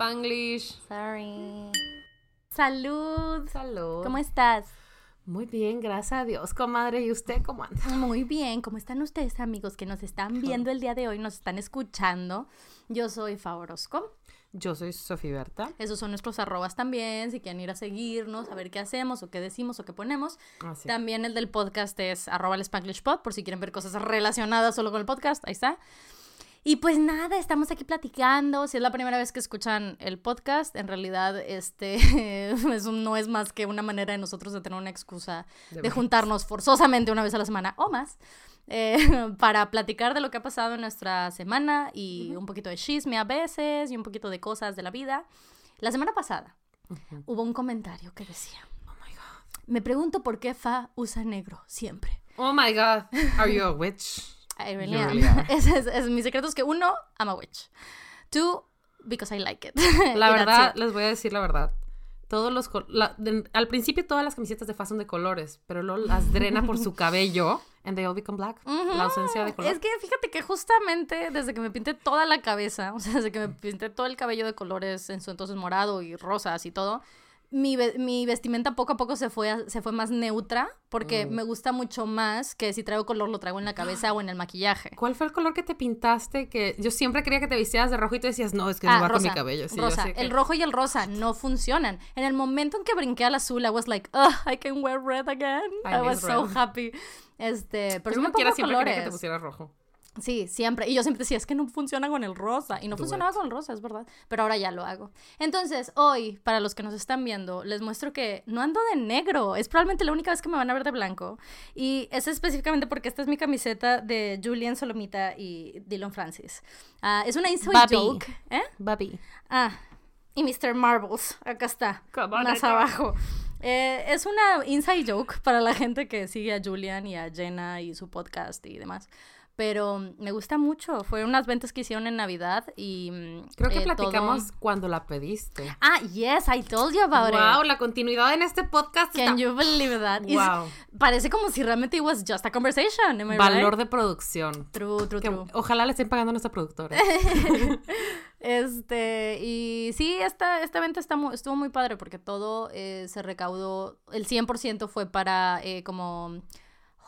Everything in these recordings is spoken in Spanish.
Spanglish. Sorry. Salud. Salud. ¿Cómo estás? Muy bien, gracias a Dios, comadre. ¿Y usted cómo anda? Muy bien. ¿Cómo están ustedes, amigos, que nos están viendo el día de hoy, nos están escuchando? Yo soy Favorosco. Yo soy Sofía Berta. Esos son nuestros arrobas también, si quieren ir a seguirnos, a ver qué hacemos o qué decimos o qué ponemos. Ah, sí. También el del podcast es arroba el Spanglish Pod, por si quieren ver cosas relacionadas solo con el podcast, ahí está. Y pues nada, estamos aquí platicando. Si es la primera vez que escuchan el podcast, en realidad este es un- no es más que una manera de nosotros de tener una excusa De de, juntarnos forzosamente una vez a la semana o más eh, para platicar de lo que ha pasado en nuestra semana y un poquito de chisme a veces y un poquito de cosas de la vida. La semana pasada Ujú. hubo un comentario que decía, Oh my God. me pregunto por qué Fa usa negro siempre. Oh my God. Are you a witch? I really You am. really are. Ese es, es- mi secreto es que uno, I'm a witch. Two, because I like it. La verdad, les voy a decir la verdad. Todos los col- la- de- al principio todas las camisetas de Fa son de colores, pero luego las drena por su cabello and they all become black. La ausencia de color. Es que fíjate que justamente desde que me pinté toda la cabeza, o sea, desde que me pinté todo el cabello de colores en su entonces morado y rosas y todo, mi, mi vestimenta poco a poco se fue, a- se fue más neutra porque Mm. me gusta mucho más que si traigo color lo traigo en la cabeza o en el maquillaje. ¿Cuál fue el color que te pintaste? Que yo siempre quería que te vistieras de rojo y tú decías, no, es que no Ah, va con mi cabello. Sí, rosa. que- El rojo y el rosa no funcionan. En el momento en que brinqué al azul, I was like, oh, I can wear red again. I I, was so happy. Este, pero Yo sí me pongo siempre quería que te colores. pusieras rojo. Sí, siempre. Y yo siempre decía, es que no funciona con el rosa. Y no Do funcionaba con el rosa, es verdad. Pero ahora ya lo hago. Entonces, hoy, para los que nos están viendo, les muestro que no ando de negro. Es probablemente la única vez que me van a ver de blanco. Y es específicamente porque esta es mi camiseta de Julian Solomita y Dylan Francis. Ah, es una inside Bobby. joke. ¿Eh? Bobby. Ah, y Mr. Marbles, acá está, on, más abajo. Eh, es una inside joke para la gente que sigue a Julian y a Jenna y su podcast y demás. Pero me gusta mucho. Fue unas ventas que hicieron en Navidad y. mm, Creo que eh, todo- platicamos cuando la pediste. Ah, yes, I told you about Wow, it. la continuidad en este podcast Can está... you believe that? Wow. Parece como si realmente it was just a conversation. am I Valor right? de producción. True, true, Que true. ojalá le estén pagando a nuestra productora. Este, y sí, esta, esta venta está mu- estuvo muy padre porque todo eh, se recaudó, el 100% fue para eh, como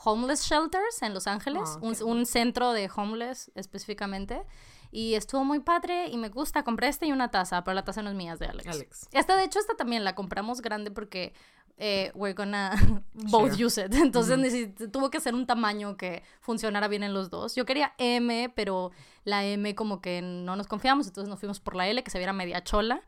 homeless shelters en Los Ángeles, Ah, un, qué un centro de homeless específicamente. Y estuvo muy padre y me gusta. Compré este y una taza, pero la taza no es mía, es de Alex. Alex. Esta, de hecho, esta también la compramos grande porque eh, we're gonna both Share. use it. Entonces necesi- tuvo que ser un tamaño que funcionara bien en los dos. Yo quería M, pero la M como que no nos confiamos, entonces nos fuimos por la L, que se viera media chola.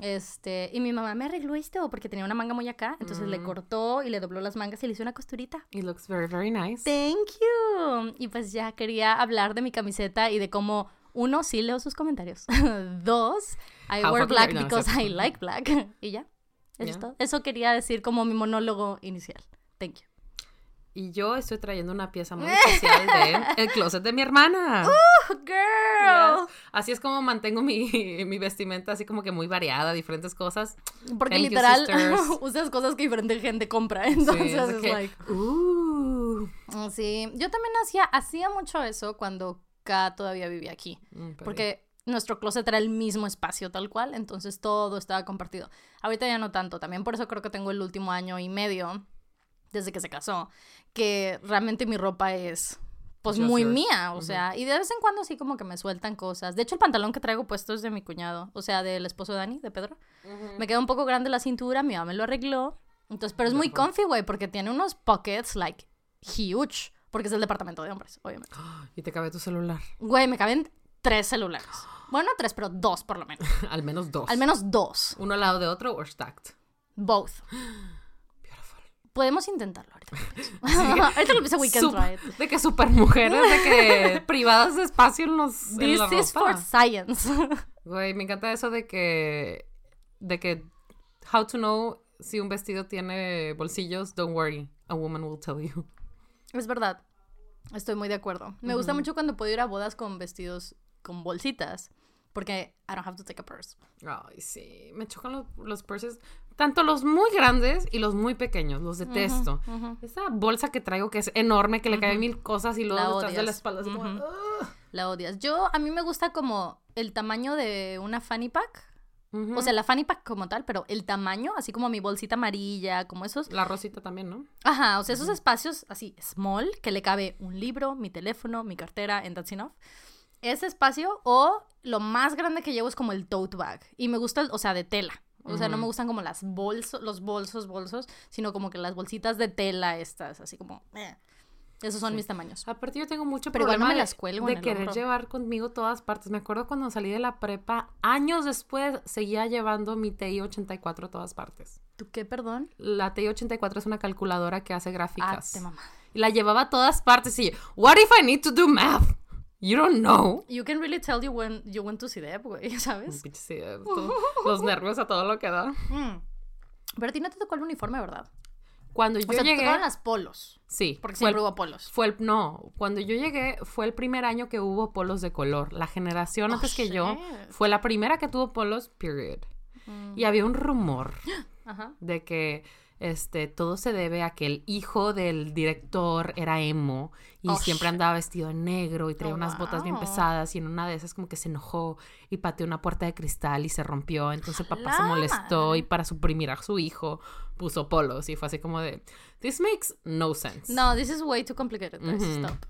Este, y mi mamá me arregló esto porque tenía una manga muy acá, entonces le Mm. cortó y le dobló las mangas y le hizo una costurita. It looks very, very nice. Thank you. Y pues ya quería hablar de mi camiseta y de cómo, uno, sí leo sus comentarios. Dos, I How wear black no, because es I like black. y ya. Eso es Ya. todo. Eso quería decir como mi monólogo inicial. Thank you. Y yo estoy trayendo una pieza muy especial de el closet de mi hermana. Oh, girl. Yes. Así es como mantengo mi, mi vestimenta así como que muy variada, diferentes cosas. Porque Thank literal usas cosas que diferente gente compra. Entonces Sí, es que, like. uh. mm, Sí. Yo también hacía, hacía mucho eso cuando K todavía vivía aquí. Mm, Porque nuestro closet era el mismo espacio tal cual, entonces todo estaba compartido. Ahorita ya no tanto, también por eso creo que tengo el último año y medio, desde que se casó, que realmente mi ropa es pues muy mía, o Ujú. sea, y de vez en cuando sí como que me sueltan cosas. De hecho, el pantalón que traigo puesto es de mi cuñado, o sea, del esposo de Dani, de Pedro. Ujú. Me queda un poco grande la cintura, mi mamá me lo arregló. Entonces, pero es muy Beautiful. comfy, güey, porque tiene unos pockets like huge, porque es el departamento de hombres, obviamente. Y te cabe tu celular. Güey, me caben tres celulares. Bueno, no tres, pero dos por lo menos. Al menos dos. Al menos dos. Uno al lado de otro o stacked. Both. Podemos intentarlo ahorita. ahorita lo pienso, we can try it. De que super mujeres, de que privadas de espacio en los. en This la is ropa. for science. Güey, me encanta eso de que. De que. How to know si un vestido tiene bolsillos, don't worry. A woman will tell you. es verdad. Estoy muy de acuerdo. Me gusta mucho cuando puedo ir a bodas con vestidos con bolsitas. Porque I don't have to take a purse. Ay, sí. Me chocan los, los purses. Tanto los muy grandes y los muy pequeños. Los detesto. Esa bolsa que traigo que es enorme, que le caen mil cosas y luego La detrás de la odias. espalda. es. La odias. Yo, a mí me gusta como el tamaño de una fanny pack. O sea, la fanny pack como tal, pero el tamaño, así como mi bolsita amarilla, como esos. La rosita también, ¿no? Ajá, o sea, esos espacios así, small, que le cabe un libro, mi teléfono, mi cartera, and that's enough. Ese espacio, o lo más grande que llevo es como el tote bag. Y me gusta, el- o sea, de tela. O sea, no me gustan como las bolsos, los bolsos, bolsos, sino como que las bolsitas de tela estas, así como... eh. Esos son mis tamaños. Aparte yo tengo mucho Pero igual no problema me de- las cuelgo de, el querer hombro. llevar conmigo todas partes. Me acuerdo cuando salí de la prepa, años después, seguía llevando mi TI-84 a todas partes. ¿Tú qué, perdón? La TI-84 es una calculadora que hace Ah, gráficas. te mamá. y la llevaba a todas partes y, what if I need to do math? You don't know. You can really tell you when you went to CDEP, güey, ¿sabes? Pinche sí, todo- los nervios a todo lo que da. Mm. Pero a ti no te tocó el uniforme, ¿verdad? Cuando yo o sea, te llegué, tocaron las polos. sí, Porque fue el, siempre hubo polos. fue el- no, cuando yo llegué fue el primer año que hubo polos de color. La generación Oh, antes que yo shit. fue la primera que tuvo polos, period. Mm. Y había un rumor Ajá. de que este todo se debe a que el hijo del director era emo y Oh, siempre andaba vestido de negro y traía Oh, unas botas bien pesadas y en una de esas como que se enojó y pateó una puerta de cristal y se rompió, entonces el papá se ¡La molestó y para suprimir a su hijo puso polos y fue así como de this makes no sense. No, this is way too complicated. Ujú. stop.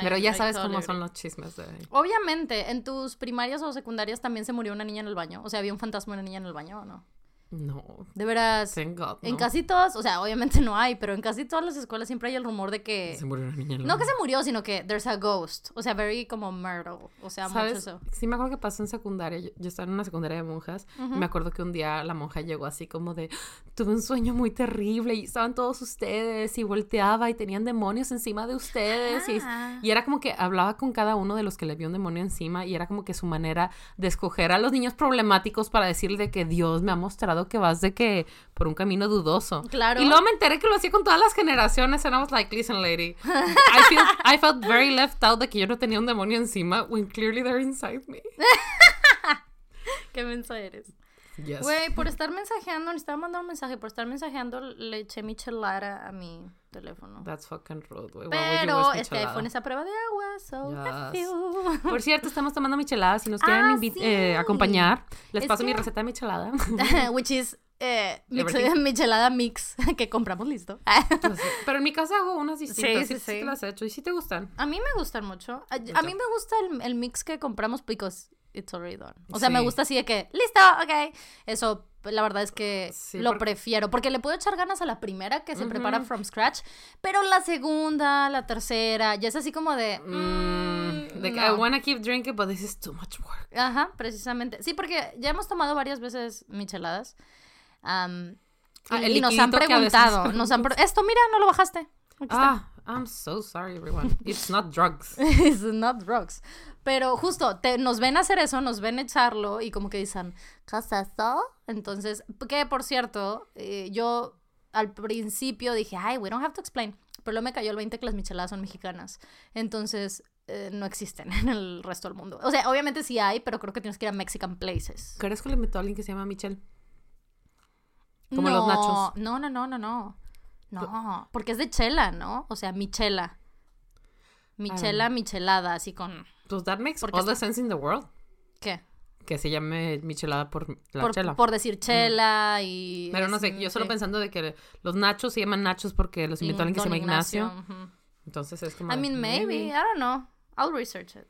Pero ya sabes cómo son los chismes de Obviamente, en tus primarias o secundarias también se murió una niña en el baño. O sea, había un fantasma de una niña en el baño o no. No, De veras. thank God, En casi todas, o sea, obviamente no hay, pero en casi todas las escuelas siempre hay el rumor de que. se murió una niña No que se murió, sino que there's a ghost. O sea, very como murder. O sea, mucho ¿Sabes? eso. Sí, me acuerdo que pasó en secundaria. Yo, yo estaba en una secundaria de monjas. y me acuerdo que un día la monja llegó así como de: Tuve un sueño muy terrible y estaban todos ustedes y volteaba y tenían demonios encima de ustedes. y- Ah. Y, era como que hablaba con cada uno de los que le vio un demonio encima y era como que su manera de escoger a los niños problemáticos para decirle de que Dios me ha mostrado que vas de que por un camino dudoso. Claro. Y luego me enteré que lo hacía con todas las generaciones and I was like, listen lady, I, feel, I felt very left out de que yo no tenía un demonio encima when clearly they're inside me. Qué mensa eres. Yes. Güey, por estar mensajeando, necesitaba mandar un mensaje. Por estar mensajeando, le eché mi chelara a mi teléfono. That's fucking rude, güey. Pero este michelada? iPhone es a prueba de agua, so Yes. Por cierto, estamos tomando micheladas. Si nos quieren Ah, sí. eh, acompañar, les Es paso mi receta de michelada. Which is eh, mix- michelada mix que compramos listo. Entonces, Pero en mi casa hago unas distintas. Sí, Sí, sí, sí, sí. te las he hecho. ¿Y si te gustan? A mí me gustan mucho. A, a Mucho. mí me gusta el, el mix que compramos because it's already done. O sea, me Sí. gusta así de que, listo, ok. Eso, la verdad es que Sí, lo porque- prefiero. Porque le puedo echar ganas a la primera que se prepara Ujú. from scratch. Pero la segunda, la tercera, ya es así como de... Mm, mm, like, no. I wanna keep drinking, but this is too much work. Ajá, precisamente. Sí, porque ya hemos tomado varias veces micheladas. Y, Ah, el y nos han veces- preguntado, nos han pre- esto, mira, no lo bajaste. Aquí está. Ah, I'm so sorry, everyone. It's not drugs. It's not drugs. Pero justo, te, nos ven hacer eso, nos ven echarlo y como que dicen, ¿qué es eso? Entonces, que por cierto, eh, yo al principio dije, ay, we don't have to explain. Pero luego me cayó el 20 que las micheladas son mexicanas. Entonces, eh, no existen en el resto del mundo. O sea, obviamente sí hay, pero creo que tienes que ir a Mexican places. ¿Crees que le invitó a alguien que se llama Michelle? Como los nachos. No, no, no, no, no. No, porque es de chela, ¿no? O sea, michela. Michela, michelada, así con... Pues that makes Porque all the sense in the world. ¿Qué? Que se llame michelada por la por, chela. por decir chela y... Pero no es- sé, yo solo pensando de que los nachos se llaman nachos porque los invitó alguien que se llama Ignacio. ujú. Entonces es como. I mean, maybe. I don't know. I'll research it.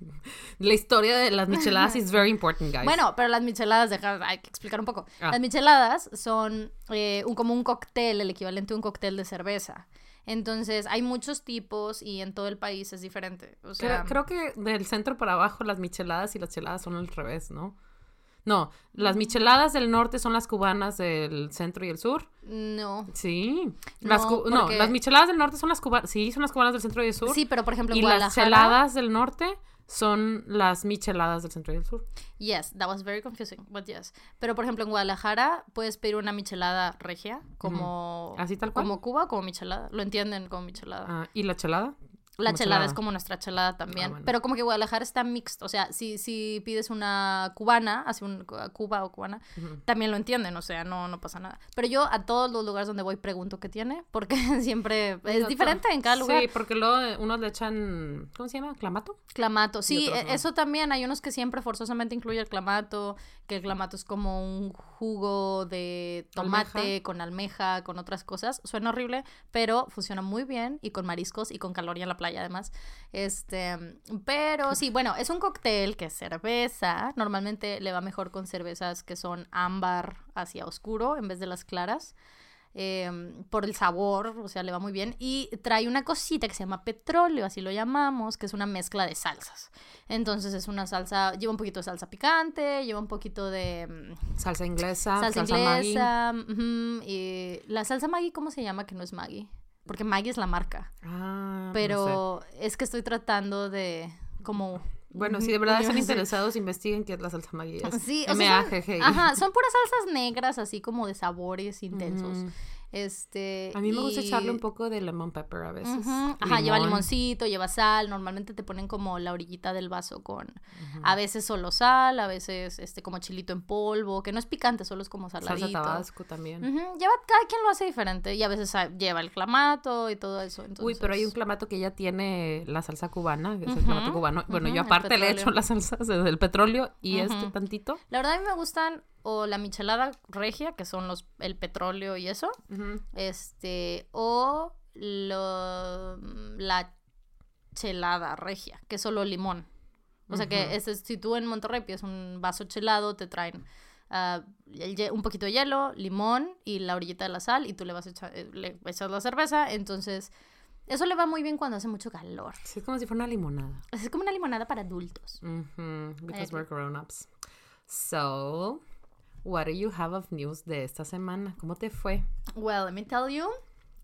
La historia de las micheladas is very important, guys. Bueno, pero las micheladas, deja, hay que explicar un poco. Ah. Las micheladas son eh, un- como un cóctel, el equivalente a un cóctel de cerveza. Entonces, hay muchos tipos y en todo el país es diferente. O sea, creo, creo que del centro para abajo las micheladas y las cheladas son al revés, ¿no? No, las micheladas del norte son las cubanas del centro y el sur. no. Sí. Las No, no, las micheladas del norte son las cubanas. Sí, son las cubanas del centro y del sur. Sí, pero por ejemplo en y las cheladas del norte son las micheladas del centro y del sur. Yes, that was very confusing, but yes. Pero por ejemplo en Guadalajara puedes pedir una michelada regia como... Así tal cual. Como Cuba como michelada. Lo entienden como michelada. Ah, ¿Y la chelada? La Como chelada es como nuestra chelada también. Ah, bueno. Pero como que Guadalajara está mixto. O sea, si, si pides una cubana, así un Cuba o cubana, también lo entienden. O sea, no, no pasa nada. Pero yo a todos los lugares donde voy pregunto qué tiene. Porque siempre es Exacto. diferente en cada lugar. Sí, porque luego eh, unos le echan, ¿cómo se llama? ¿Clamato? Clamato, sí, e- no. eso también. Hay unos que siempre forzosamente incluye el clamato, que el clamato es como un jugo de tomate Almeja. con almeja, con otras cosas. Suena horrible, pero funciona muy bien y con mariscos y con calor y en la playa además. Este, pero sí, bueno, es un cóctel que es cerveza. Normalmente le va mejor con cervezas que son ámbar hacia oscuro en vez de las claras eh, por el sabor, o sea, le va muy bien. Y trae una cosita que se llama petróleo, así lo llamamos, que es una mezcla de salsas. Entonces es una salsa, lleva un poquito de salsa picante, lleva un poquito de mm, Salsa inglesa, salsa, Maggi. inglesa. ujú, y la salsa Maggi, ¿cómo se llama? Que no es Maggi. Porque Maggi es la marca. Ah, no sé. Pero es que estoy tratando de como... Bueno, si de verdad están interesados, investiguen qué es la salsa Maggi. Es Sí, o sea, son-. Ajá, son puras salsas negras, así como de sabores intensos. Este. A mí me gusta echarle un poco de lemon pepper a veces. Ajá, lleva limoncito, lleva sal. Normalmente te ponen como la orillita del vaso con a veces solo sal, a veces este como chilito en polvo, que no es picante, solo es como saladito. Salsa tabasco también. Lleva, cada quien lo hace diferente y a veces ah, lleva el clamato y todo eso. Uy, pero hay un clamato que ya tiene la salsa cubana, que es el clamato cubano. Bueno, yo aparte le echo petróleo. las salsas del petróleo y este tantito. La verdad a mí me gustan o la michelada regia, que son los el petróleo y eso, este o lo, la chelada regia, que es solo limón. O sea que este, si tú en Monterrey pides un vaso chelado, te traen ah, el un poquito de hielo, limón y la orillita de la sal y tú le vas a echar, eh, le echas la cerveza. Entonces, eso le va muy bien cuando hace mucho calor. Sí, es como si fuera una limonada. Es como una limonada para adultos. Because we're grown-ups. So, what do you have of news de esta semana? ¿Cómo te fue? Well, let me tell you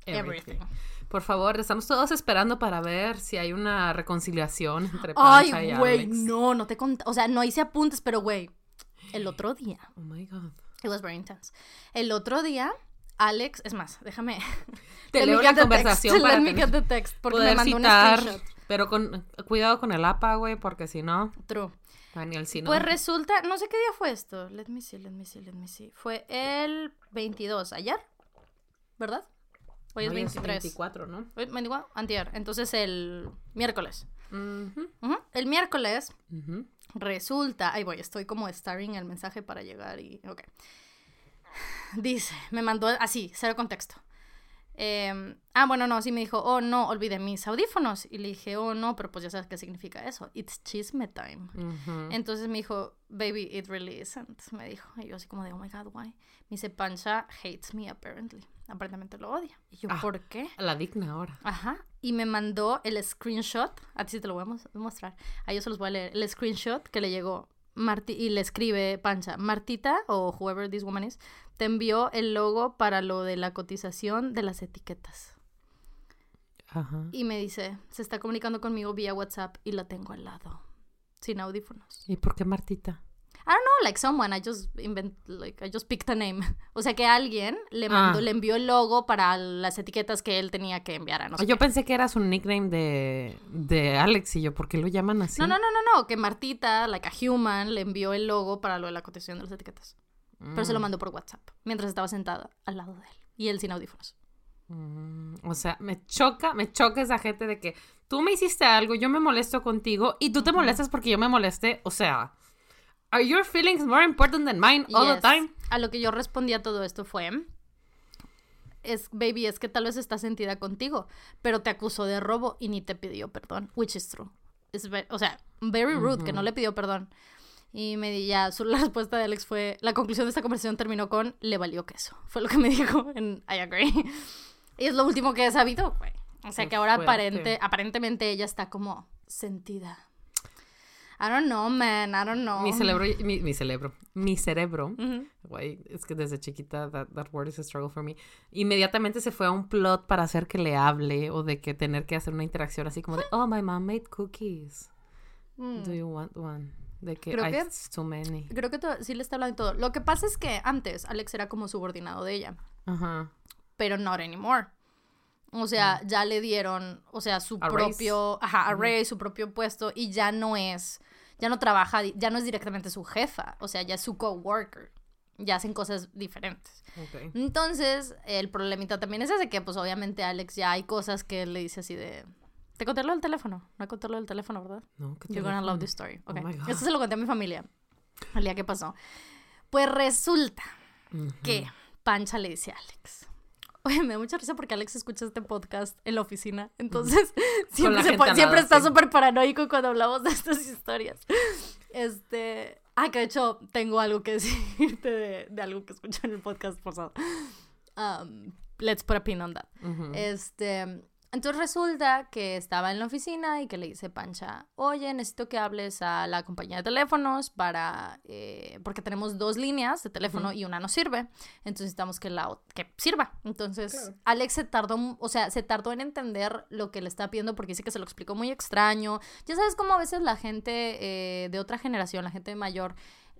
everything. Por favor, estamos todos esperando para ver si hay una reconciliación entre Pancha Ay, y güey, Alex. no, no te conté. O sea, no hice apuntes, pero güey, el otro día. Oh my god. It was very intense. El otro día, Alex, es más, déjame. Te leo la conversación text. para Let me get the text. Porque me mandó un citar, screenshot. pero con cuidado con el APA, güey, porque si no, True. Daniel, si no. Pues resulta, no sé qué día fue esto. Let me see, let me see, let me see. Fue el 22, ayer, ¿verdad? Hoy es Hoy 23. 24, ¿no? Hoy, 24, antier. Entonces el miércoles. El miércoles. Resulta, ahí voy, estoy como starring el mensaje para llegar y. Ok. Dice, me mandó así, cero contexto. Em, ah, bueno, no, sí me dijo, oh no, olvidé mis audífonos. Y le dije, oh no, pero pues ya sabes qué significa eso. It's chisme time. Entonces me dijo, baby, it really isn't. Me dijo, y yo así como de, oh my god, why? Me dice, Pancha hates me apparently. Aparentemente lo odia. Y yo, Ah. ¿por qué? La digna ahora. Ajá. Y me mandó el screenshot. A ti sí te lo voy a mos- mostrar. A ellos se los voy a leer. El screenshot que le llegó. Marti y le escribe Pancha. Martita, o whoever this woman is, te envió el logo para lo de la cotización de las etiquetas. Ajá. Y me dice, se está comunicando conmigo vía WhatsApp y la tengo al lado. Sin audífonos. ¿Y por qué Martita? I don't know, like someone, I just invent, like, I just picked a name. O sea que alguien le mandó, Ah. le envió el logo para las etiquetas que él tenía que enviar a no sé yo qué. pensé que era su nickname de, de Alex y yo, ¿por qué lo llaman así? No, no, no, no, no, que Martita, like a human, le envió el logo para lo de la cotización de las etiquetas. Pero se lo Mm, mandó por WhatsApp, mientras estaba sentada al lado de él. Y él sin audífonos. mm, O sea, me choca, me choca esa gente de que tú me hiciste algo, yo me molesto contigo y tú te molestas porque yo me molesté. O sea, ¿are your feelings more important than mine all the Yes. time? A lo que yo respondí a todo esto fue... Es, baby, es que tal vez está sentida contigo, pero te acusó de robo y ni te pidió perdón, which is true. Es ve- o sea, very rude, que no le pidió perdón. Y me di ya, su, la respuesta de Alex fue, la conclusión de esta conversación terminó con, le valió queso. Fue lo que me dijo en I agree. Y es lo último que he sabido, güey. O sea Qué que ahora aparente, aparentemente ella está como sentida. I don't know, man, I don't know. Mi cerebro, mi, mi cerebro, mi cerebro, güey, es que desde chiquita that, that word is a struggle for me. Inmediatamente se fue a un plot para hacer que le hable o de que tener que hacer una interacción así como de, oh, my mom made cookies. Mm. Do you want one? De que Creo "Ay, que- it's too many. Creo que sí le está hablando de todo. Lo que pasa es que antes Alex era como subordinado de ella, Ajá. pero not anymore. O sea, ya le dieron, o sea, su A propio, ajá, a Ray, su propio puesto y ya no es, ya no trabaja, ya no es directamente su jefa, o sea, ya es su coworker. Ya hacen cosas diferentes. Entonces, el problemita también es ese que, pues, obviamente, Alex ya hay cosas que él le dice así de... Te conté lo del teléfono. No conté lo del teléfono, ¿verdad? No, ¿qué You're gonna love this story. Oh Ok. God. Esto se lo conté a mi familia. El día que pasó. Pues resulta que Pancha le dice a Alex. Oye, me da mucha risa porque Alex escucha este podcast en la oficina. Entonces, siempre, se siempre está súper paranoico cuando hablamos de estas historias. Este. Ah, que de hecho tengo algo que decirte de, de algo que escuché en el podcast pasado. Um, let's put a pin on that. Este, entonces resulta que estaba en la oficina y que le dice Pancha, oye, necesito que hables a la compañía de teléfonos para, eh, porque tenemos dos líneas de teléfono y una no sirve, entonces necesitamos que la que sirva. Entonces Claro. Alex se tardó, o sea, se tardó en entender lo que le está pidiendo porque dice que se lo explicó muy extraño. Ya sabes cómo a veces la gente eh, de otra generación, la gente mayor,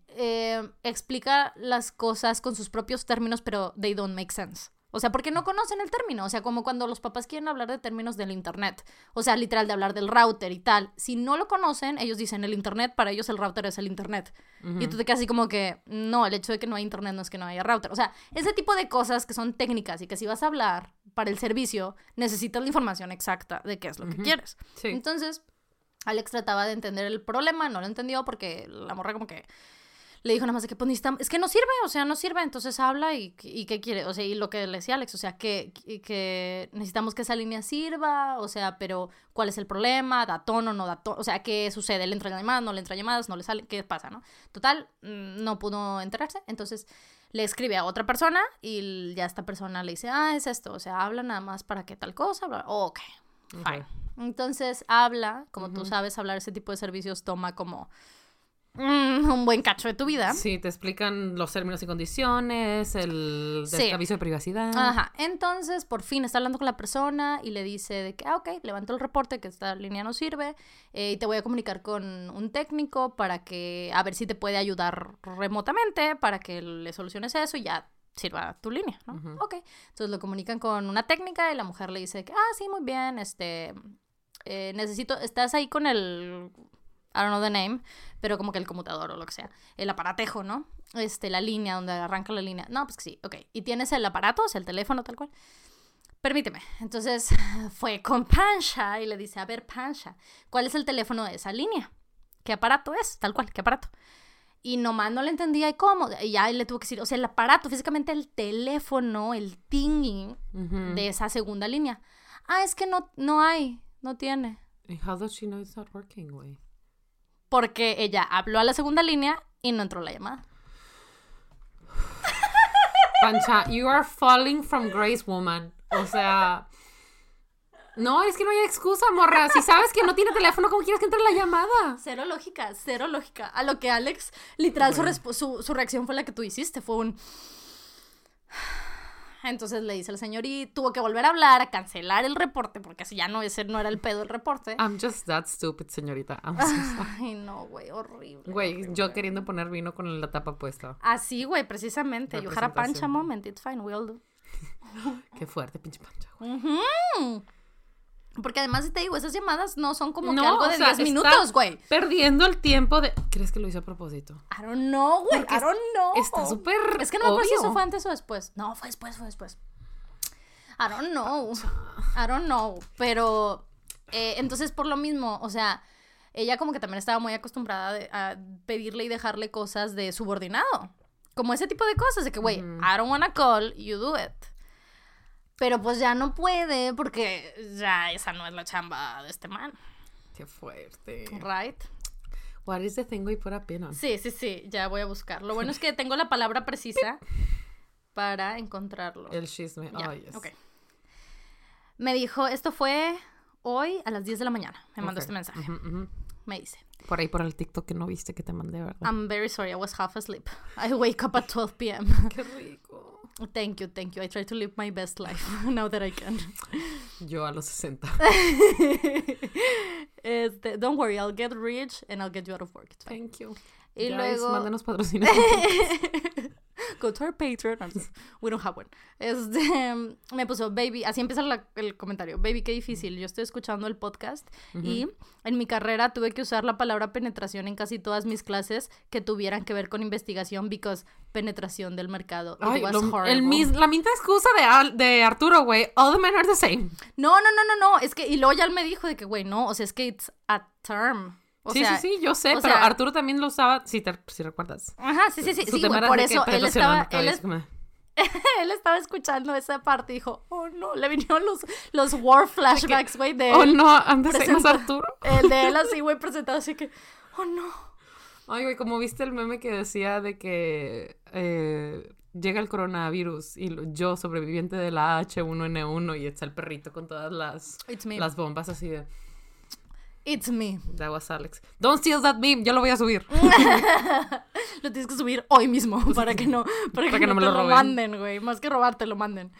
eh, explica las cosas con sus propios términos, pero they don't make sense. O sea, porque no conocen el término. O sea, como cuando los papás quieren hablar de términos del Internet. O sea, literal, de hablar del router y tal. Si no lo conocen, ellos dicen el Internet, para ellos el router es el Internet. Y tú te quedas así como que, no, el hecho de que no hay Internet no es que no haya router. O sea, ese tipo de cosas que son técnicas y que si vas a hablar para el servicio, necesitas la información exacta de qué es lo que quieres. Sí. Entonces, Alex trataba de entender el problema, no lo entendió porque la morra como que le dijo nada más de que pues necesitamos, es que no sirve, o sea, no sirve, entonces habla y, y qué quiere, o sea, y lo que le decía Alex, o sea, que, que necesitamos que esa línea sirva, o sea, pero ¿cuál es el problema? ¿Da tono, no da tono? O sea, ¿qué sucede? ¿Le entran llamadas, no le entran llamadas, no le sale? ¿Qué pasa, no? Total, mm, no pudo enterarse, entonces le escribe a otra persona y ya esta persona le dice, ah, es esto, o sea, habla nada más para que tal cosa, bla, ok, fine. Entonces habla, como tú Ujú. sabes, hablar ese tipo de servicios toma como mm, un buen cacho de tu vida. Sí, te explican los términos y condiciones, el Sí. aviso de privacidad. Ajá, entonces por fin está hablando con la persona y le dice de que, ah, ok, levanto el reporte que esta línea no sirve eh, y te voy a comunicar con un técnico para que, a ver si te puede ayudar remotamente para que le soluciones eso y ya sirva tu línea, ¿no? Ujú. Ok, entonces lo comunican con una técnica y la mujer le dice que, ah, sí, muy bien, este, eh, necesito, estás ahí con el, I don't know the name, pero como que el conmutador o lo que sea, el aparatejo, ¿no? Este, la línea donde arranca la línea. No, pues que sí, ok. ¿Y tienes el aparato, o sea, el teléfono tal cual? Permíteme. Entonces fue con Pancha y le dice, a ver, Pancha, ¿cuál es el teléfono de esa línea? ¿Qué aparato es? Tal cual, ¿qué aparato? Y nomás no le entendía y cómo. Y ya le tuvo que decir, o sea, el aparato, físicamente el teléfono, el thingy Ujú. de esa segunda línea. Ah, es que no, no hay, no tiene. And How does she know it's not working, güey? Porque ella habló a la segunda línea y no entró la llamada. Pancha, you are falling from grace, woman. O sea. No, es que no hay excusa, morra. Si sabes que no tiene teléfono, ¿cómo quieres que entre la llamada? Cero lógica, cero lógica. A lo que Alex, literal, su, Bueno. su, su reacción fue la que tú hiciste. Fue un. Entonces le dice al señor y tuvo que volver a hablar, a cancelar el reporte, porque así ya no, ese no era el pedo el reporte. I'm just that stupid, señorita. I'm so. Ay, no, güey, horrible. Güey, yo queriendo poner vino con la tapa puesta. Así, güey, precisamente. You had a pancha moment, it's fine, we all do. Qué fuerte, pinche pancha, güey. Ujú. Porque además, te digo, esas llamadas no son como que algo de sea, 10 está- minutos, güey. Perdiendo el tiempo de. ¿Crees que lo hizo a propósito? I don't know, güey. I don't know. Está súper. Es que no me acuerdo si eso fue antes o después. No, fue después, fue después. I don't know. I don't know. Pero, eh, entonces, por lo mismo, o sea, ella como que también estaba muy acostumbrada de- a pedirle y dejarle cosas de subordinado. Como ese tipo de cosas, de que, güey, Ujú. I don't wanna call, you do it. Pero pues ya no puede porque ya esa no es la chamba de este man, Qué fuerte. right? What is the thing we put a pin on? Sí, sí, sí, ya voy a buscar. Lo bueno es que tengo la palabra precisa para encontrarlo. El chisme. Ya, Oh, yes. ok. Me dijo, esto fue hoy a las 10 de la mañana. Me mandó Ok. este mensaje. Me dice, Por ahí por el TikTok que no viste que te mandé, ¿verdad? I'm very sorry, I was half asleep. I wake up at 12 p.m. Qué rico. Thank you, thank you. I try to live my best life now that I can. Yo a los 60. este, don't worry, I'll get rich and I'll get you out of work. It's fine. Thank you. Y Guys, luego... Mándanos patrocinios. Go to our Patreon. We don't have one. Este, me puso, baby, así empieza la- el comentario. Baby, qué difícil. Yo estoy escuchando el podcast y en mi carrera tuve que usar la palabra penetración en casi todas mis clases que tuvieran que ver con investigación because penetración del mercado. It Ay, was lo- horrible. el mis- la misma excusa de, de Arturo, güey. All the men are the same. No, no, no, no, no. Es que, y luego ya él me dijo de que, güey, no, o sea, es que it's a term. O sí, sea, sí, sí, yo sé, pero sea- Arturo también lo usaba, si te si recuerdas. Ajá, sí, sí, sí, güey, por de que eso él estaba, él, es- estaba escuchando esa parte y dijo, oh no, le vinieron los, los war flashbacks, güey, de Oh él. no, the same as presenta- Arturo. El de él así, güey, presentado así que, oh no. Ay, güey, como viste el meme que decía de que eh, llega el coronavirus y yo, sobreviviente de la H1N1, y está el perrito con todas las, las bombas así de. It's me. That was Alex. Don't steal that meme, yo lo voy a subir. Lo tienes que subir hoy mismo para que no, para que no, me lo lo, manden, güey. Más que robarte, lo manden.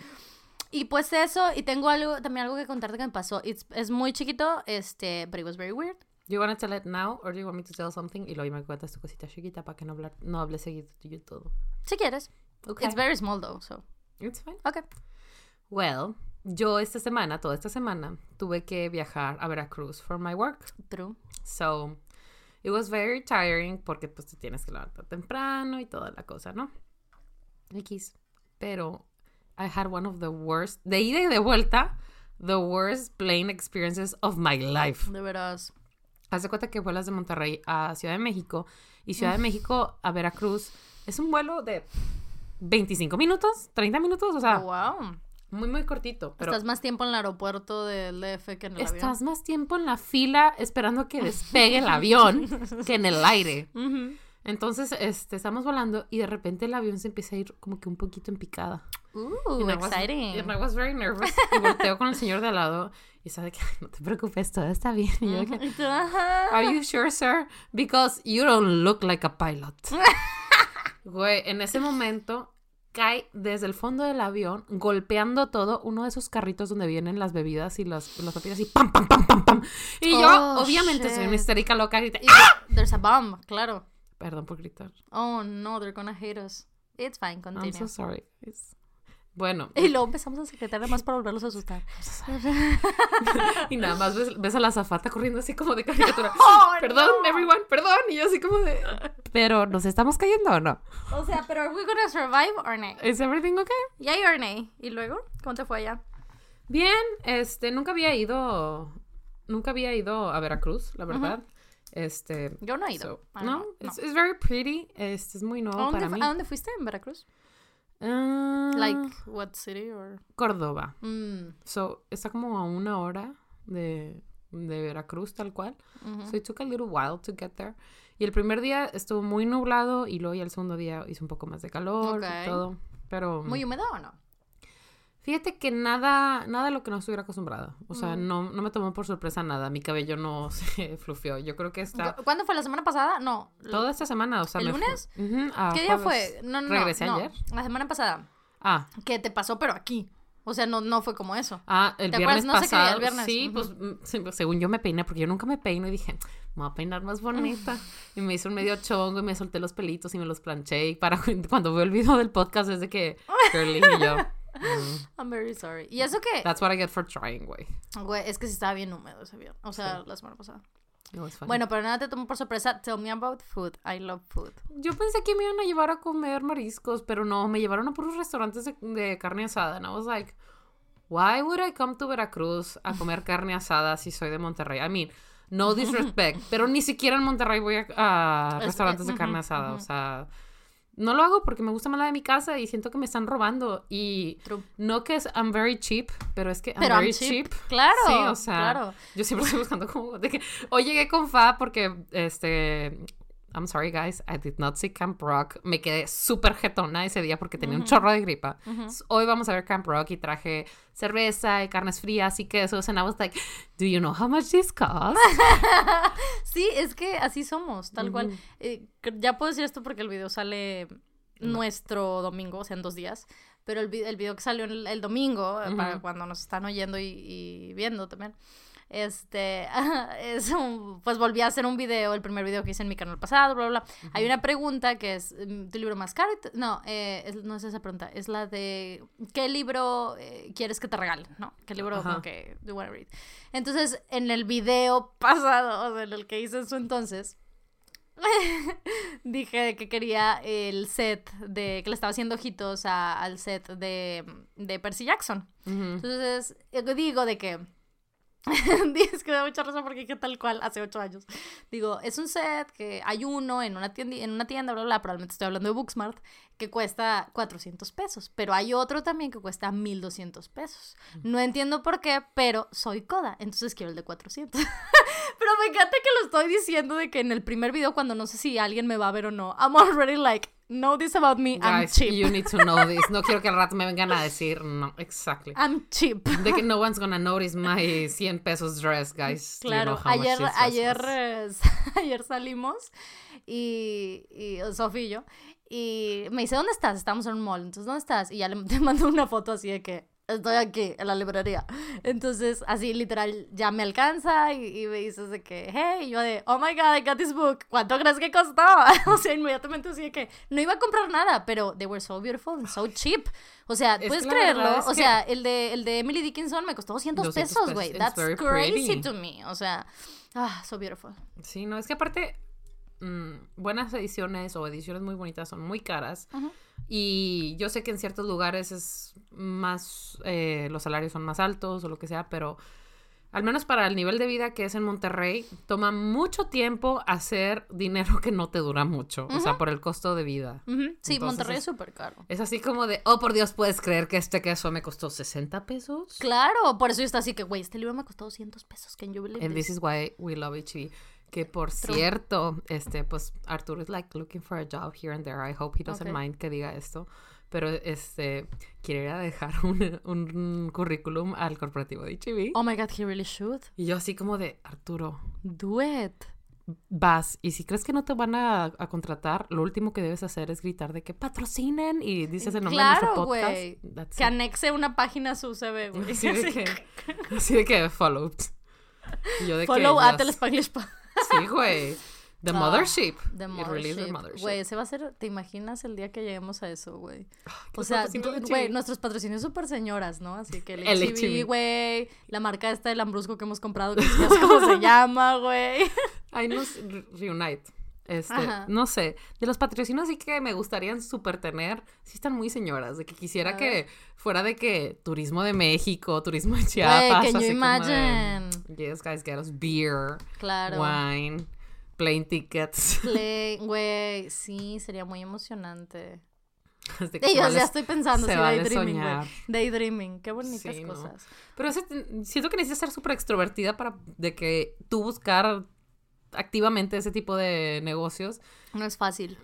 Y pues eso, y tengo algo, también algo que contarte que me pasó. It's- es muy chiquito, este, but it was very weird. Do you want to tell it now or do you want me to tell something? Y luego me cuentas tu cosita chiquita para que no, hablar, no hable seguido de todo. Si quieres. Okay. It's very small though, so. It's fine. Okay. Well, yo esta semana, toda esta semana, tuve que viajar a Veracruz for my work. True. So, it was very tiring porque pues te tienes que levantar temprano y toda la cosa, ¿no? X. Pero I had one of the worst, de ida y de vuelta, the worst plane experiences of my life. De veras. Haz de cuenta que vuelas de Monterrey a Ciudad de México y Ciudad de México a Veracruz es un vuelo de 25 minutos, 30 minutos, o sea, wow. Muy, muy cortito. Pero Estás más tiempo en el aeropuerto del DF que en el estás más tiempo en la fila esperando que despegue el avión que en el aire. avión. Entonces, este, estamos volando y de repente el avión se empieza a ir como que un poquito en picada. Ooh, And I was- exciting. and I was very nervous. Y volteo con el señor de al lado y sabe que "Ay, no te preocupes, todo está bien. Y yo de que, Y tú, ajá. Are you sure, sir? Because you don't look like a pilot. Güey, en ese momento cae desde el fondo del avión, golpeando todo, uno de esos carritos donde vienen las bebidas y las, papitas y pam, pam, pam, pam, pam. Y yo, Oh, obviamente, soy una histérica loca, grité, Y ¡Ah! There's a bomb, claro. Perdón por gritar. Oh no, they're gonna hate us. It's fine, I'm continue. so sorry. It's- Bueno, Y luego empezamos a secretar nada más para volverlos a asustar. y nada más ves, ves a la zafata corriendo así como de caricatura. Oh, perdón, no. everyone, perdón. Y yo así como de... Pero, ¿nos estamos cayendo o no? O sea, pero ¿are we gonna survive or not? ¿Is everything okay? Yay or nay? ¿Y luego? ¿Cómo te fue allá? Bien, este, nunca había ido, nunca había ido a Veracruz, la verdad. Este, Yo no he ido. so, no, it's, it's very pretty, este, es muy ¿A nuevo dónde, para mí. ¿A dónde fuiste en Veracruz? Ah, Like, what city or? Córdoba. Mm, So, está como a una hora de, de Veracruz, tal cual. So, it took a little while to get there. Y el primer día estuvo muy nublado y luego ya el segundo día hizo un poco más de calor y todo. Pero ¿Muy húmedo o no? Fíjate que nada, nada de lo que no estuviera acostumbrada. O sea, Mm. no, no me tomó por sorpresa nada. Mi cabello no se flufió. Yo creo que está ¿Cu- ¿Cuándo fue? ¿La semana pasada? No. toda esta semana. O sea, ¿El lunes? Ujú, a ¿Qué día fue? No, no. Regresé no. ayer. La semana pasada. Ah, ¿Qué te pasó, pero aquí? O sea, no, no fue como eso. ah, el ¿Te viernes acuerdas? No pasado. el viernes. Sí, Ujú. pues mm, pues, según yo me peiné, porque yo nunca me peino y dije, me voy a peinar más bonita. y me hizo un medio chongo y me solté los pelitos y me los planché. Y para cuando veo el video del podcast es de que Curly y yo. I'm very sorry. ¿Y eso qué? that's what I get for trying, güey. Güey, es que sí estaba bien húmedo ese viernes. O sea, Sí. la semana pasada. Bueno, pero nada te tomó por sorpresa. Tell me about food. I love food. Yo pensé que me iban a llevar a comer mariscos, pero no, me llevaron a puros restaurantes de, de carne asada. And I was like, why would I come to Veracruz a comer carne asada si soy de Monterrey? I mean, no disrespect, pero ni siquiera en Monterrey voy a, a Es- restaurantes de carne asada. O sea, no lo hago porque me gusta más la de mi casa y siento que me están robando. Y True. no que es I'm very cheap, pero es que I'm Pero I'm very cheap. cheap. Claro. Sí, o sea, Claro. yo siempre estoy buscando como de que hoy llegué con fa porque este I'm sorry guys, I did not see Camp Rock. Me quedé súper jetona ese día porque tenía un chorro de gripa. Hoy vamos a ver Camp Rock y traje cerveza y carnes frías y quesos and I was like, do you know how much this costs? Sí, es que así somos, tal cual. Eh, ya puedo decir esto porque el video sale nuestro domingo, o sea, en dos días. Pero el, vi- el video que salió el, el domingo, eh, para cuando nos están oyendo y, y viendo también, Este, es un, pues volví a hacer un video, el primer video que hice en mi canal pasado, bla, bla, bla. Hay una pregunta que es, mm, ¿tu libro más caro? No, eh, no es esa pregunta, es la de, ¿qué libro eh, quieres que te regalen? ¿No? ¿Qué libro como que you wanna read? Entonces, en el video pasado, o sea, en el que hice eso entonces, dije que quería el set de que le estaba haciendo ojitos al set de, de Percy Jackson. Entonces, digo de que Dices que da mucha razón porque que tal cual hace ocho años. Digo, es un set que hay uno en una tienda, en una tienda, bla, bla, probablemente estoy hablando de Booksmart, que cuesta 400 pesos, pero hay otro también que cuesta 1200 pesos. No entiendo por qué, pero soy coda, entonces quiero el de 400. pero me encanta que lo estoy diciendo de que en el primer video, cuando no sé si alguien me va a ver o no, I'm already like, know this about me, I'm cheap. You need to know this. No quiero que al rato me vengan a decir, no, exactly. I'm cheap. De que no one's gonna notice my 100 pesos dress, guys. Claro, ayer, ayer, ayer salimos y, y Sofía y yo, y me dice, ¿dónde estás? Estamos en un mall, entonces, ¿dónde estás? Y ya le te mando una foto así de que estoy aquí en la librería. Entonces, así literal, ya me alcanza y, me dices de que, hey, y yo de, oh my god, I got this book, ¿cuánto crees que costó? o sea, inmediatamente así de que no iba a comprar nada, pero they were so beautiful and so cheap. O sea, puedes creerlo. o sea, el de, el de Emily Dickinson me costó 200, pesos, güey. That's crazy to me. O sea, ah, so beautiful. Sí, no, es que aparte, mm, buenas ediciones o ediciones muy bonitas son muy caras. Y yo sé que en ciertos lugares es más, eh, los salarios son más altos o lo que sea, pero al menos para el nivel de vida que es en Monterrey, toma mucho tiempo hacer dinero que no te dura mucho, o sea, por el costo de vida. Sí, Monterrey es súper caro. Es así como de, oh, por Dios, ¿puedes creer que este queso me costó 60 pesos? Claro, por eso está así que, güey, este libro me costó 200 pesos, you believe And this, is why we love HB. Que por cierto, este, pues Arturo is like looking for a job here and there. I hope he doesn't mind que diga esto. Pero este, quiere ir a dejar un, un currículum al corporativo de HB. Oh my god, he really should. Y yo así como de, Arturo. Do it. Vas, y si crees que no te van a, a contratar, lo último que debes hacer es gritar de que patrocinen y dices el nombre de nuestro podcast. Que anexe una página a su CV, güey. Así de que, así de que follow. Yo de Follow que, at el Spanish Sí, güey. The Mothership. The Mothership. Güey, ese va a ser, ¿te imaginas el día que lleguemos a eso, güey? o sea, güey, nuestros patrocinios súper señoras, ¿no? Así que el, el güey, la marca esta del Lambrusco que hemos comprado, que no sé cómo se llama, güey. Ahí nos reunite. Este, no sé, de los patrocinios sí que me gustarían súper tener, sí están muy señoras, de que quisiera que fuera de que turismo de México, turismo de Chiapas, Wey, can you imagine? yes, guys, get us beer, claro. wine, plane tickets. Güey, sí, sería muy emocionante. Desde ya estoy pensando, sí, daydreaming, Daydreaming, qué bonitas cosas. Pero siento que necesitas ser súper extrovertida para de que tú buscar activamente ese tipo de negocios. No es fácil.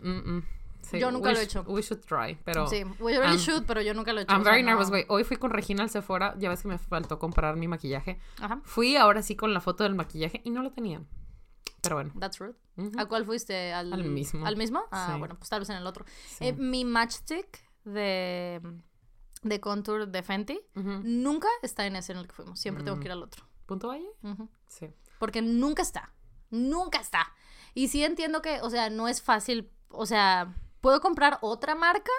yo nunca lo he hecho. We should try, pero... Sí, we really should, pero yo nunca lo he hecho. I'm very nervous, güey. Hoy fui con Regina al Sephora, ya ves que me faltó comprar mi maquillaje. Ajá. Fui ahora sí con la foto del maquillaje y no lo tenían. Pero bueno. That's rude. ¿A cuál fuiste? ¿Al, al mismo. ¿Al mismo? Ah, bueno, pues tal vez en el otro. Eh, mi matchstick de, de contour de Fenty nunca está en ese en el que fuimos. Siempre tengo mm. que ir al otro. ¿Punto Valle? Sí. Porque nunca está. Nunca está. Y sí entiendo que, o sea, no es fácil, o sea, puedo comprar otra marca,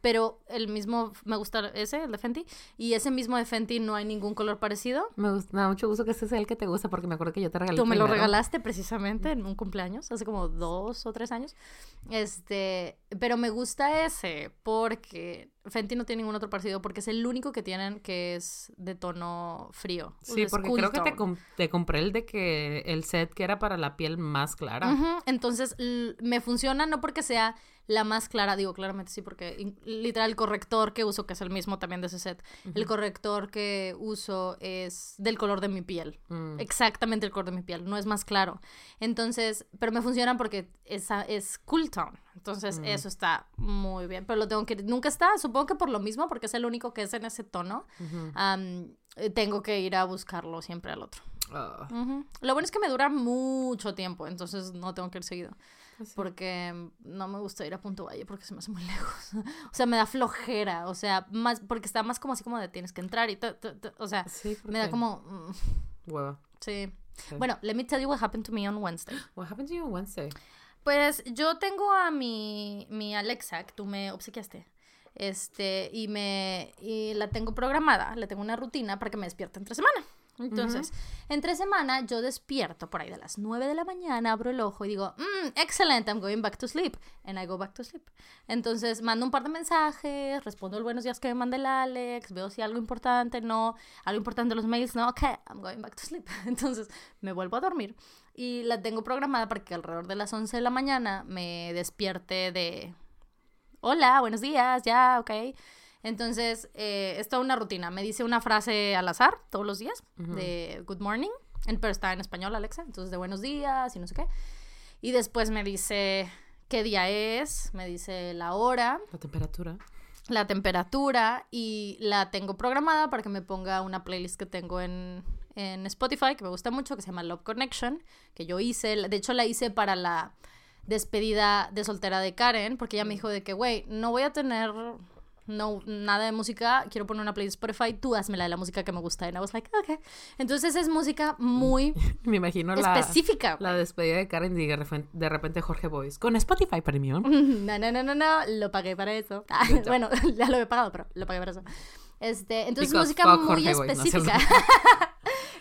pero el mismo, me gusta ese, el de Fenty, y ese mismo de Fenty no hay ningún color parecido. Me, gusta, me da mucho gusto que ese sea el que te gusta, porque me acuerdo que yo te regalé. Tú me lo regalaste precisamente en un cumpleaños, hace como dos o tres años. Este, pero me gusta ese, porque Fenty no tiene ningún otro parecido porque es el único que tienen que es de tono frío. Sí, porque creo que te, te, compré el de que el set que era para la piel más clara. Entonces me funciona no porque sea la más clara, digo claramente sí, porque literal el corrector que uso, que es el mismo también de ese set, el corrector que uso es del color de mi piel, mm. exactamente el color de mi piel, no es más claro. Entonces, pero me funciona porque esa es cool tone, entonces mm. eso está muy bien, pero lo tengo que, nunca está, supongo que por lo mismo, porque es el único que es en ese tono, eh, tengo que ir a buscarlo siempre al otro. Ah. Lo bueno es que me dura mucho tiempo, entonces no tengo que ir seguido. Pues porque no me gusta ir a Punto Valle porque se me hace muy lejos. o sea, me da flojera. O sea, más porque está más como así como de tienes que entrar y o sea, me da como mm. hueva. Sí. Sí. Bueno, let me tell you what happened to me on Wednesday. What happened to you on Wednesday? Pues yo tengo a mi, mi Alexa, que tú me obsequiaste. Este, y me y la tengo programada, le tengo una rutina para que me despierte entre semana. Entonces, entre semana yo despierto por ahí de las 9 de la mañana, abro el ojo y digo, mm, excelente, I'm going back to sleep. And I go back to sleep. Entonces, mando un par de mensajes, respondo el buenos días que me manda el Alex, veo si algo importante, no, algo importante los mails, no, ok, I'm going back to sleep. Entonces, me vuelvo a dormir y la tengo programada para que alrededor de las 11 de la mañana me despierte de, hola, buenos días, ya, ok. Entonces, eh, es toda una rutina. Me dice una frase al azar todos los días de good morning, pero está en español, Alexa, entonces de buenos días y no sé qué. Y después me dice qué día es, me dice la hora, La temperatura. la temperatura y la tengo programada para que me ponga una playlist que tengo en, en Spotify que me gusta mucho, que se llama Love Connection, que yo hice, de hecho la hice para la despedida de soltera de Karen, porque ella me dijo de que, güey, no voy a tener no, nada de música, quiero poner una playlist Spotify, tú hazmela de la música que me gusta. And I was like, ok. Entonces es música muy Me imagino la, específica. la despedida de Karen y de repente, Jorge Boyce. Con Spotify Premium. No, no, no, no, no, lo pagué para eso. Ah, bueno, ya lo he pagado, pero lo pagué para eso. Este, entonces Because música muy no, específica. cierto.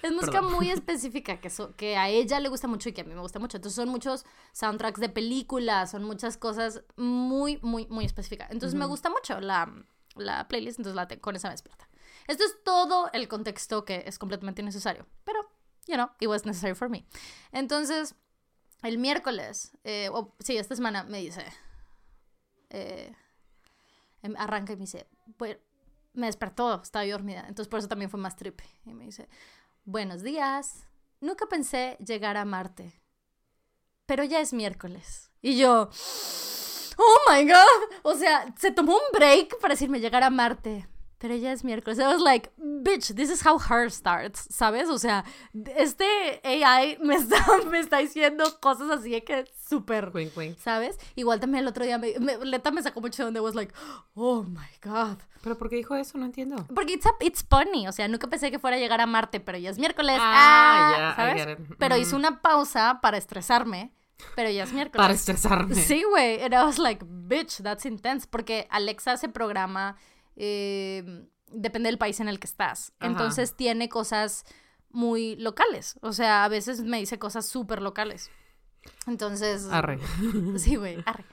Es música Perdón. muy específica que, so- que a ella le gusta mucho y que a mí me gusta mucho. Entonces son muchos soundtracks de películas, son muchas cosas muy, muy, muy específicas. Entonces me gusta mucho la, la playlist, entonces la con esa me despierta. Esto es todo el contexto que es completamente innecesario, pero, you know, it was necessary for me. Entonces, el miércoles, eh, sí, esta semana me dice, eh, em- arranca y me dice, bueno, me despertó, estaba yo dormida, entonces por eso también fue más tripe. Y me dice, buenos días, nunca pensé llegar a Marte, pero ya es miércoles. Y yo, oh my god, o sea, se tomó un break para decirme llegar a Marte. Pero ya es miércoles. I was like, bitch, this is how her starts, ¿sabes? O sea, este AI me está, me está diciendo cosas así de que súper. ¿Sabes? Igual también el otro día, me, me- Leta me sacó mucho de donde was like, oh my god. ¿Pero por qué dijo eso? No entiendo. Porque it's, a- it's funny, o sea, nunca pensé que fuera a llegar a Marte, pero ya es miércoles. Ah, Ah, ya, I ¿sabes? it. Pero hice una pausa para estresarme, pero ya es miércoles. Para estresarme. Sí, güey. And I was like, bitch, that's intense. Porque Alexa se programa, eh, depende del país en el que estás. Ajá. Entonces tiene cosas muy locales. O sea, a veces me dice cosas súper locales. Entonces. Arre. Sí, güey, arre.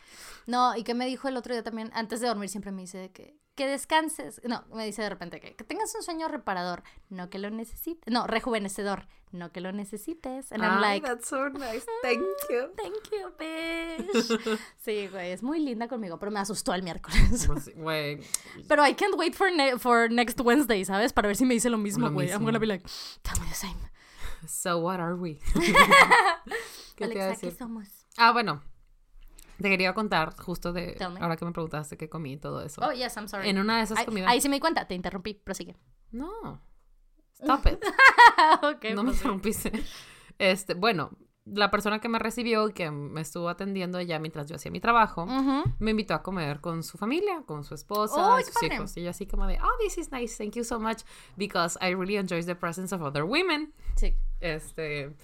No, y que me dijo el otro día también, antes de dormir siempre me dice de que, que descanses. No, me dice de repente que, que tengas un sueño reparador, no que lo necesites. No, rejuvenecedor, no que lo necesites. And I'm like, that's so nice. Thank you. thank you, bitch. Sí, güey, es muy linda conmigo, pero me asustó el miércoles. Pues Güey. Pero I can't wait for, ne- for next Wednesday, ¿sabes? Para ver si me dice lo mismo, güey. I'm gonna be like, tell me the same. So what are we? ¿Qué Alexa, ¿qué somos? Ah, bueno. Te quería contar justo de ahora que me preguntaste qué comí y todo eso. Oh, yes, I'm sorry. en una de esas comidas. ahí sí me di cuenta, te interrumpí, prosigue. No. Stop it. ok, no me prosigue. interrumpiste. Este, bueno, la persona que me recibió y que me estuvo atendiendo allá mientras yo hacía mi trabajo, Ujú. me invitó a comer con su familia, con su esposa ¡Ay, y qué sus padre! hijos. Y yo así como de, oh, this is nice, thank you so much, because I really enjoy the presence of other women. Sí. Este,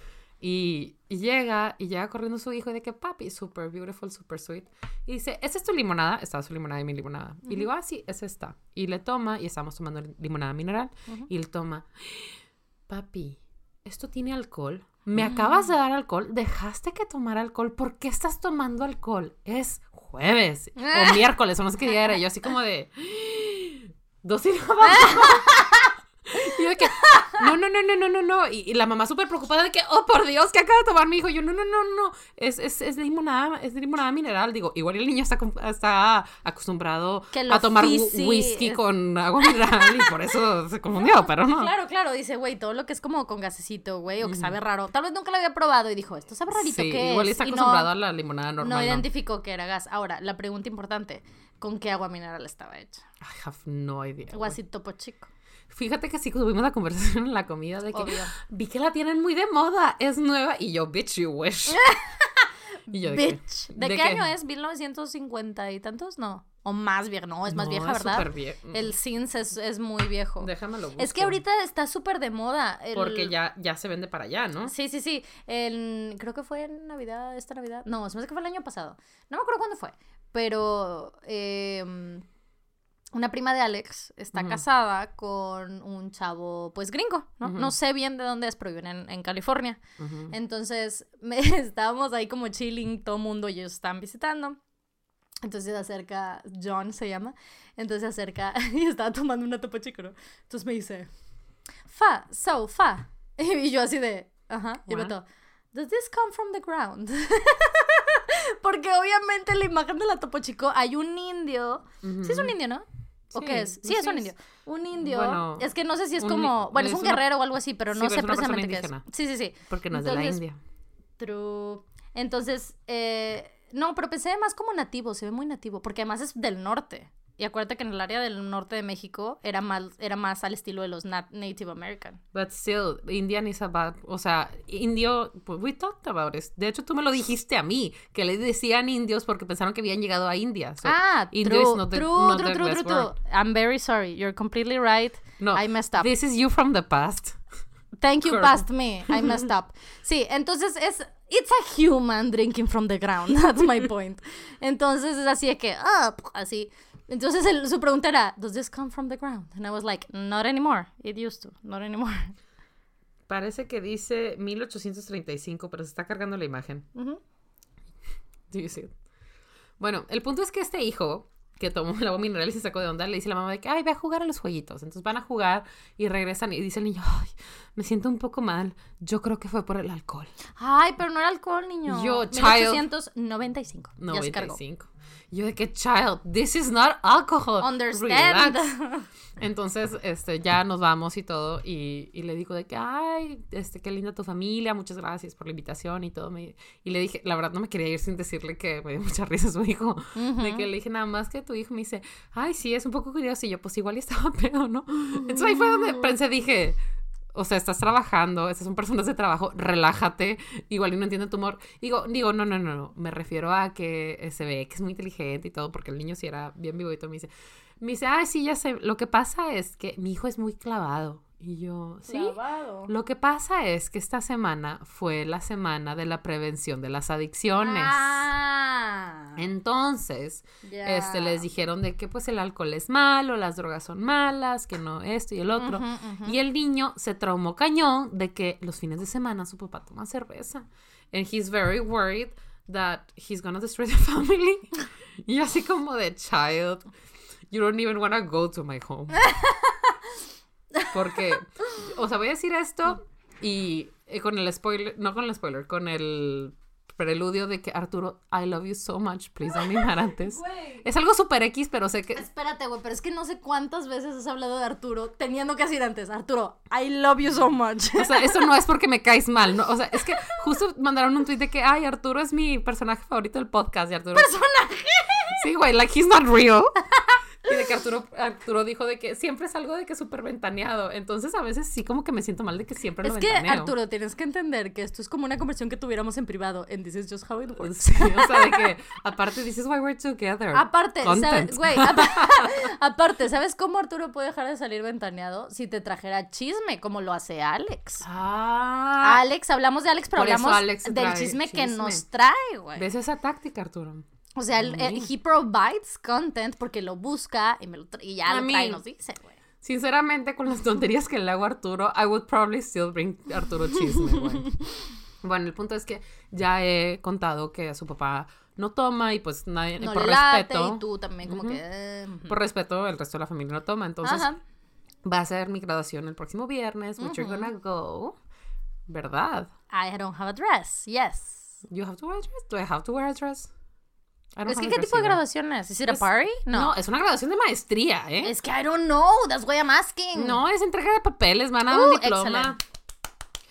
y, y llega, y llega corriendo su hijo y de que, papi, super beautiful, super sweet. Y dice, ¿esa es tu limonada? Estaba su limonada y mi limonada. Y le digo, ah, sí, esa está. Y le toma, y estamos tomando limonada mineral, y él toma, papi, ¿esto tiene alcohol? Me acabas de dar alcohol, dejaste que tomara alcohol, ¿por qué estás tomando alcohol? Es jueves o miércoles o no sé qué día era. Y yo así como de, dos sílabas. Y yo de que, no, no, no, no, no, no, no. Y, y la mamá súper preocupada de que, oh, por Dios, ¿qué acaba de tomar mi hijo? Yo, no, no, no, no. Es, es, es limonada, es limonada mineral. Digo, igual el niño está, está acostumbrado Que a tomar whisky con agua mineral y por eso se confundió, pero no. Claro, claro, dice, güey, todo lo que es como con gasecito, güey, o que sabe raro. Tal vez nunca lo había probado y dijo, esto sabe rarito, Sí, ¿qué igual es? está Y no- acostumbrado a la limonada normal. No ¿no? identificó que era gas. Ahora, la pregunta importante, ¿con qué agua mineral estaba hecha? I have no idea. O güey. Fíjate que sí tuvimos la conversación en la comida de que Obvio. vi que la tienen muy de moda, es nueva. Y yo, bitch, you wish. y yo, ¿de qué? Bitch. ¿De, ¿De qué, qué? año es? ¿1950 y tantos? No. O más vieja. No, es más No, vieja, es ¿verdad? vie- El Sims es, es muy viejo. Déjamelo Es que busco. ahorita está súper de moda. el- Porque ya, ya se vende para allá, ¿no? Sí, sí, sí. El- creo que fue en Navidad, esta Navidad. No, se me hace que fue el año pasado. No me acuerdo cuándo fue. Pero eh, una prima de Alex está casada con un chavo, pues gringo, ¿no? No sé bien de dónde es, pero viven en, en California. Entonces, me, estábamos ahí como chilling, todo mundo, ellos estaban visitando. Entonces se acerca, John se llama, entonces se acerca y estaba tomando una topo chico, ¿no? Entonces me dice, fa, so, fa. Y yo así de, ajá, y What? vato, does this come from the ground? Porque obviamente en la imagen de la topo chico hay un indio, sí es un indio, ¿no? ¿O qué es? Sí, es un indio. Un indio. Bueno, es que no sé si es un- como. Bueno, es es un una- guerrero o algo así, pero Sí, no pero sé precisamente qué es. Sí, sí, sí. Porque no es de la India. True. Entonces, eh, no, pero pensé más como nativo, se ve muy nativo, porque además es del norte. Y acuérdate que en el área del norte de México era más, era más al estilo de los nat- Native American. But still, Indian is about, o sea, indio, pues, we talked about it. De hecho, tú me lo dijiste a mí, que le decían indios porque pensaron que habían llegado a India. So, ah, indio true, is not the- true, not true, true, true, true. I'm very sorry. You're completely right. No, I messed up. this is you from the past. Thank you, Correct. past me. I messed up. Sí, entonces es. It's a human drinking from the ground. That's my point. Entonces es así de que. Ah, así. Entonces el- su pregunta era: ¿Does this come from the ground? And I was like, Not anymore. It used to. Not anymore. Parece que dice 1835, pero se está cargando la imagen. Ujú. Do you see it? Bueno, el punto es que este hijo que tomó el agua mineral y se sacó de onda, le dice a la mamá de que, ay, ve a jugar a los jueguitos. Entonces van a jugar y regresan y dice el niño, ay, me siento un poco mal. Yo creo que fue por el alcohol. Ay, pero no era alcohol, niño. Yo, child. 1895. Ya se cargó. 95. Yo de que, child, this is not alcohol. Understand. Relax. Entonces, este, ya nos vamos y todo. Y, y le digo de que, ay, este, qué linda tu familia, muchas gracias por la invitación y todo. Me- y le dije, la verdad no me quería ir sin decirle que me dio mucha risa su hijo. De que le dije, nada más que tu hijo me dice, ay, sí, es un poco curioso. Y yo, pues igual estaba pedo, ¿no? Entonces ahí fue donde pensé, dije, o sea, estás trabajando, estas son personas de trabajo, relájate, igual y no entiende tu humor. Digo, digo, no, no, no, no, me refiero a que eh, se ve que es muy inteligente y todo, porque el niño sí era bien vivo y todo, me dice, me dice, ay, sí, ya sé, lo que pasa es que mi hijo es muy clavado. Y yo, sí. Lo que pasa es que esta semana fue la semana de la prevención de las adicciones. Ah. Entonces, Ya. este, les dijeron de que pues el alcohol es malo, las drogas son malas, que no esto y el otro. Y el niño se traumó cañón de que los fines de semana su papá toma cerveza. And he's very worried that he's gonna destroy the family. y así como de child, you don't even wanna go to my home. Porque, o sea, voy a decir esto y eh, con el spoiler, no con el spoiler, con el preludio de que Arturo, I love you so much, please dame mar antes. Es algo super X, pero sé que Espérate, güey, pero es que no sé cuántas veces has hablado de Arturo teniendo que decir antes, Arturo, I love you so much. O sea, eso no es porque me caes mal, ¿no? O sea, es que justo mandaron un tweet de que, ay, Arturo es mi personaje favorito del podcast. Y Arturo. ¿Personaje? Sí, güey, like he's not real. Y de que Arturo, Arturo dijo de que siempre es algo de que súper ventaneado. Entonces a veces sí como que me siento mal de que siempre Es lo que, ventaneo. Arturo, tienes que entender que esto es como una conversación que tuviéramos en privado en This is just how it works. Sí, o sea, de que aparte dices why we're together. Aparte. ¿sabes? Güey, apa- aparte, ¿sabes cómo Arturo puede dejar de salir ventaneado? Si te trajera chisme, como lo hace Alex. Ah, Alex, hablamos de Alex, pero hablamos Alex del trae chisme, que chisme. nos trae, güey. ¿ves esa táctica, Arturo? O sea, él, él- he provides content porque lo busca y, me lo y ya A lo trae y nos dice, güey. Sinceramente, con las tonterías que le hago a Arturo, I would probably still bring Arturo chisme, güey. Bueno, el punto es que ya he contado que su papá no toma y pues nadie, No por le late respeto, y tú también como Ujú. que... eh, ujú. por respeto, el resto de la familia no toma. Entonces, Ajá. va a ser mi graduación el próximo viernes, which you're gonna go. ¿Verdad? I don't have a dress, yes. You have to wear a dress? Do I have to wear a dress? Es que, ¿qué tipo de graduación es? ¿Es it a Es- party? No. No, es una graduación de maestría, ¿eh? Es que I don't know, that's why I'm asking. No, es entrega de papeles, van a dar un Uh, diploma. excellent.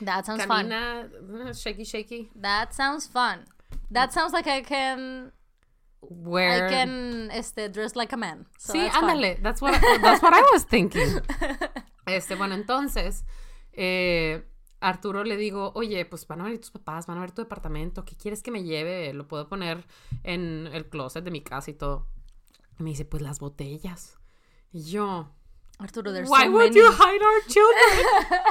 That sounds fun. Camina, uh, shaky, shaky. That sounds fun. That sounds like I can Where... I can este dress like a man. So sí, that's fun. ándale. That's what, that's what I was thinking. Este, bueno, entonces, eh, Arturo le digo, oye, pues van a venir tus papás, van a ver tu departamento, ¿qué quieres que me lleve? Lo puedo poner en el closet de mi casa y todo. Y me dice, pues las botellas. Y yo, Arturo, there's Why so would many. you hide our children?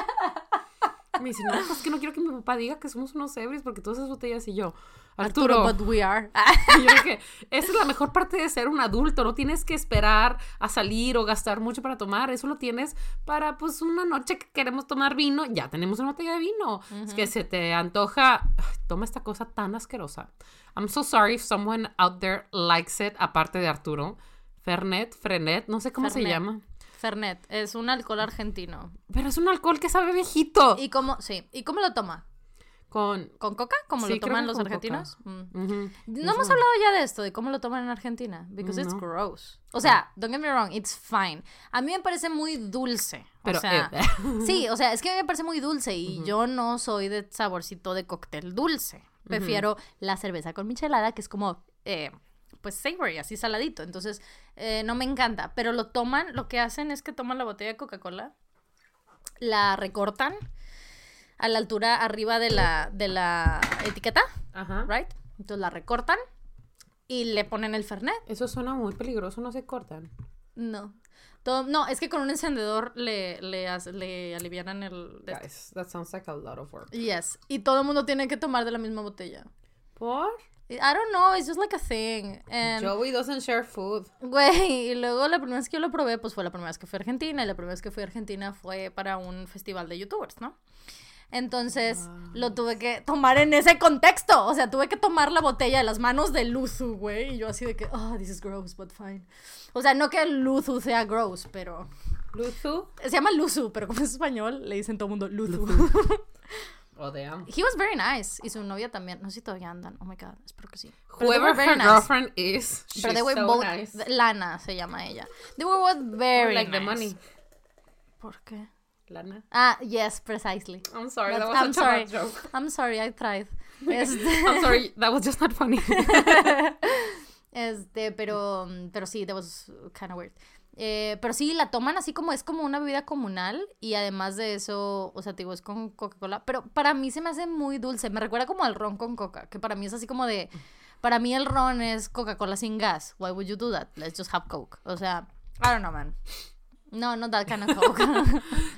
me dice, no, es que no quiero que mi papá diga que somos unos ebrios porque todas esas botellas y yo, Arturo, Arturo, but we are. yo dije, esa es la mejor parte de ser un adulto, no tienes que esperar a salir o gastar mucho para tomar, eso lo tienes para pues una noche que queremos tomar vino, ya tenemos una botella de vino, es que se te antoja, ay, toma esta cosa tan asquerosa. I'm so sorry if someone out there likes it, aparte de Arturo. Fernet, Frenet, no sé cómo se Fernet. llama. Fernet es un alcohol argentino. Pero es un alcohol que sabe viejito. ¿Y cómo, sí, ¿y cómo lo toma? Con... ¿Con coca? ¿Como Sí, lo toman los argentinos? Mm. No hemos hablado ya de esto, de cómo lo toman en Argentina. Because it's gross. O sea, don't get me wrong, it's fine. A mí me parece muy dulce. Pero, o sea, eh, sí, o sea, es que a mí me parece muy dulce y yo no soy de saborcito de cóctel dulce. Prefiero la cerveza con michelada, que es como, eh, pues, savory, así saladito. Entonces, eh, no me encanta. Pero lo toman, lo que hacen es que toman la botella de Coca-Cola, la recortan a la altura arriba de la, de la etiqueta, Ajá. right? Entonces la recortan y le ponen el Fernet. Eso suena muy peligroso, no se cortan. No. Todo- no, es que con un encendedor le, le, le alivianan el... Guys, that sounds like a lot of work. Yes. Y todo el mundo tiene que tomar de la misma botella. ¿Por? I don't know, it's just like a thing. And, Joey doesn't share food. güey, y luego la primera vez que yo lo probé, pues fue la primera vez que fui a Argentina. Y la primera vez que fui a Argentina fue para un festival de youtubers, ¿no? Entonces lo tuve que tomar en ese contexto. O sea, tuve que tomar la botella de las manos de Luzu, güey. Y yo así de que, oh, this is gross, but fine. O sea, no que Luzu sea gross, pero. Luzu. Se llama Luzu, pero como es español, le dicen todo el mundo Luzu. Oh, damn. He was very nice. Y su novia también. No sé si todavía andan. Oh my god, espero que sí. Pero Whoever her nice. girlfriend is, she's Pero they were so both. nice. Lana se llama ella. They were both very like the nice. money. ¿Por qué? Lana. Ah, yes, precisely. I'm sorry, That's- that was I'm sorry. a bad joke. I'm sorry, I tried. Este, I'm sorry, that was just not funny. este, pero, pero sí, that was kind of weird. Eh, pero sí, la toman así como es como una bebida comunal y además de eso, o sea, te digo, es con Coca-Cola, pero para mí se me hace muy dulce, me recuerda como al ron con coca, que para mí es así como de, para mí el ron es Coca-Cola sin gas, why would you do that? Let's just have Coke, o sea, I don't know, man. No, not that kind of Coke.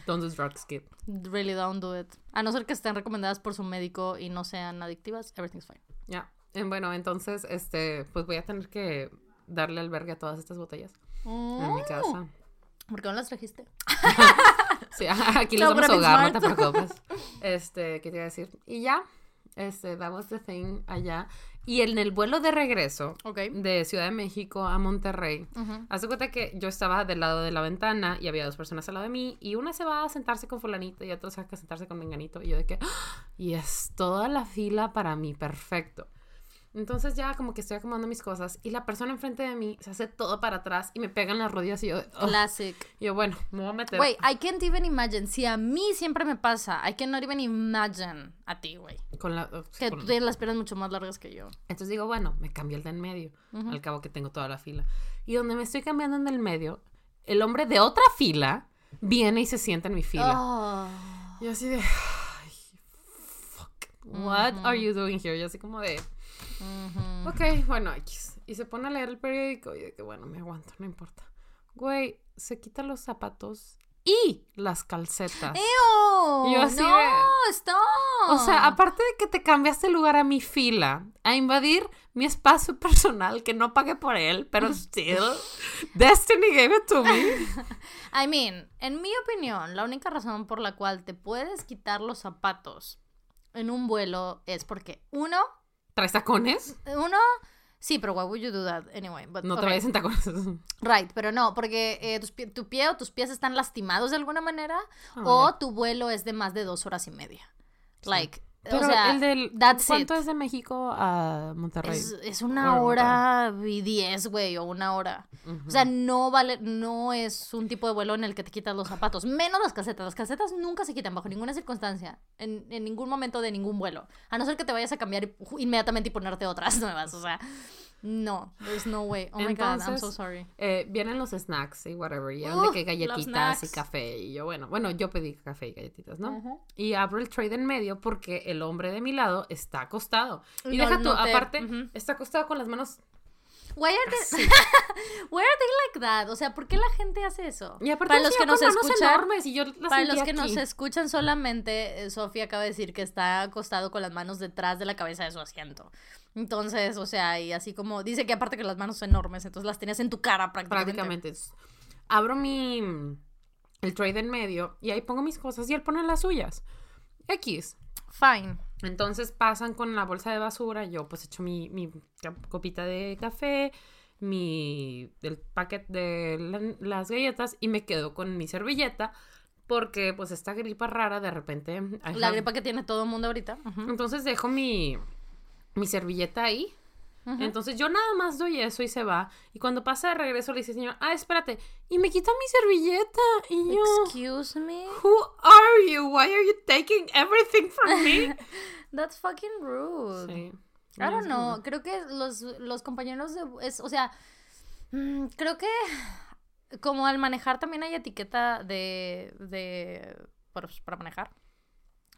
Don't do drugs, kid. really don't do it. A no ser que estén recomendadas por su médico y no sean adictivas, everything's fine. Ya. Eh, Bueno, entonces, este, pues voy a tener que darle albergue a todas estas botellas en mi casa. ¿Por qué no las trajiste? Sí, aquí les So vamos a ahogar, no te preocupes. Este, ¿qué te iba a decir? Y ya, este, that was the thing allá. Y en el vuelo de regreso Ok. de Ciudad de México a Monterrey, Ujú. haz de cuenta que yo estaba del lado de la ventana y había dos personas al lado de mí y una se va a sentarse con fulanito y otra se va a sentarse con menganito y yo de que, ¡ah! y es toda la fila para mí, perfecto. Entonces ya como que estoy acomodando mis cosas y la persona enfrente de mí se hace todo para atrás y me pega en las rodillas y yo, "Ugh". Classic. Y yo bueno, me voy a meter. Güey, I can't even imagine. Si a mí siempre me pasa, I cannot even imagine a ti, güey. con la, Que con- tú tienes las piernas mucho más largas que yo. Entonces digo, bueno, me cambio el de en medio, al cabo que tengo toda la fila. Y donde me estoy cambiando en el medio, el hombre de otra fila viene y se sienta en mi fila. Oh. Y yo así de, ay, fuck, what are you doing here? Yo así como de, Ok, bueno, X. Y se pone a leer el periódico y de que, bueno, me aguanto, no importa. Güey, se quita los zapatos y las calcetas. ¡Ew! Y yo así no, de- stop. O sea, aparte de que te cambiaste lugar a mi fila, a invadir mi espacio personal, que no pagué por él, pero still, Destiny gave it to me. I mean, en mi opinión, la única razón por la cual te puedes quitar los zapatos en un vuelo es porque, uno, ¿Traes tacones? uno, sí, pero why would you do that anyway? But, No te okay. vayas en tacones. Right, pero no, porque eh, tus pie- tu pie o tus pies están lastimados de alguna manera Oh, o tu vuelo es de más de dos horas y media. Like, Pero o sea, el del... that's ¿Cuánto it. es de México a Monterrey? Es, es una hora y diez, güey, o una hora. O sea, no vale, no es un tipo de vuelo en el que te quitas los zapatos. Menos las calcetas. Las calcetas nunca se quitan bajo ninguna circunstancia. En, en ningún momento de ningún vuelo. A no ser que te vayas a cambiar inmediatamente y ponerte otras nuevas. O sea, no. There's no way. Oh my god, I'm so sorry. Eh, vienen los snacks y whatever, y eran Ugh, de que los galletitas y café, y yo, bueno, bueno, yo pedí café y galletitas, ¿no? Y abro el tray en medio porque el hombre de mi lado está acostado. Y No, deja tú, no te- aparte, está acostado con las manos Why are they, why are they like that? O sea, ¿por qué la gente hace eso? Y aparte para los que nos escuchan, enormes y yo las para los que nos escuchan solamente, eh, Sofía acaba de decir que está acostado con las manos detrás de la cabeza de su asiento. Entonces, o sea, y así como dice que aparte que las manos son enormes, entonces las tienes en tu cara prácticamente. prácticamente. Abro mi el tray de en medio y ahí pongo mis cosas y él pone las suyas. X. Fine. Entonces pasan con la bolsa de basura, yo pues echo mi, mi copita de café, mi el paquete de la- las galletas y me quedo con mi servilleta porque pues esta gripa rara de repente La gripa que tiene todo el mundo ahorita. Entonces dejo mi mi servilleta ahí. Entonces yo nada más doy eso y se va. Y cuando pasa de regreso le dice, señor, ah, espérate. Y me quita mi servilleta. Y yo, Excuse me. Who are you? Why are you taking everything from me? That's fucking rude. sí. I don't know, creo que los, los compañeros de... Es, o sea, mm, creo que como al manejar también hay etiqueta de... de para, para manejar.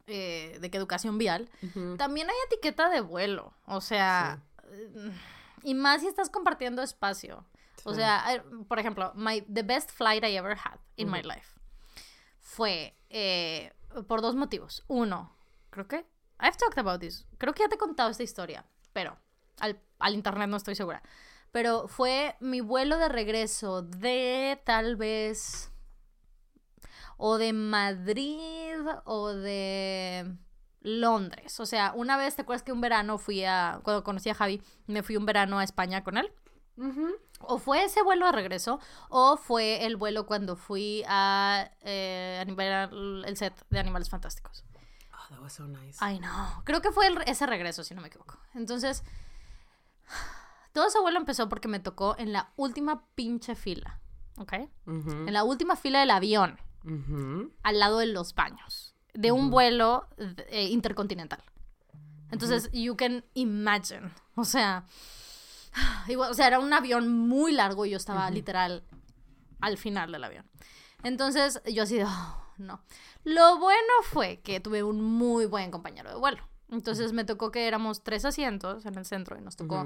Eh, de que educación vial. También hay etiqueta de vuelo. O sea... Y más si estás compartiendo espacio. O sea, por ejemplo, my, the best flight I ever had in my life fue eh, por dos motivos. Uno, creo que I've talked about this. Creo que ya te he contado esta historia, pero al, al internet no estoy segura. Pero fue mi vuelo de regreso de tal vez o de Madrid o de Londres. O sea, una vez, ¿te acuerdas que un verano fui a, cuando conocí a Javi, me fui un verano a España con él? O fue ese vuelo de regreso, o fue el vuelo cuando fui a, eh, a ver el set de Animales Fantásticos. Oh, that was so nice. Ay, no. Creo que fue el- ese regreso, si no me equivoco. Entonces, todo ese vuelo empezó porque me tocó en la última pinche fila, ¿ok? En la última fila del avión, Al lado de los baños, de un vuelo eh, intercontinental. Entonces, you can imagine. O sea, igual, o sea, era un avión muy largo y yo estaba literal al final del avión. Entonces, yo así de, "Oh, no. Lo bueno fue que tuve un muy buen compañero de vuelo. Entonces, me tocó que éramos tres asientos en el centro y nos tocó...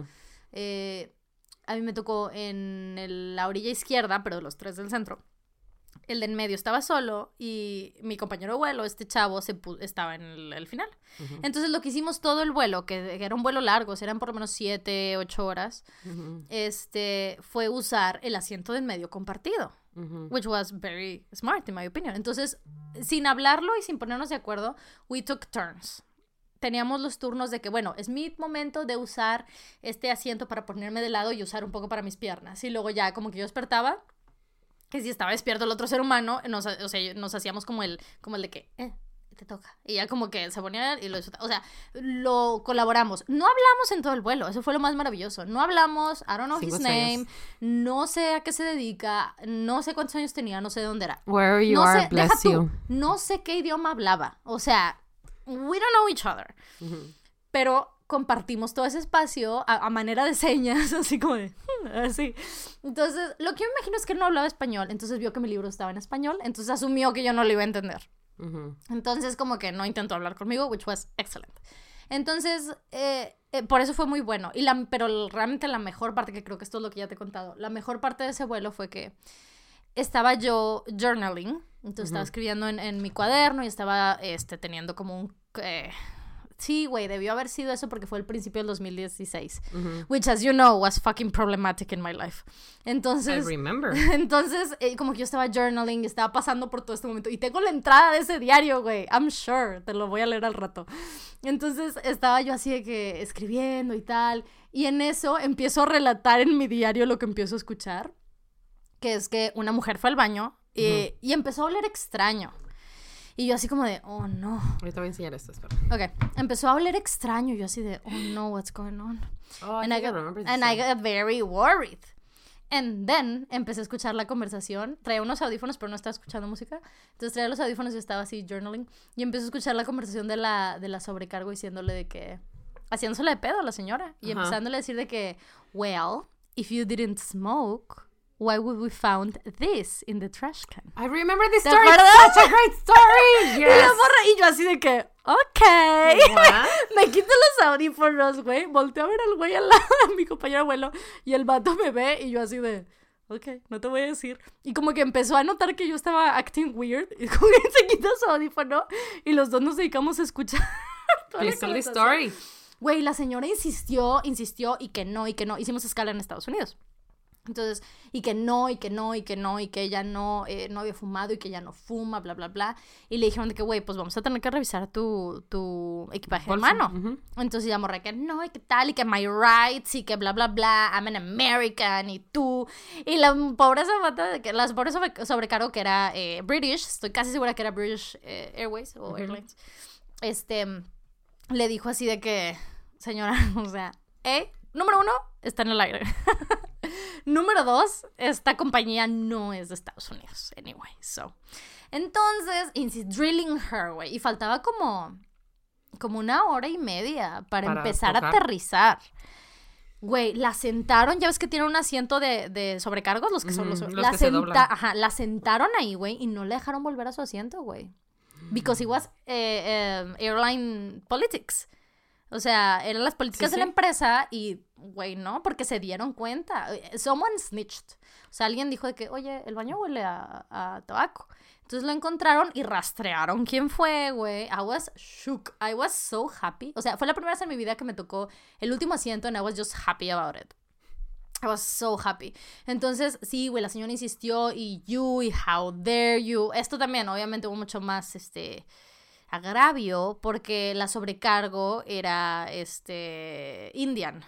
Eh, a mí me tocó en el- la orilla izquierda, pero de los tres del centro. El de en medio estaba solo y mi compañero de vuelo, este chavo, se estaba en el, el final. Entonces lo que hicimos todo el vuelo, que, que era un vuelo largo, eran por lo menos 7, 8 horas, este, fue usar el asiento del medio compartido. Ujú. Which was very smart, in my opinion. Entonces, sin hablarlo y sin ponernos de acuerdo, we took turns. Teníamos los turnos de que, bueno, es mi momento de usar este asiento para ponerme de lado y usar un poco para mis piernas. Y luego ya como que yo despertaba, que si estaba despierto el otro ser humano, nos, o sea, nos hacíamos como el, como el de que, eh, te toca. Y ya como que se ponía y lo disfrutaba. O sea, lo colaboramos. No hablamos en todo el vuelo, eso fue lo más maravilloso. No hablamos, I don't know Cinco his name, no sé a qué se dedica, no sé cuántos años tenía, no sé de dónde era. Wherever you no are, sé, deja bless tú, you. no sé qué idioma hablaba. O sea, we don't know each other. Pero compartimos todo ese espacio a, a manera de señas, así como de, así. Entonces, lo que yo me imagino es que él no hablaba español, entonces vio que mi libro estaba en español, entonces asumió que yo no lo iba a entender. Ujú. Entonces, como que no intentó hablar conmigo, which was excellent. Entonces, eh, eh, por eso fue muy bueno. Y la, pero realmente la mejor parte, que creo que esto es lo que ya te he contado, la mejor parte de ese vuelo fue que estaba yo journaling, entonces estaba Ujú. escribiendo en, en mi cuaderno y estaba este, teniendo como un... eh, sí, güey, debió haber sido eso porque fue el principio del 2016, Ujú. which as you know was fucking problematic in my life. I Entonces... remember. Entonces, eh, como que yo estaba journaling, estaba pasando por todo este momento. Y tengo la entrada de ese diario, güey. I'm sure. Te lo voy a leer al rato. Entonces, estaba yo así de que escribiendo y tal. Y en eso empiezo a relatar en mi diario lo que empiezo a escuchar. Que es que una mujer fue al baño y, y empezó a oler extraño. Y yo así como de, oh no. Ahorita voy a enseñar esto, espera. Ok, empezó a oler extraño. Yo así de, oh no, what's going on? Oh, and I I got, and I got very worried. And then empecé a escuchar la conversación. Traía unos audífonos, pero no estaba escuchando música. Entonces traía los audífonos y estaba así journaling. Y empecé a escuchar la conversación de la, de la sobrecargo diciéndole de que. Haciéndosele de pedo a la señora. Y Ajá. empezándole a decir de que, well, if you didn't smoke, why would we found this in the trash can? I remember this ¿Te story. acuerdas? Such a great story. Y, la Yes. morra- y yo así de que, ok. me quito los audífonos, güey. Volteo a ver al güey al lado de mi compañero abuelo y el vato me ve y yo así de ok, no te voy a decir. Y como que empezó a notar que yo estaba acting weird. Y como que se quitó su audífono y los dos nos dedicamos a escuchar. toda la story. Güey, la señora insistió, insistió y que no, y que no. Hicimos escala en Estados Unidos. Entonces, y que no, y que no, y que no, y que ella no, eh, no había fumado y que ella no fuma, bla, bla, bla. Y le dijeron de que, güey, pues vamos a tener que revisar tu, tu equipaje de mano. Entonces ella morra que no, y que tal, y que my rights, y que bla, bla, bla, I'm an American, y tú. Y la pobreza que la pobreza sobrecargo que era eh, British, estoy casi segura que era British eh, Airways o Airlines, este, le dijo así de que, señora, o sea, eh, número uno, está en el aire. Número dos, esta compañía no es de Estados Unidos. Anyway, so. Entonces, drilling her, güey. Y faltaba como, como una hora y media para, empezar a aterrizar. Güey, la sentaron, ya ves que tiene un asiento de, sobrecargos, los que son los, la, Ajá, la sentaron ahí, güey, y no le dejaron volver a su asiento, güey. Because it was eh, eh, airline politics. O sea, eran las políticas de la empresa y, güey, no, porque se dieron cuenta. Eh, someone snitched. O sea, alguien dijo de que, oye, el baño huele a, tabaco. Entonces lo encontraron y rastrearon quién fue, güey. I was shook. I was so happy. O sea, fue la primera vez en mi vida que me tocó el último asiento and I was just happy about it. I was so happy. Entonces, sí, güey, la señora insistió y you y how dare you. Esto también, obviamente, hubo mucho más, este agravio porque la sobrecargo era este Indian.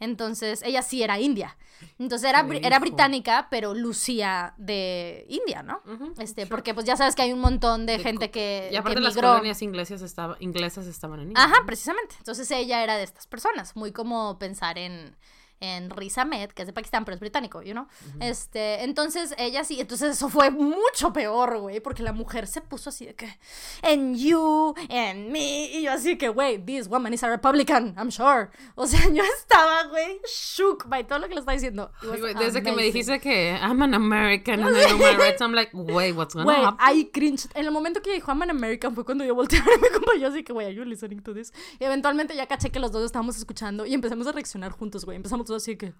Entonces, ella sí era india. Entonces era, era británica, pero lucía de India, ¿no? este, porque pues ya sabes que hay un montón de, gente que. Y aparte las colonias inglesas, estaba, inglesas estaban en India. Ajá, precisamente. Entonces ella era de estas personas. Muy como pensar en en Riz Ahmed, que es de Pakistán, pero es británico, you know? Este, entonces ella sí, entonces eso fue mucho peor, güey, porque la mujer se puso así de que, en you, en me, y yo así que, güey, this woman is a Republican, I'm sure. O sea, yo estaba, güey, shook by todo lo que le está diciendo. desde que me dijiste que I'm an American and I know my rights, I'm like, wait, what's going on? I cringe. En el momento que dijo I'm an American fue cuando yo volteé a ver a mi compañero así que, güey, are you listening to this? Y eventualmente ya caché que los dos estábamos escuchando y empezamos a reaccionar juntos, güey. Empezamos así que.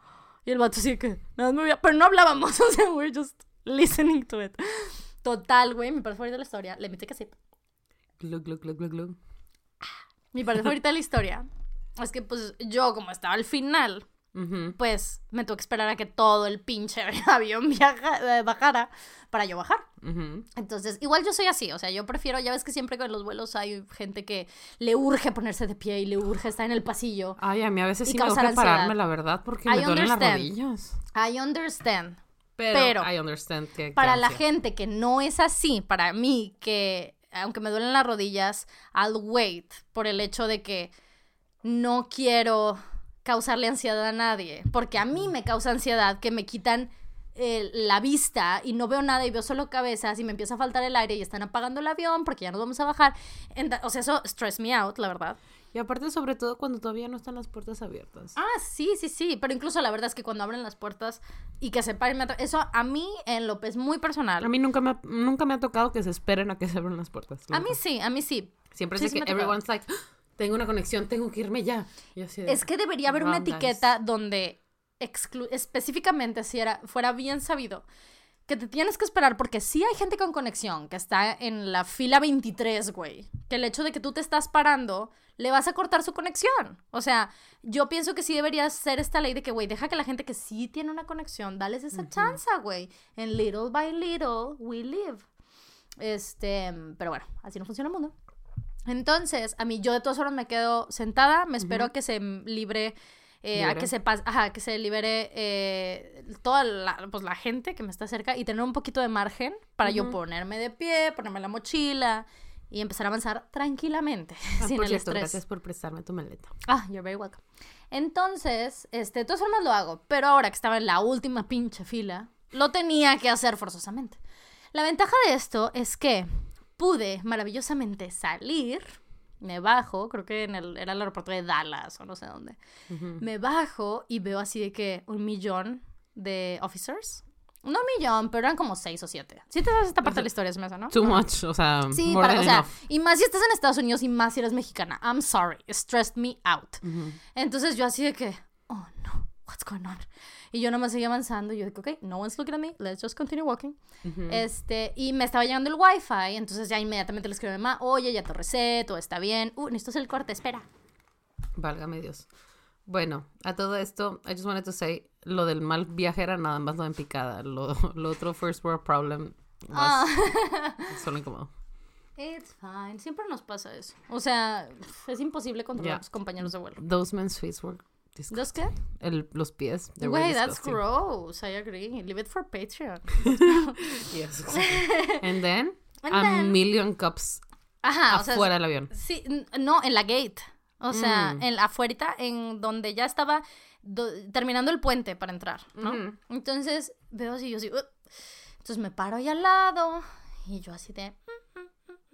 Y el vato así que. Nada me Pero no hablábamos, o sea, we're just listening to it. Total, güey, mi parte favorita de la historia. Le metí que sí. Glug, glug, glug, glug, glug. Mi parte favorita de la historia es que, pues, yo, como estaba al final, pues me tuve que esperar a que todo el pinche avión viaja, eh, bajara para yo bajar. Entonces, igual yo soy así, o sea, yo prefiero, ya ves que siempre con los vuelos hay gente que le urge ponerse de pie y le urge estar en el pasillo. Ay, a mí a veces sí me urge pararme, la verdad, porque me duelen las rodillas. I understand. Pero, I understand que, para la gente que no es así, para mí, que aunque me duelen las rodillas, I'll wait por el hecho de que no quiero causarle ansiedad a nadie, porque a mí me causa ansiedad que me quitan eh, la vista y no veo nada y veo solo cabezas y me empieza a faltar el aire y están apagando el avión porque ya nos vamos a bajar. o sea, eso stress me out, la verdad. Y aparte, sobre todo cuando todavía no están las puertas abiertas. Ah, sí, sí, sí. Pero incluso la verdad es que cuando abren las puertas y que se paren, eso a mí en López muy personal. A mí nunca me, ha, nunca me ha tocado que se esperen a que se abran las puertas. A mí sí, a mí sí. Siempre es que everyone's like, tengo una conexión, tengo que irme ya. es que debería haber una etiqueta donde específicamente si era, fuera bien sabido que te tienes que esperar porque sí hay gente con conexión que está en la fila 23, güey. Que el hecho de que tú te estás parando le vas a cortar su conexión. O sea, yo pienso que sí debería ser esta ley de que, güey, deja que la gente que sí tiene una conexión, dales esa chance, güey. En little by little we live. Este, pero bueno, así no funciona el mundo. Entonces, a mí yo de todas formas me quedo sentada, me espero que se libre, eh, a que se, ajá, que se libere eh, toda la, pues, la gente que me está cerca y tener un poquito de margen para yo ponerme de pie, ponerme la mochila y empezar a avanzar tranquilamente, ah, sin el estrés. Gracias por prestarme tu maleta. Ah, you're very welcome. Entonces, este, de todas formas lo hago, pero ahora que estaba en la última pinche fila, lo tenía que hacer forzosamente. La ventaja de esto es que pude maravillosamente salir, me bajo, creo que en el, era el aeropuerto de Dallas o no sé dónde, me bajo y veo así de que un millón de officers No un millón, pero eran como seis o siete. Sí te sabes esta parte de la historia, se me hace, ¿no? Too much, o sea, Sí, more para, o than sea, enough. y más si estás en Estados Unidos y más si eres mexicana. I'm sorry, it stressed me out. Entonces yo así de que, oh no, what's going on? Y yo nomás seguía avanzando y yo dije, ok, no one's looking at me, let's just continue walking. Este, y me estaba llegando el wifi, entonces ya inmediatamente le escribí a mi mamá, oye, ya te recé, todo está bien. Uh, necesito hacer el corte, espera. Válgame Dios. Bueno, a todo esto, I just wanted to say, lo del mal viaje era nada más lo en picada. Lo, lo otro first world problem Ah. was solo incómodo. It's fine, siempre nos pasa eso. O sea, es imposible controlar Ya. a tus compañeros de vuelo. Those men's feet were disgusting. ¿Los qué? El, los pies. Güey, that's gross. I agree. Leave it for Patreon. Yes. And then, And a then- million cups Ajá, o sea, afuera del avión. Sí, no, en la gate. O sea, Mm. en la afuerita, en donde ya estaba do- terminando el puente para entrar, ¿no? Entonces veo así, yo así. "Uh". Entonces me paro ahí al lado y yo así de.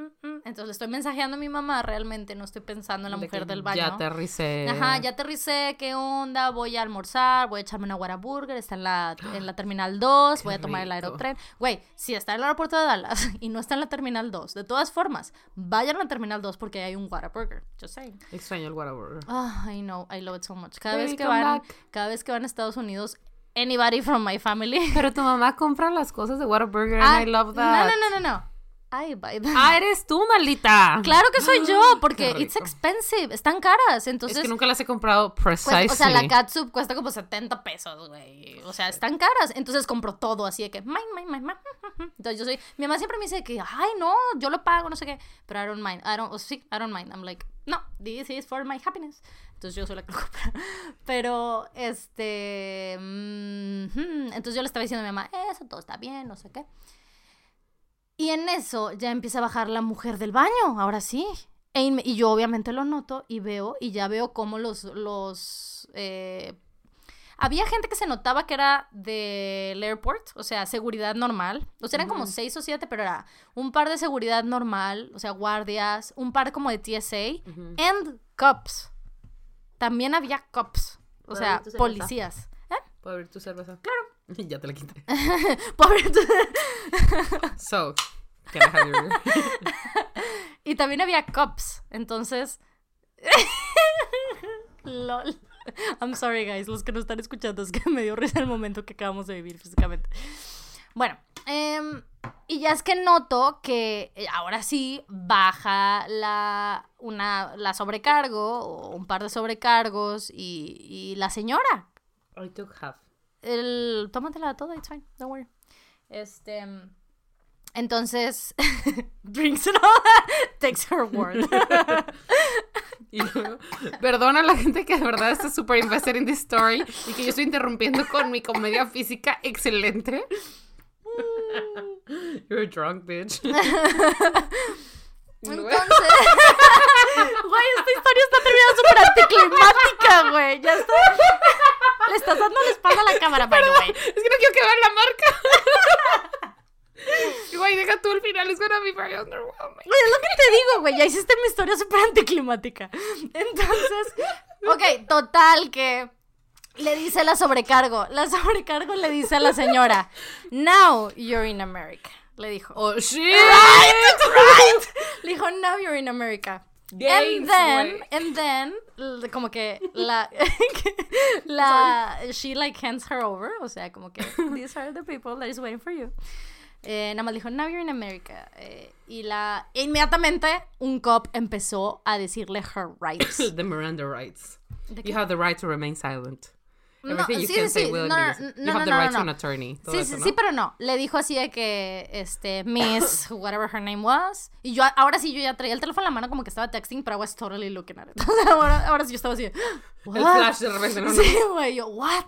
"Mm, mm, mm, mm, mm". Entonces le estoy mensajeando a mi mamá realmente, no estoy pensando en la De mujer del baño. Ya aterricé. Ajá, ya aterricé, ¿qué onda? Voy a almorzar, voy a echarme una Whataburger, está en la, en la Terminal 2, voy a tomar el rico. aerotren. Güey, si está en el aeropuerto de Dallas y no está en la Terminal 2, de todas formas, vayan a la Terminal 2 porque hay un Whataburger, just saying. Extraño el Whataburger. Ah, I know, I love it so much. Cada Baby, vez que van, back. cada vez que van a Estados Unidos, anybody from my family. Pero tu mamá compra las cosas de Whataburger Ah, and I love No, that. no, no, no, no. Ah, eres tú, maldita. Claro que soy yo, porque it's expensive, están caras, entonces... es que nunca las he comprado Cuesta- precisely. o sea, la catsup cuesta como 70 pesos, güey. O sea, están caras. Entonces compro todo así de que, mine, mine, mine. Entonces yo soy, mi mamá siempre me dice que, ay, no, yo lo pago, no sé qué. Pero I don't mind. I don't, o sí, I don't mind. I'm like, no, this is for my happiness. Entonces yo soy la que lo compra. Pero, este, mm, entonces yo le estaba diciendo a mi mamá, eso todo está bien, no sé qué. Y en eso ya empieza a bajar la mujer del baño, ahora sí. E y yo obviamente lo noto y veo, y ya veo cómo los, los, eh, había gente que se notaba que era del airport, o sea, seguridad normal. O sea, eran como seis o siete, pero era un par de seguridad normal, o sea, guardias, un par como de TSA, and cops. También había cops, o ¿Puedo sea, policías. ¿Eh? ¿Puedo abrir tu cerveza? Claro. ya te la quité. Pobre- So, can I have your... Y también había cops. Entonces. LOL. I'm sorry, guys. Los que no están escuchando es que me dio risa el momento que acabamos de vivir físicamente. Bueno, em, y ya es que noto que eh, ahora sí baja la, una, la sobrecargo o un par de sobrecargos y, y la señora. I took half. El, tómatela toda, it's fine, don't worry. Este. Entonces, drinks it all, takes her word. Y luego, perdona a la gente que de verdad está súper invested in this story y que yo estoy interrumpiendo con mi comedia física excelente. You're drunk, bitch. Entonces, güey, esta historia está terminando súper anticlimática, güey. Ya está. Le estás dando la espalda a la cámara, by the way. Es que no quiero que vean la marca. Güey, deja tú el final, es gonna be very underwhelming. Güey, es lo que te digo, güey. Ya hiciste mi historia súper anticlimática. Entonces, ok, total que le dice la sobrecargo. La sobrecargo le dice a la señora, Now you're in America. Le dijo. Oh, shit. right. Le dijo, now you're in America. And Games, then, güey. and then, como que la, la, she like hands her over, o sea, como que, these are the people that is waiting for you. Eh, nada más dijo, now you're in America. Eh, y la, inmediatamente, un cop empezó a decirle her rights. The Miranda rights. ¿De You have the right to remain silent. No, sí, can sí, No, no, no, You have no, the no, right no, to an no. attorney. Todo Sí, sí, pero no. Le dijo así de que, este, Miss, whatever her name was. Y yo, ahora sí, yo ya traía el teléfono en la mano como que estaba texting, pero I was totally looking at it. ahora, ahora sí yo estaba así, El "What?". flash de repente, no, no. Sí, güey, yo, what?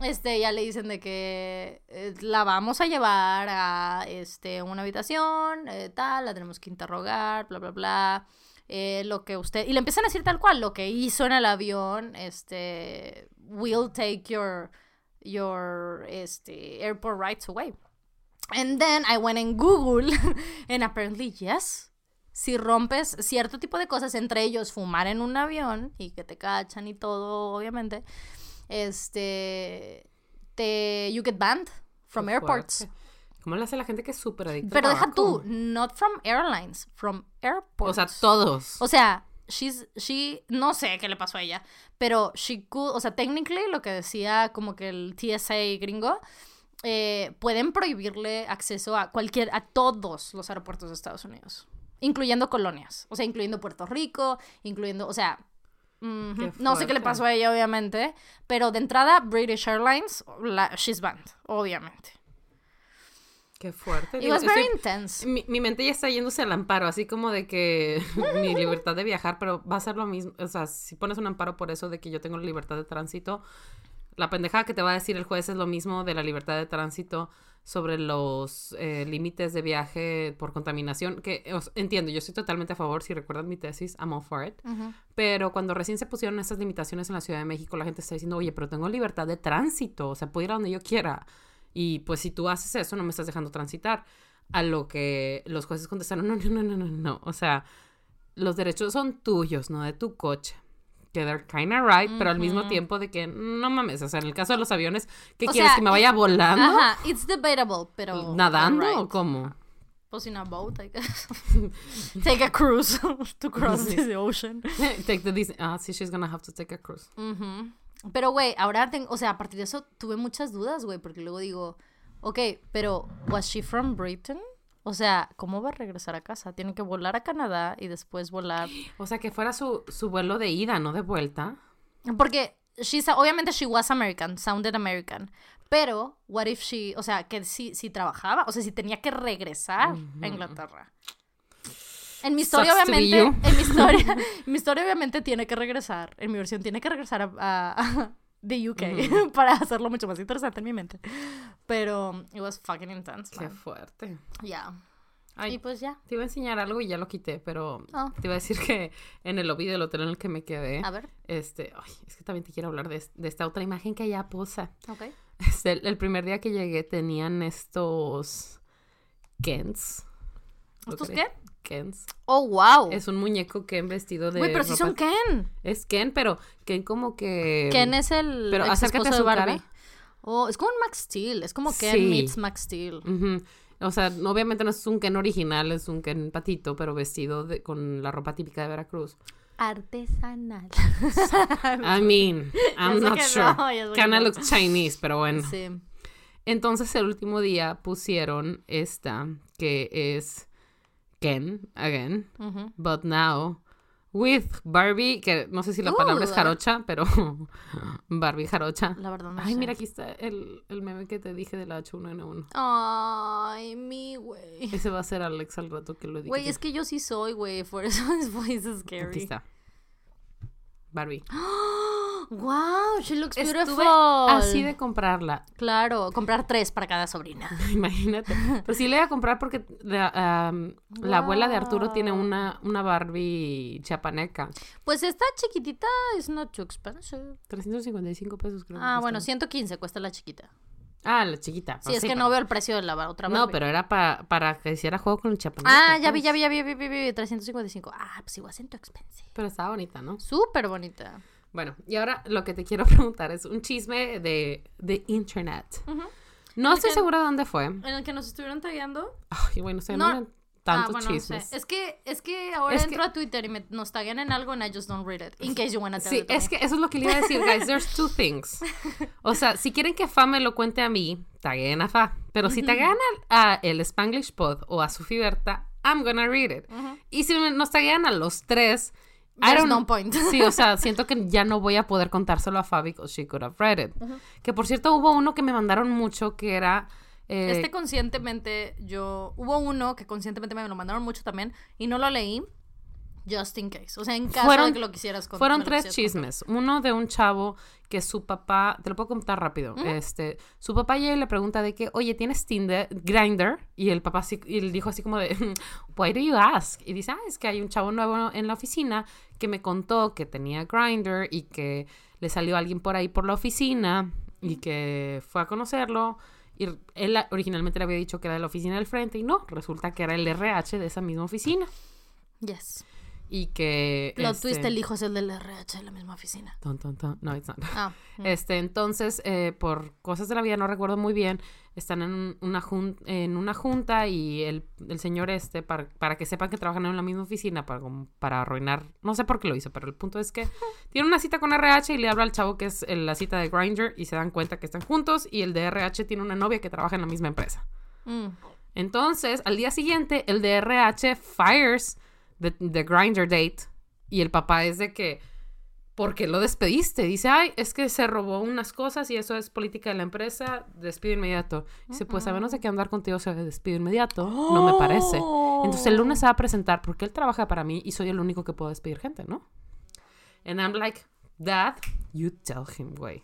Este, ya le dicen de que eh, la vamos a llevar a, este, una habitación, eh, tal, la tenemos que interrogar, bla, bla, bla. Eh, lo que usted... Y le empiezan a decir tal cual, lo que hizo en el avión, este, we'll take your, your, este, airport rights away. And then I went in Google, and apparently, yes. Si rompes cierto tipo de cosas, entre ellos fumar en un avión y que te cachan y todo, obviamente, este, te, you get banned from airports. ¿Cómo le hace la gente que es súper adicta Pero deja tú, not from airlines, from airports. O sea, todos. O sea, she's, she, no sé qué le pasó a ella, pero she could, o sea, technically lo que decía como que el TSA gringo, eh, pueden prohibirle acceso a cualquier, a todos los aeropuertos de Estados Unidos, incluyendo colonias, o sea, incluyendo Puerto Rico, incluyendo, o sea, no sé qué le pasó a ella, obviamente, pero de entrada, British Airlines, la, she's banned, obviamente. Qué fuerte. It was very estoy- intense. Mi, mi mente ya está yéndose al amparo, así como de que mi libertad de viajar, pero va a ser lo mismo. O sea, si pones un amparo por eso de que yo tengo la libertad de tránsito, la pendejada que te va a decir el juez es lo mismo de la libertad de tránsito sobre los eh, límites de viaje por contaminación, que entiendo, yo estoy totalmente a favor, si recuerdan mi tesis, I'm all for it, pero cuando recién se pusieron estas limitaciones en la Ciudad de México, la gente está diciendo, oye, pero tengo libertad de tránsito, o sea, puedo ir a donde yo quiera. Y pues si tú haces eso, no me estás dejando transitar. A lo que los jueces contestaron, no, no, no, no, no, no. O sea, los derechos son tuyos, no de tu coche. Que they're kinda right, pero al mismo tiempo de que no mames. O sea, en el caso de los aviones, ¿qué O quieres? sea, ¿Que me vaya volando? Ajá, it's debatable, pero... ¿Nadando you're o right. cómo? Pues in a boat, I guess. take a cruise to cross the ocean. take the Disney. Ah, sí, she's gonna have to take a cruise. Ujú. Pero, güey, ahora tengo, o sea, a partir de eso tuve muchas dudas, güey, porque luego digo, ok, pero, ¿was she from Britain? O sea, ¿cómo va a regresar a casa? Tiene que volar a Canadá y después volar. O sea, que fuera su, su vuelo de ida, no de vuelta. Porque, she's, obviamente, she was American, sounded American. Pero, what if she, o sea, que si, si trabajaba, o sea, si tenía que regresar a Inglaterra. En mi historia, Sucks obviamente, en mi historia, mi historia, obviamente, tiene que regresar, en mi versión, tiene que regresar a, a- a- de UK para hacerlo mucho más interesante en mi mente. Pero, it was fucking intense, Qué man. fuerte. Ya. Ay, Y pues ya. Te iba a enseñar algo y ya lo quité, pero Oh. te iba a decir que en el lobby del hotel en el que me quedé, A ver. este, ay, es que también te quiero hablar de, de esta otra imagen que ella puso. Ok. Este, el, el primer día que llegué tenían estos Kens. ¿Lo ¿Estos qué? Kens. Oh, wow. Es un muñeco Ken vestido de Güey, pero si son ropa- Ken. Es Ken, pero Ken como que... Ken es el pero acércate a de su Barbie. cara. Oh, es como un Max Steel. Es como Ken Sí. meets Max Steel. O sea, obviamente no es un Ken original, es un Ken patito, pero vestido de- con la ropa típica de Veracruz. Artesanal. I mean, I'm not sure. no, Kinda looks Chinese, pero bueno. Sí. Entonces el último día pusieron esta, que es Ken, again, but now with Barbie, que no sé si la palabra es Uh. jarocha, pero Barbie jarocha. La verdad no Ay, sé. mira, aquí está el, el meme que te dije de la H1N1. Ay, mi güey. Ese va a ser Alex al rato que lo diga. Güey, es que yo sí soy, güey. Por eso his voice is Aquí scary. está. Barbie. wow, she looks Estuve beautiful. así de comprarla. Claro, comprar tres para cada sobrina. Imagínate. Pero sí le iba a comprar porque la, abuela de Arturo tiene una, una Barbie chapaneca. Pues esta chiquitita is not too expensive. 355 pesos creo. Ah, bueno, costaba. 115 cuesta la chiquita. Ah, la chiquita. Sí, es que no veo el precio de la otra No, pero era pa- para que hiciera juego con el chapaneca. Ah, ya vi, ya vi, ya vi, vi, vi, 355. Ah, pues igual siento expensive. Pero estaba bonita, ¿no? Súper bonita. Bueno, y ahora lo que te quiero preguntar es un chisme de, de internet. No estoy segura de dónde fue. En el que nos estuvieron tagueando. Ay, bueno, sé, No. Me- tantos ah, bueno, no chismes. sé. Es que, es que ahora Es que- entro a Twitter y me, nos taguean en algo and I just don't read it. In case you wanna tell Sí, it es que eso es lo que le iba a decir, guys. There's two things. O sea, si quieren que Fa me lo cuente a mí, taguen a Fa. Pero si taguean a, a el Spanglish Pod o a Sofía Berta, I'm gonna read it. Y si nos taguean a los tres, I There's don't no point. Sí, o sea, siento que ya no voy a poder contárselo a Fabi because she could have read it. Que por cierto, hubo uno que me mandaron mucho que era. Eh, Este conscientemente, yo. Hubo uno que conscientemente me lo mandaron mucho también y no lo leí. Just in case. O sea, en caso Fueron- de que lo quisieras contar. Fueron tres chismes. Uno de un chavo que su papá, te lo puedo contar rápido. Este, su papá llega y le pregunta de que, oye, ¿tienes Tinder, Grinder? Y el papá así, y él dijo así como de, Why do you ask? Y dice, ah, es que hay un chavo nuevo en la oficina que me contó que tenía Grinder y que le salió alguien por ahí por la oficina y que fue a conocerlo. Y él originalmente le había dicho que era de la oficina del frente y no, resulta que era el RH de esa misma oficina. Yes. Y que... Plot este, twist, el hijo es el del RH de la misma oficina. Ton, ton, ton. No, it's not. Ah, mm. Este, entonces, eh, por cosas de la vida, no recuerdo muy bien, están en una, jun- en una junta y el, el señor este, para, para que sepan que trabajan en la misma oficina, para, para arruinar, no sé por qué lo hizo, pero el punto es que tiene una cita con RH y le habla al chavo que es la cita de Grindr y se dan cuenta que están juntos y el de RH tiene una novia que trabaja en la misma empresa. Mm. Entonces, al día siguiente, el de RH fires the, the grinder date y el papá es de que, ¿por qué lo despediste? Dice, ay, es que se robó unas cosas y eso es política de la empresa, despido inmediato. Dice, pues a menos de que andar contigo se despido inmediato, no me parece. Entonces el lunes se va a presentar porque él trabaja para mí y soy el único que puedo despedir gente, ¿no? And I'm like, Dad, you tell him, güey.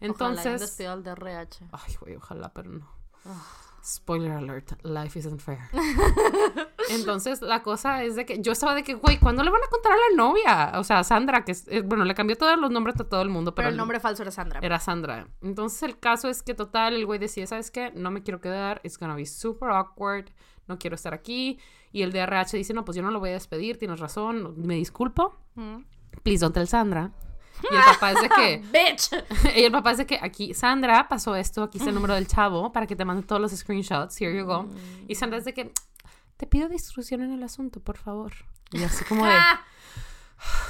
Ojalá Entonces, despido al de RH. Ay, güey, ojalá, pero no. Spoiler alert, life isn't fair. Entonces, la cosa es de que yo estaba de que, güey, ¿cuándo le van a contar a la novia? O sea, Sandra, que es, eh, bueno, le cambió todos los nombres a todo el mundo, pero, Pero el nombre falso era Sandra. era Sandra. Entonces, el caso es que, total, el güey decía, ¿sabes qué? No me quiero quedar, it's gonna be super awkward, no quiero estar aquí. Y el DRH dice, no, pues yo no lo voy a despedir, tienes razón, me disculpo. Mm. Please don't tell Sandra. Y el papá de que, ¡Bitch! y el papá dice que aquí, Sandra pasó esto, aquí está el número del chavo para que te mande todos los screenshots, here you go. Y Sandra de que, te pido discusión en el asunto, por favor. Y así como de, Ah.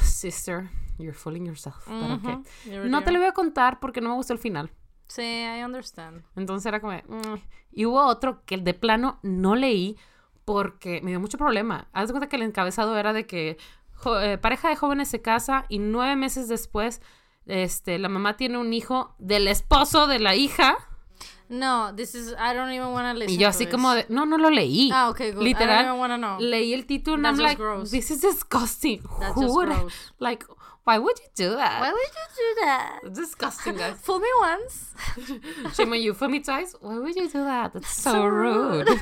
sister, you're fooling yourself. Ujú. You're No te lo voy a contar porque no me gustó el final. Sí, I understand. Entonces era como, de, "Mm". y hubo otro que de plano no leí porque me dio mucho problema. Haz de cuenta que el encabezado era de que jo- eh, pareja de jóvenes se casa y nueve meses después, este, la mamá tiene un hijo del esposo de la hija. No, this is, I don't even want to listen Y yo to así this. como de, no, no lo leí. Ah, okay, good. I Literal, don't even know. leí el título and That's I'm like, gross. this is disgusting. That's Who just would- gross. Like, why would you do that? Why would you do that? Disgusting, guys. Fool me once. Shame on you, for me twice. Why would you do that? That's so, So rude. rude.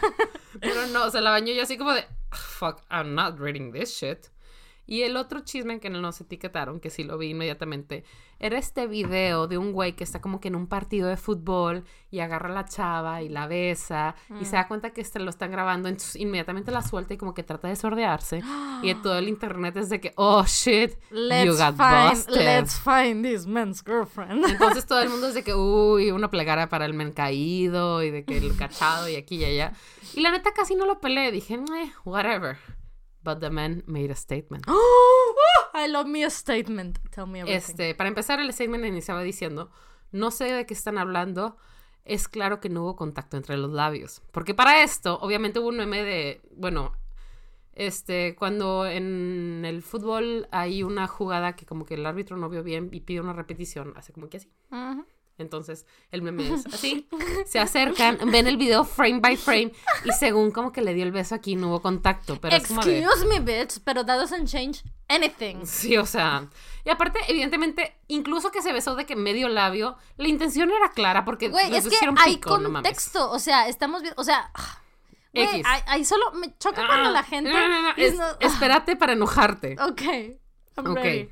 Pero no, se la bañó yo así como de, fuck, I'm not reading this shit. Y el otro chisme que no nos etiquetaron, que sí lo vi inmediatamente, era este video de un güey que está como que en un partido de fútbol y agarra a la chava y la besa y se da cuenta que este lo están grabando, entonces inmediatamente la suelta y como que trata de sordearse. y todo el internet es de que, oh shit, you Let's got find, busted. let's find this man's girlfriend. Entonces todo el mundo es de que, uy, una plegara para el men caído y de que el cachado y aquí y allá. Y la neta casi no lo peleé, dije, eh, whatever. But the man made a statement. I love me a statement. Tell me everything. Este, para empezar, el statement iniciaba diciendo, no sé de qué están hablando, es claro que no hubo contacto entre los labios. Porque para esto, obviamente hubo un meme de, bueno, este, cuando en el fútbol hay una jugada que como que el árbitro no vio bien y pide una repetición, hace como que así. Ujú. Entonces, el meme es así. Se acercan, ven el video frame by frame y según como que le dio el beso aquí, no hubo contacto. Pero es como de... Excuse me, bitch, pero that doesn't change anything. Sí, o sea... Y aparte, evidentemente, incluso que se besó de que medio labio, la intención era clara porque Güey, es que hay pico, no contexto. o sea, estamos viendo. O sea. Güey, ahí, solo me choca cuando Ah, la gente. No, no, no, es- not- espérate para enojarte. Ok. I'm Ok. ready.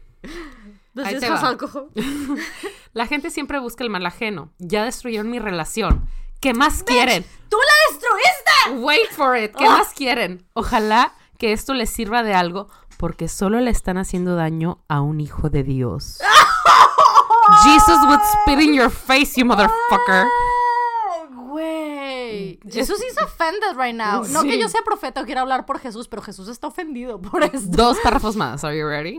Ahí te va. La gente siempre busca el mal ajeno. Ya destruyeron mi relación. ¿Qué más quieren? ¡Tú la destruiste! Wait for it. ¿Qué Ah. más quieren? Ojalá que esto les sirva de algo porque solo le están haciendo daño a un hijo de Dios. Jesus would spit in your face, you motherfucker. Ah, Güey. Jesús is offended right now. No Sí. que yo sea profeta o quiera hablar por Jesús, pero Jesús está ofendido por esto. Dos párrafos más. Are you ready?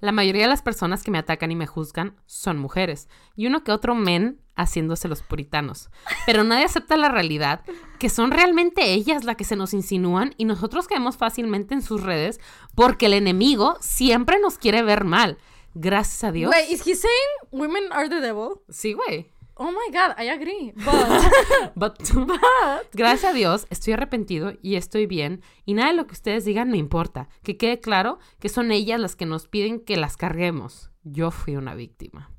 La mayoría de las personas que me atacan y me juzgan son mujeres. Y uno que otro men haciéndose los puritanos. Pero nadie acepta la realidad que son realmente ellas las que se nos insinúan y nosotros caemos fácilmente en sus redes porque el enemigo siempre nos quiere ver mal. Gracias a Dios. Güey, is he saying women are the devil? Sí, güey. Oh my god, I agree. But, But- Gracias a Dios, estoy arrepentido y estoy bien. Y nada de lo que ustedes digan me importa. Que quede claro que son ellas las que nos piden que las carguemos. Yo fui una víctima.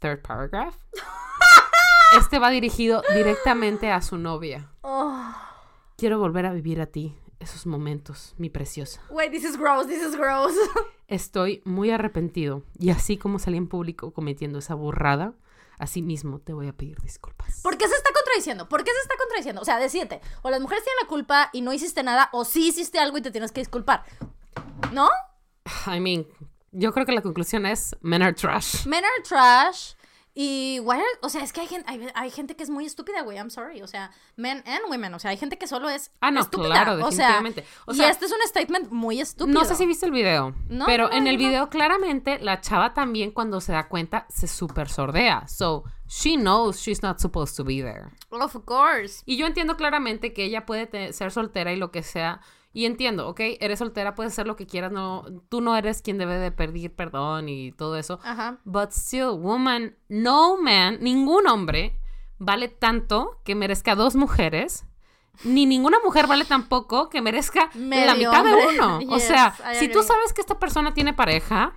Third paragraph. Este va dirigido directamente a su novia. oh. Quiero volver a vivir a ti esos momentos, mi preciosa. Wait, this is gross, this is gross. Estoy muy arrepentido y así como salí en público cometiendo esa burrada, así mismo te voy a pedir disculpas. ¿Por qué se está contradiciendo? ¿Por qué se está contradiciendo? O sea, decídete, o las mujeres tienen la culpa y no hiciste nada, o sí hiciste algo y te tienes que disculpar. ¿No? I mean, yo creo que la conclusión es men are trash. Men are trash. Y, o sea, es que hay gente, hay, hay gente que es muy estúpida, güey, I'm sorry. O sea, men and women. O sea, hay gente que solo es Ah, no, estúpida. claro, o sea. O y sea, este es un statement muy estúpido. No sé si viste el video, No, pero no, en el video claramente la chava también cuando se da cuenta se super sordea. So, she knows she's not supposed to be there. Of course. Y yo entiendo claramente que ella puede ser soltera y lo que sea. Y entiendo, ¿ok? Eres soltera, puedes hacer lo que quieras, no, tú no eres quien debe de pedir perdón y todo eso. Ajá. But still, woman, no man, ningún hombre vale tanto que merezca dos mujeres. Ni ninguna mujer vale tampoco que merezca la Medio mitad de hombre. uno. o Yes, sea, I si tú sabes que esta persona tiene pareja,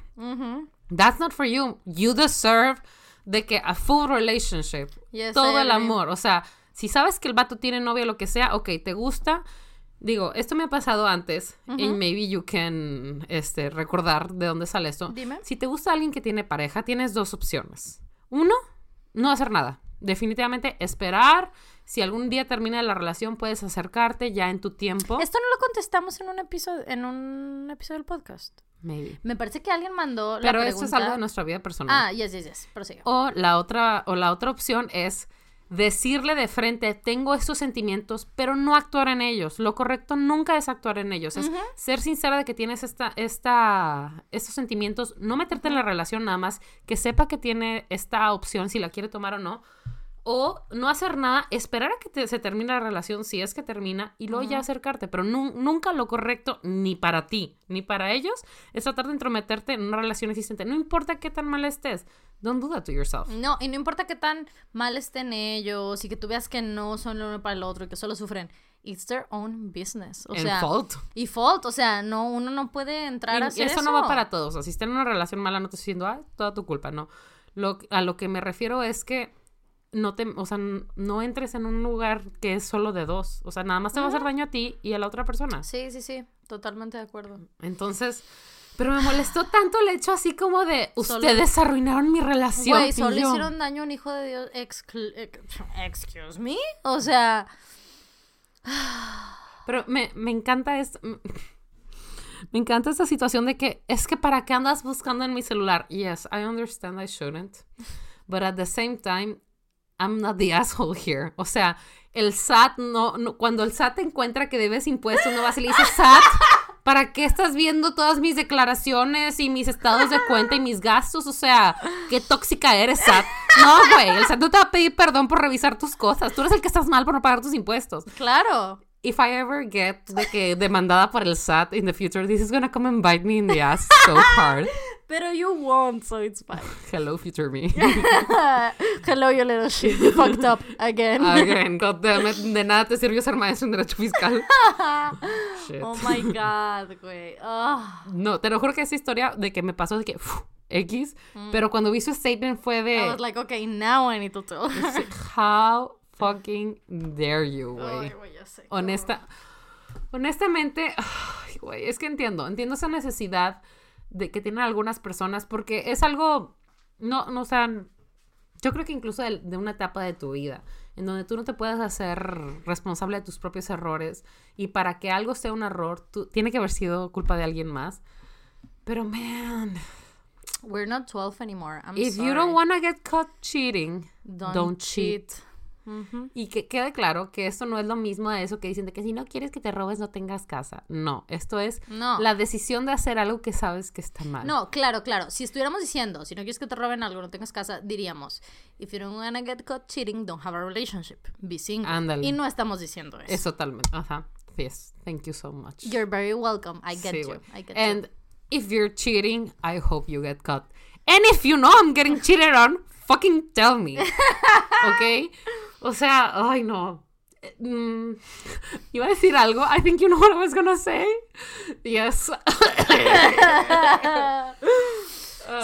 that's not for you. You deserve de que a full relationship. Yes, todo el amor. O sea, si sabes que el vato tiene novia o lo que sea, ok, te gusta. Digo, esto me ha pasado antes. Y maybe you can este, recordar de dónde sale esto. Dime. Si te gusta alguien que tiene pareja, tienes dos opciones. Uno, no hacer nada. Definitivamente esperar. Si algún día termina la relación, puedes acercarte ya en tu tiempo. Esto no lo contestamos en un episodio, en un episodio del podcast. Maybe. Me parece que alguien mandó la Pero pregunta. esto es algo de nuestra vida personal. Ah, yes, yes, yes. Prosigue. O la otra, o la otra opción es decirle de frente, tengo estos sentimientos, pero no actuar en ellos. Lo correcto nunca es actuar en ellos. Es ser sincera de que tienes esta, esta, estos sentimientos, no meterte en la relación nada más, que sepa que tiene esta opción, si la quiere tomar o no. O no hacer nada, esperar a que te- se termine la relación, si es que termina, y luego ya acercarte. Pero nu- nunca lo correcto, ni para ti, ni para ellos, es tratar de entrometerte en una relación existente. No importa qué tan mal estés. Don't do that to yourself. No, y no importa qué tan mal estén ellos y que tú veas que no son el uno para el otro y que solo sufren. It's their own business. O sea, fault. y fault. O sea, no, uno no puede entrar Y a hacer eso, eso. no va para todos. O sea, si estás en una relación mala, no te estoy diciendo, ah, toda tu culpa, no. Lo, a lo que me refiero es que no te, o sea, no entres en un lugar que es solo de dos. O sea, nada más te va a hacer daño a ti y a la otra persona. Sí, sí, sí. Totalmente de acuerdo. Entonces, pero me molestó tanto el hecho así como de, Solo- ustedes arruinaron mi relación. Güey, solo hicieron daño a un hijo de Dios. Excuse me. O sea, Pero me, me encanta esto. Me encanta esta situación de que es que para qué andas buscando en mi celular. Yes, I understand I shouldn't. But at the same time, I'm not the asshole here. O sea, el SAT no, no- cuando el SAT encuentra que debes impuestos, no vas y le dices, SAT, ¿para qué estás viendo todas mis declaraciones y mis estados de cuenta y mis gastos? O sea, qué tóxica eres, SAT. No, güey, el SAT no te va a pedir perdón por revisar tus cosas. Tú eres el que estás mal por no pagar tus impuestos. claro. If I ever get de que demandada por el SAT in the future, this is gonna come and bite me in the ass so hard. Pero you won't, so it's fine. Hello, future me. Hello, you little shit. You fucked up again. Again, God damn it, de nada te sirvió ser maestro en derecho fiscal. Shit. Oh my god, güey. Ah. No, te lo juro que esa historia de que me pasó de que X, pero cuando vi su statement fue I de was like, okay, now I need to tell. how fucking dare you, güey. Honesta, honestamente, güey, es que entiendo, entiendo esa necesidad de que tienen algunas personas porque es algo, no, no, o sea, yo creo que incluso de, de una etapa de tu vida en donde tú no te puedes hacer responsable de tus propios errores y para que algo sea un error, tú, tiene que haber sido culpa de alguien más. Pero, man, We're not 12 anymore. I'm if sorry. you don't want to get caught cheating, Don't, don't cheat. Y que quede claro que esto no es lo mismo a eso que dicen de que si no quieres que te robes no tengas casa. No, esto es No. la decisión de hacer algo que sabes que está mal. No, claro, claro. Si estuviéramos diciendo, si no quieres que te roben algo, no tengas casa, diríamos, if you don't wanna get caught cheating, don't have a relationship. Be single. Ándale. Y no estamos diciendo eso. Es totalmente. Ajá. Yes. Thank you so much. You're very welcome. I get Sí, you. I get you. And if you're cheating, I hope you get caught. And if you know I'm getting cheated on, fucking tell me. ¿Ok? O sea, ay no. Eh, mm, iba a decir algo. I think you know what I was gonna say. Yes.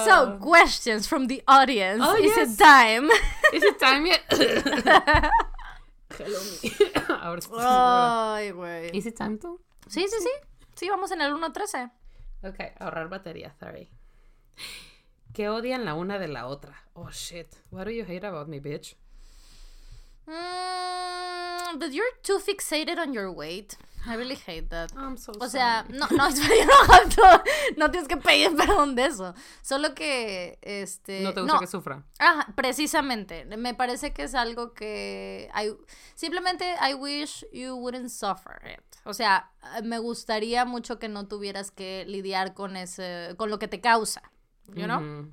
so, questions from the audience. Oh, Is yes. it time? Is it time yet? Hello me. Ahora sí. Ay, güey. Is it time to? Sí, sí, sí. Sí, vamos en el 1.13. Ok, ahorrar batería, sorry. Que odian la una de la otra. Oh shit. What do you hate about me, bitch? Mm, that you're too fixated on your weight. I really hate that. I'm so O sea, sorry. no, no, you don't have to- no tienes que pedir perdón de eso. Solo que, este... no te gusta que sufra. Ajá, precisamente. Me parece que es algo que I- simplemente I wish you wouldn't suffer it. O sea, me gustaría mucho que no tuvieras que lidiar con ese con lo que te causa, you know? Ujú.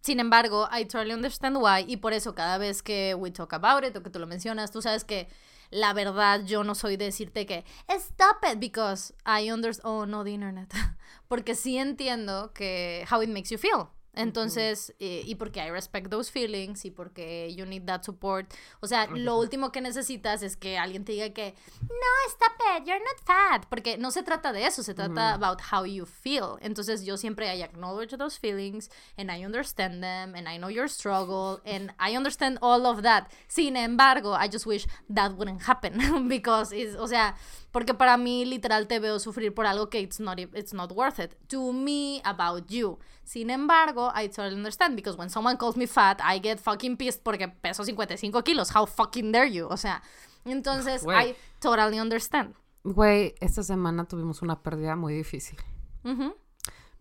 Sin embargo, I totally understand why y por eso cada vez que we talk about it o que tú lo mencionas, tú sabes que la verdad yo no soy de decirte que stop it because I understand oh no the internet. Porque sí entiendo que how it makes you feel entonces eh, y porque I respect those feelings y porque you need that support. O sea lo último que necesitas es que alguien te diga que no stop it you're not fat porque no se trata de eso se trata about how you feel. Entonces yo siempre I acknowledge those feelings and I understand them and I know your struggle and I understand all of that. Sin embargo I just wish that wouldn't happen because it's, o sea porque para mí literal te veo sufrir por algo que it's not it's not worth it. To me about you. Sin embargo I totally understand because when someone calls me fat I get fucking pissed porque peso 55 kilos how fucking dare you o sea entonces Güey. I totally understand Güey, esta semana tuvimos una pérdida muy difícil. Ujú.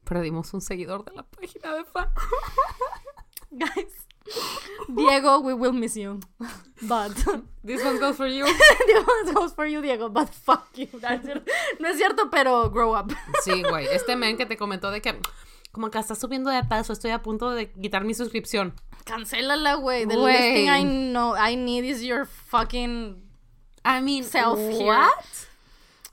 Perdimos un seguidor de la página de fan. guys Diego we will miss you but This one goes for you. This goes for you Diego but fuck you That's no es cierto pero grow up Sí, güey. Este men que te comentó de que como que está subiendo de peso, estoy a punto de quitar mi suscripción. Cancélala, güey. The last thing I know, I need is your fucking I mean, self here. what?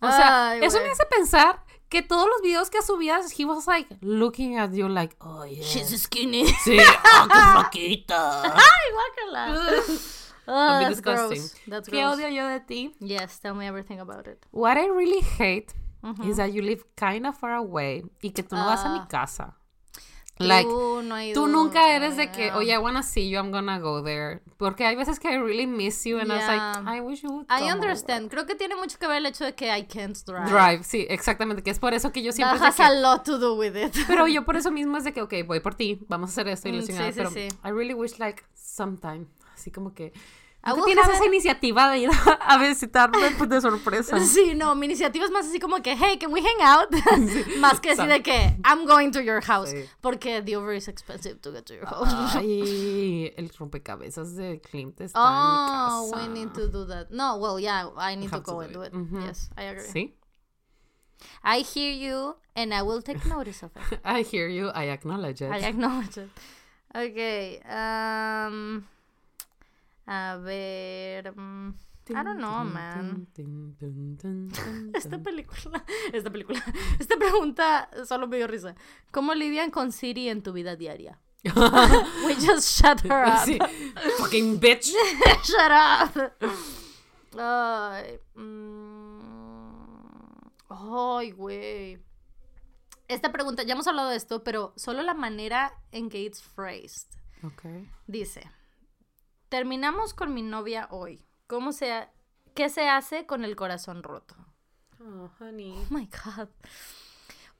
O sea, Ay, eso güey. me hace pensar que todos los videos que subías, he was like looking at you like, oh yeah. She's skinny. Sí, oh, qué flaquita. Ay, guácala. Oh, that's disgusting. gross. That's ¿Qué gross. odio yo de ti? Yes, tell me everything about it. What I really hate is that you live kind of far away y que tú no vas a mi Ah. casa. Like, Tú no tú nunca eres de que, Yeah. oye, I wanna see you, I'm gonna go there. Porque hay veces que I really miss you and I was Yeah. like, I wish you would I understand. Creo que tiene mucho que ver el hecho de que I can't drive. over. Drive, sí, exactamente, que es por eso que yo siempre That has que- a lot to do with it. Pero yo por eso mismo es de que, ok, voy por ti, vamos a hacer esto y Mm, sí, sí, pero sí. I really wish like sometime, así como que I ¿nunca will tienes esa iniciativa de ir a, visitarme pues, de sorpresa. Sí, no, mi iniciativa es más así como que, hey, can we hang out? más que así de que, I'm going to your house. Sí. Porque the Uber is expensive to get to your house. Ay, el rompecabezas de Clint está Oh, en mi casa. we need to do that. No, well, yeah, I need to to go do and do it. it. Mhm. Yes, I agree. Sí, I hear you and I will take notice of it. I hear you, I acknowledge it. I acknowledge it. Okay, um, a ver, mm, I don't know, man. Esta película, esta película, esta pregunta solo me dio risa. ¿Cómo lidian con Siri en tu vida diaria? We just shut her up. Sí. Fucking bitch. Shut up. Ay, mm, ay, güey. Esta pregunta, ya hemos hablado de esto, pero solo la manera en que it's phrased. Okay. Dice, terminamos con mi novia hoy. ¿Cómo se ha- ¿Qué se hace con el corazón roto? Oh, honey. Oh my god.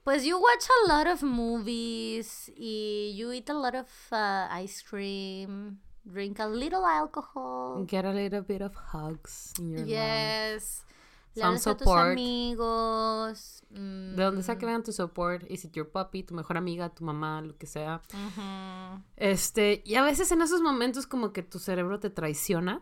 Pues you watch a lot of movies y you eat a lot of uh, ice cream, drink a little alcohol. Get a little bit of hugs in your life. Le Some hablas a tus support. amigos. De donde sea que vean tu support, is it your puppy, tu mejor amiga, tu mamá, lo que sea. Este, y a veces en esos momentos como que tu cerebro te traiciona,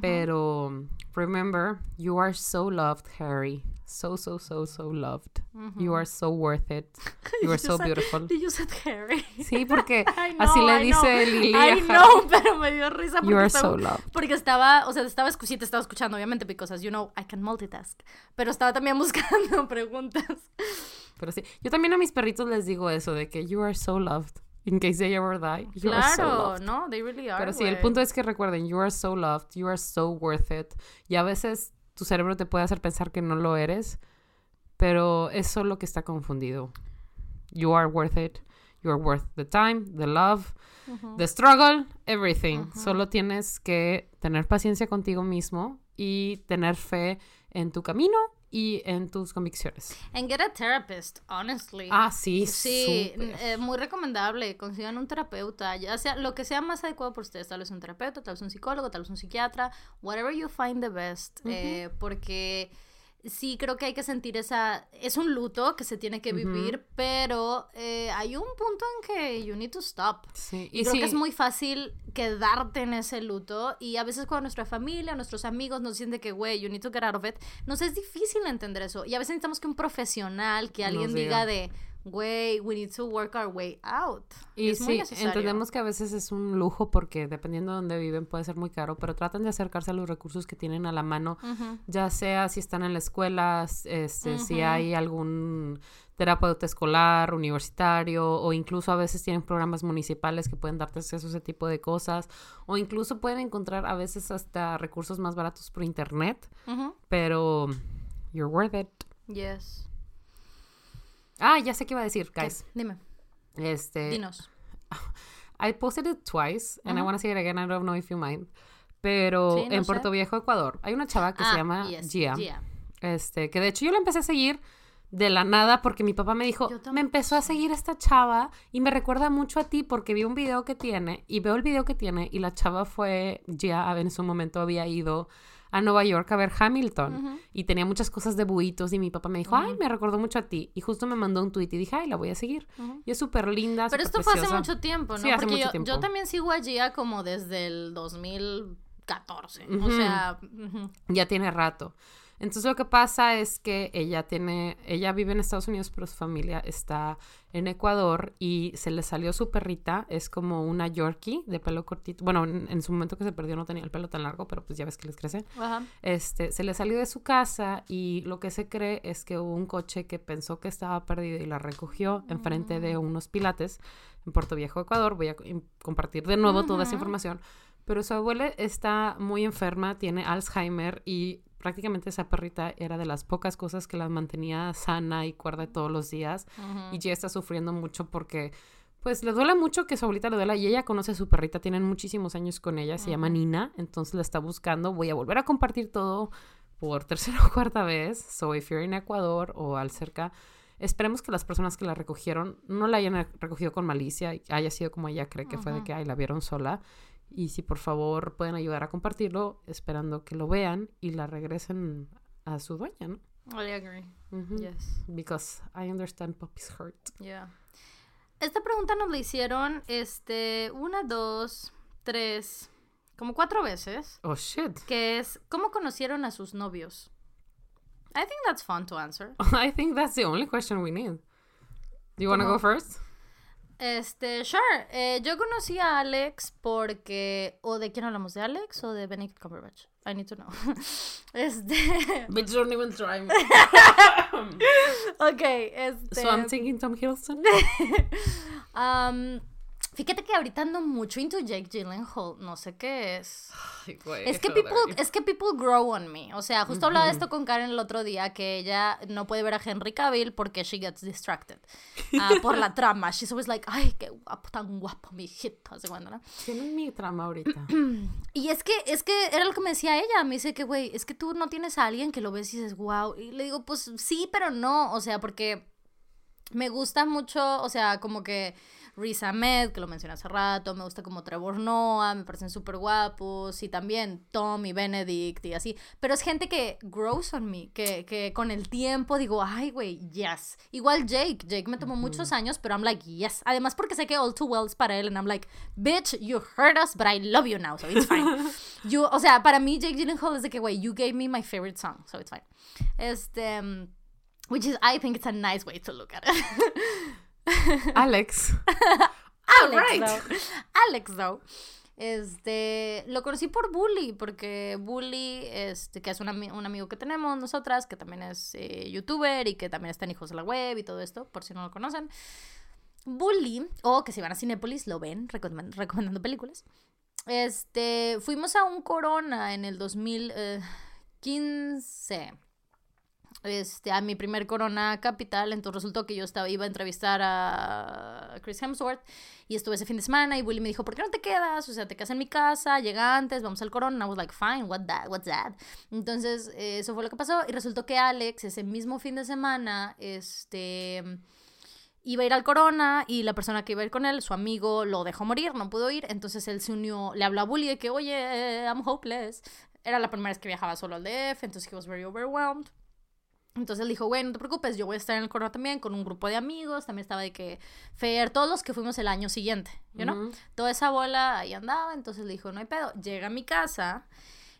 pero remember, you are so loved, Harry. So, so, so, so loved. You are so worth it. You are so said- beautiful. You said Harry. Sí, porque I know, así le I dice. Lily I know, pero me dio risa porque You are estaba, so loved. porque estaba, o sea, estaba, sí, te estaba escuchando, obviamente, because as you know, I can multitask. Pero estaba también buscando preguntas. Pero sí, yo también a mis perritos les digo eso, de que you are so loved. In case they ever die, you are so Claro, loved. no, they really are. Pero sí, el punto es que recuerden, you are so loved, you are so worth it. Y a veces tu cerebro te puede hacer pensar que no lo eres, pero es solo que está confundido. You are worth it. You are worth the time, the love, the struggle, everything. Solo tienes que tener paciencia contigo mismo y tener fe en tu camino y en tus convicciones. And get a therapist, honestly. Ah, sí, Sí, eh, muy recomendable. Consigan un terapeuta, ya sea lo que sea más adecuado por ustedes. Tal vez un terapeuta, tal vez un psicólogo, tal vez un psiquiatra, whatever you find the best. eh, porque sí creo que hay que sentir esa, es un luto que se tiene que vivir, pero eh, hay un punto en que you need to stop. Sí, Y, creo que es muy fácil quedarte en ese luto y a veces cuando nuestra familia, nuestros amigos nos dicen de que, güey, you need to get out of it, nos es difícil entender eso. Y a veces necesitamos que un profesional, que alguien diga diga. de, güey, we need to work our way out. Y es muy sí, necesario. entendemos que a veces es un lujo porque dependiendo de dónde viven puede ser muy caro, pero tratan de acercarse a los recursos que tienen a la mano, Ujú. ya sea si están en la escuela, este, si Ujú. hay algún terapeuta escolar, universitario, o incluso a veces tienen programas municipales que pueden darte acceso a ese tipo de cosas, o incluso pueden encontrar a veces hasta recursos más baratos por internet, Ujú. pero you're worth it. Yes. Ah, ya sé qué iba a decir, ¿Qué? guys. Dime, Este, dinos. I posted it twice, and I want to say it again. I don't know if you mind. Pero Sí, no en sé. Puerto Viejo, Ecuador, hay una chava que se Ah, llama yes, Gia. Gia. Este, que de hecho yo la empecé a seguir de la nada porque mi papá me dijo, me empezó a seguir esta chava y me recuerda mucho a ti porque vi un video que tiene y veo el video que tiene y la chava fue, Gia en su momento había ido a Nueva York a ver Hamilton y tenía muchas cosas de buitos y mi papá me dijo, ay, me recordó mucho a ti y justo me mandó un tweet y dije, ay, la voy a seguir. Ujú. Y es súper linda. Pero esto fue hace preciosa. mucho tiempo, ¿no? Sí, hace Porque mucho yo, tiempo. yo también sigo a Gia como desde el 2014. O sea, ya tiene rato. Entonces lo que pasa es que ella tiene, ella vive en Estados Unidos, pero su familia está en Ecuador y se le salió su perrita, es como una Yorkie de pelo cortito. Bueno, en, en su momento que se perdió no tenía el pelo tan largo, pero pues ya ves que les crece. Ajá. Este, se le salió de su casa y lo que se cree es que hubo un coche que pensó que estaba perdido y la recogió enfrente de unos pilates en Puerto Viejo, Ecuador. Voy a compartir de nuevo toda esa información. Pero su abuela está muy enferma, tiene Alzheimer y prácticamente esa perrita era de las pocas cosas que la mantenía sana y cuerda todos los días. Ujú. Y ya está sufriendo mucho porque, pues, le duele mucho que su abuelita le duela y ella conoce a su perrita, tienen muchísimos años con ella, se llama. Nina, entonces la está buscando. Voy a volver a compartir todo por tercera o cuarta vez. So, if you're en Ecuador o al cerca, esperemos que las personas que la recogieron no la hayan recogido con malicia haya sido como ella cree que fue de que ay, la vieron sola. Y si por favor pueden ayudar a compartirlo, esperando que lo vean y la regresen a su dueña, ¿no? I agree. Yes. Because I understand puppies hurt. Yeah. Esta pregunta nos la hicieron, este, una, dos, tres, como cuatro veces, Oh shit. que es, ¿cómo conocieron a sus novios? I think that's fun to answer. I think that's the only question we need. Do you want to go first? Este, sure. Eh, yo conocí a Alex porque, ¿o de quién hablamos? ¿De Alex o de Benedict Cumberbatch? I need to know. Este, Bitch, don't even try me. ok, este. so I'm thinking Tom Hiddleston. um, fíjate que ahorita ando mucho into Jake Gyllenhaal, no sé qué es. Ay, güey, Es que people, es que people grow on me. O sea, justo hablaba de esto con Karen el otro día, que ella no puede ver a Henry Cavill porque she gets distracted ah, por la trama. She's always like, ay, qué guapo, tan guapo, mi hijito. Así cuando, ¿no? Tienen mi trama ahorita. Y es que, es que era lo que me decía ella. Me dice que, güey, es que tú no tienes a alguien que lo ves y dices, wow. Y le digo, pues sí, pero no. O sea, porque me gusta mucho, o sea, como que Riz Ahmed, que lo mencioné hace rato, me gusta como Trevor Noah, me parecen súper guapos, y también Tom y Benedict y así, pero es gente que grows on me, que, que con el tiempo digo, ay, güey, yes. Igual Jake, Jake me tomó muchos años, pero I'm like, yes. Además porque sé que All Too Well es para él, and I'm like, bitch, you hurt us, but I love you now, so it's fine. you, o sea, para mí Jake Gyllenhaal es de que, güey, you gave me my favorite song, so it's fine. Este... um, Which is, I think it's a nice way to look at it. Alex. Alex, right. though. Alex, though. Este, lo conocí por Bully, porque Bully, este, que es un, ami- un amigo que tenemos nosotras, que también es eh, youtuber y que también está en Hijos de la Web y todo esto, por si no lo conocen. Bully, o que si van a Cinépolis, lo ven, recomen- recomendando películas. Este, fuimos a un Corona en el 2015 este, a mi primer Corona Capital, entonces resultó que yo estaba, iba a entrevistar a Chris Hemsworth y estuve ese fin de semana y Willy me dijo, ¿por qué no te quedas? O sea, te quedas en mi casa, llega antes, vamos al Corona. I was like, fine, what that, what's that? Entonces, eh, eso fue lo que pasó y resultó que Alex ese mismo fin de semana, este iba a ir al Corona y la persona que iba a ir con él, su amigo, lo dejó morir, no pudo ir, entonces él se unió, le habló a Bully de que, oye, eh, I'm hopeless. Era la primera vez que viajaba solo al DF, entonces he was very overwhelmed. Entonces él dijo, güey, no te preocupes, yo voy a estar en el Corona también con un grupo de amigos, también estaba de que Fer, todos los que fuimos el año siguiente, ¿you know? Toda esa bola ahí andaba, entonces le dijo, no hay pedo, llega a mi casa,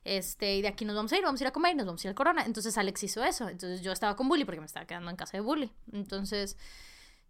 este, y de aquí nos vamos a ir, vamos a ir a comer y nos vamos a ir al Corona. Entonces Alex hizo eso, entonces yo estaba con Bully porque me estaba quedando en casa de Bully. Entonces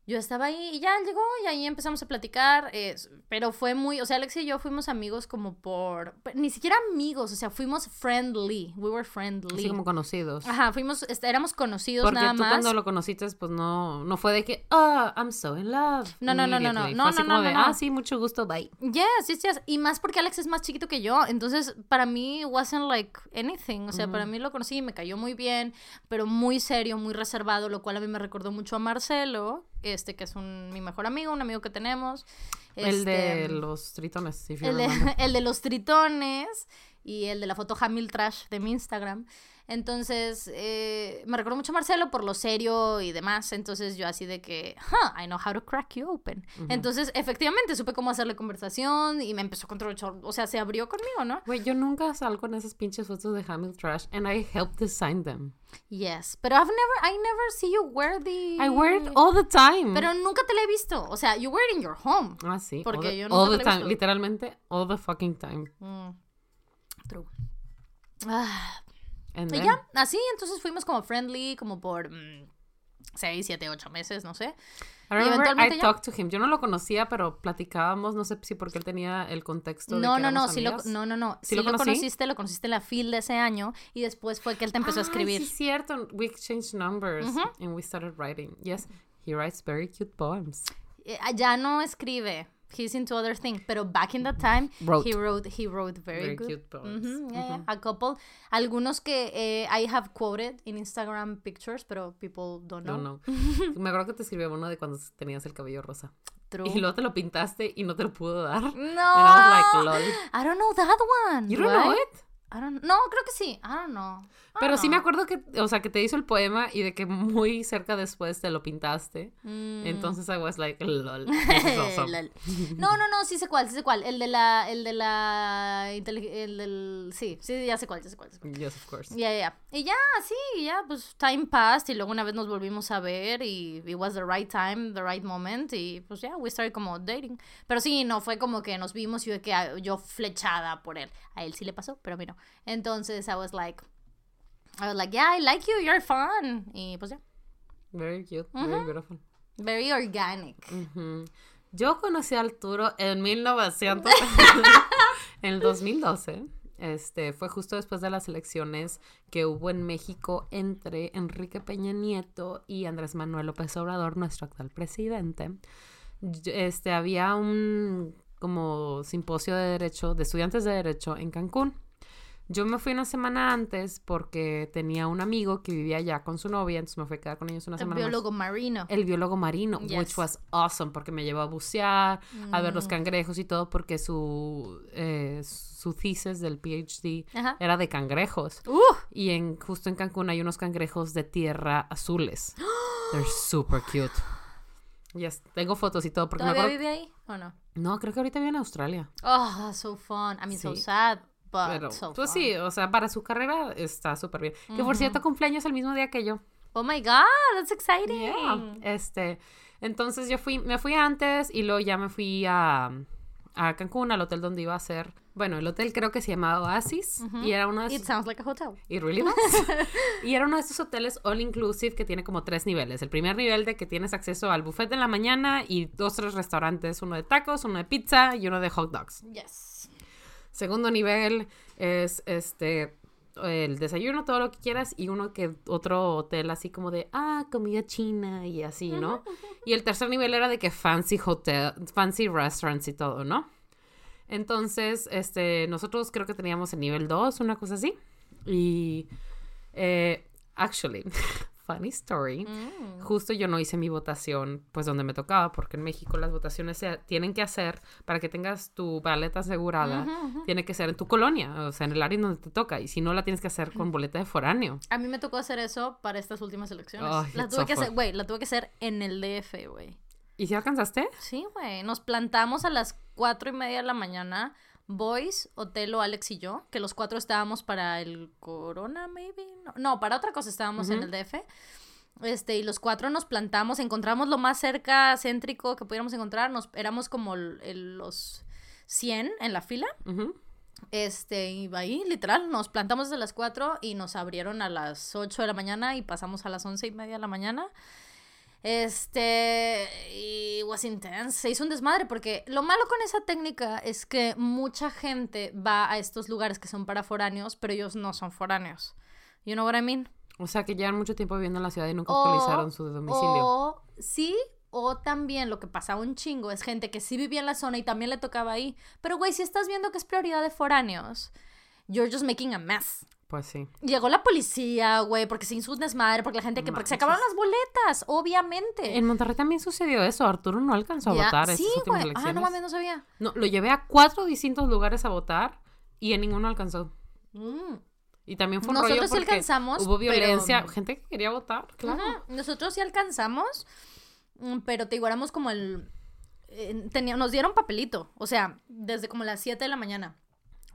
yo estaba ahí y ya él llegó y ahí empezamos a platicar, eh, pero fue muy, o sea, Alex y yo fuimos amigos como por, ni siquiera amigos, o sea, fuimos friendly, we were friendly. Así como conocidos. Ajá, fuimos, éramos conocidos Porque nada tú más. cuando lo conociste, pues no, no fue de que, ah, I'm so in love. No, no, no, no, no, no, así no, como no, de, no, no. ah, sí, mucho gusto, bye. Yes, yes, yes. Y más porque Alex es más chiquito que yo. Entonces, para mí, wasn't like anything. O sea, para mí lo conocí y me cayó muy bien, pero muy serio, muy reservado, lo cual a mí me recordó mucho a Marcelo, este, que es un, mi mejor amigo, un amigo que tenemos. El de Este, los tritones, el de, el de los tritones y el de la foto Hamil Trash de mi Instagram. Entonces, eh, me recuerdo mucho a Marcelo por lo serio y demás. Entonces, yo así de que, huh, I know how to crack you open. Entonces, efectivamente, supe cómo hacerle conversación y me empezó a controlar. O sea, se abrió conmigo, ¿no? Güey, yo nunca salgo en esas pinches fotos de Hamil Trash and I helped design them. Yes. Pero I've never, I never see you wear the. I wear it all the time. Pero nunca te la he visto. O sea, you wear it in your home. ah, sí. porque all the, yo all nunca the te la he time. visto. Literalmente, all the fucking time. Mm. True. Ah, And Y then- ya, así, entonces fuimos como friendly, como por 6, 7, 8 meses, no sé. I remember eventualmente I talked to him. Yo no lo conocía, pero platicábamos, no sé si porque él tenía el contexto de No, que no, no, sí lo, no, no, no. ¿Sí Sí lo conocí? conociste, lo conociste en la fil de ese año y después fue que él te empezó a escribir. sí, es cierto. We exchanged numbers and we started writing. Yes, he writes very cute poems. Eh, ya no escribe. He's into other things, pero back in that time Wrote. he wrote he wrote very, Very good. cute poems. Ujú, yeah, yeah. A couple, algunos que eh, I have quoted in Instagram pictures, pero people don't know. No, no. Me acuerdo que te escribió uno de cuando tenías el cabello rosa. True. Y luego te lo pintaste y no te lo pudo dar. No. And I was like, lol. I don't know that one. You do don't know I? it? I don't- No, creo que sí. I don't know. I Pero don't sí me know. acuerdo que, o sea, que te hizo el poema y de que muy cerca después te lo pintaste. Mm. Entonces I was like, lol. awesome. No, no, no, sí sé cuál, sí sé cuál. El de la, el de la, el del, sí, sí, ya sé cuál, ya sé cuál. ya sé cuál. Yes, of course. Ya, ya, ya. Y ya, sí, ya, pues time passed y luego una vez nos volvimos a ver y it was the right time, the right moment y pues ya, we started como dating. Pero sí, no fue como que nos vimos y yo, que, ah, yo flechada por él. A él sí le pasó, pero a mí no. Entonces I was like, I was like, yeah, I like you, you're fun. Y pues ya, Very cute, very beautiful. very organic. Yo conocí a Arturo en 1900, en el 2012. Este, fue justo después de las elecciones que hubo en México entre Enrique Peña Nieto y Andrés Manuel López Obrador, nuestro actual presidente. Este, había un como simposio de derecho, de estudiantes de derecho en Cancún. Yo me fui una semana antes porque tenía un amigo que vivía allá con su novia, entonces me fui a quedar con ellos una El semana más biólogo marino. el biólogo marino, Yes. which was awesome, porque me llevó a bucear, a ver Mm. los cangrejos y todo, porque su, eh, su thesis del PhD Ajá. era de cangrejos. Uh, Y en, justo en Cancún hay unos cangrejos de tierra azules. They're super cute. Yes, tengo fotos y todo, porque me ¿Todavía acuerdo... vive ahí o no? No, creo que ahorita vive en Australia. Oh, that's so fun. I mean, so Sí. sad, but Pero, so pues fun. sí, o sea, para su carrera está súper bien. Que por cierto, cumpleaños el mismo día que yo. Oh my god, that's exciting. Yeah. Este, entonces yo fui, me fui antes y luego ya me fui a, a Cancún, al hotel donde iba a ser. Bueno, el hotel creo que se llamaba Oasis y era uno de It esos, sounds like a hotel. y really was. y era uno de esos hoteles all inclusive que tiene como tres niveles. El primer nivel de que tienes acceso al buffet en la mañana y dos tres restaurantes, uno de tacos, uno de pizza y uno de hot dogs. Yes. Segundo nivel es este el desayuno, todo lo que quieras, y uno que otro hotel así como de ah, comida china y así, ¿no? Y el tercer nivel era de que fancy hotel, fancy restaurants y todo, ¿no? Entonces, este, nosotros creo que teníamos el nivel 2, una cosa así. Y eh, actually, funny story. Mm. Justo yo no hice mi votación, pues donde me tocaba, porque en México las votaciones se tienen que hacer para que tengas tu baleta asegurada, tiene que ser en tu colonia, o sea, en el área donde te toca, y si no la tienes que hacer con boleta de foráneo. A mí me tocó hacer eso para estas últimas elecciones. La tuve so que hacer, güey, la tuve que hacer en el DF, güey. ¿Y si alcanzaste? Sí, güey. Nos plantamos a las cuatro y media de la mañana Boys, Otelo, Alex y yo, que los cuatro estábamos para el Corona, maybe. No, no para otra cosa estábamos en el DF. Este, y los cuatro nos plantamos, encontramos lo más cerca, céntrico que pudiéramos encontrar. Nos, éramos como los 100 en la fila. Este, y ahí, literal, nos plantamos desde las 4 y nos abrieron a las 8 de la mañana y pasamos a las once y media de la mañana. Este, y was intense. Se hizo un desmadre porque lo malo con esa técnica es que mucha gente va a estos lugares que son para foráneos, pero ellos no son foráneos. You know what I mean? O sea, que llevan mucho tiempo viviendo en la ciudad y nunca actualizaron su domicilio. O, sí, o también lo que pasaba un chingo es gente que sí vivía en la zona y también le tocaba ahí. Pero, güey, si estás viendo que es prioridad de foráneos, you're just making a mess. Pues sí. Llegó la policía, güey, porque se hizo un desmadre, porque la gente que... Porque se acabaron las boletas, obviamente. En Monterrey también sucedió eso. Arturo no alcanzó a votar sí, güey. Ah, no mames, no sabía. No, lo llevé a cuatro distintos lugares a votar y en ninguno alcanzó. Mm. Y también fue un Nosotros sí alcanzamos. Hubo violencia, gente que quería votar, claro. Nosotros sí alcanzamos, mm, pero te digo, como el... nos dieron papelito, o sea, desde como las 7 de la mañana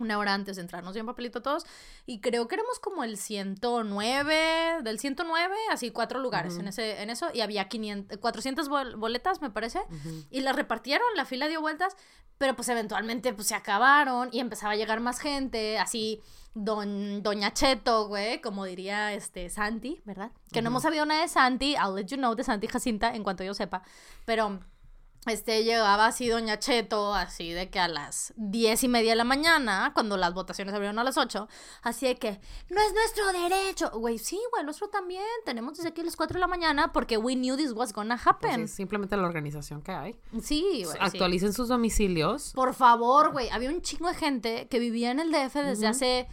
una hora antes de entrar. Nos dio un papelito todos y creo que éramos como el 109, del 109, así cuatro lugares en, ese, en eso y había 500, 400 boletas, me parece, y las repartieron, la fila dio vueltas, pero pues eventualmente pues se acabaron y empezaba a llegar más gente, así don, Doña Cheto, güey, como diría este Santi, ¿verdad? Que no hemos sabido nada de Santi, I'll let you know de Santi Jacinta en cuanto yo sepa, pero este llegaba así Doña Cheto, así de que a las diez y media de la mañana, cuando las votaciones abrieron a las ocho, así de que no es nuestro derecho. Güey, sí, güey, nuestro también. Tenemos desde aquí a las cuatro de la mañana porque we knew this was gonna happen. Pues simplemente la organización que hay. Sí, güey. Actualicen sus domicilios. Por favor, güey. Había un chingo de gente que vivía en el DF desde hace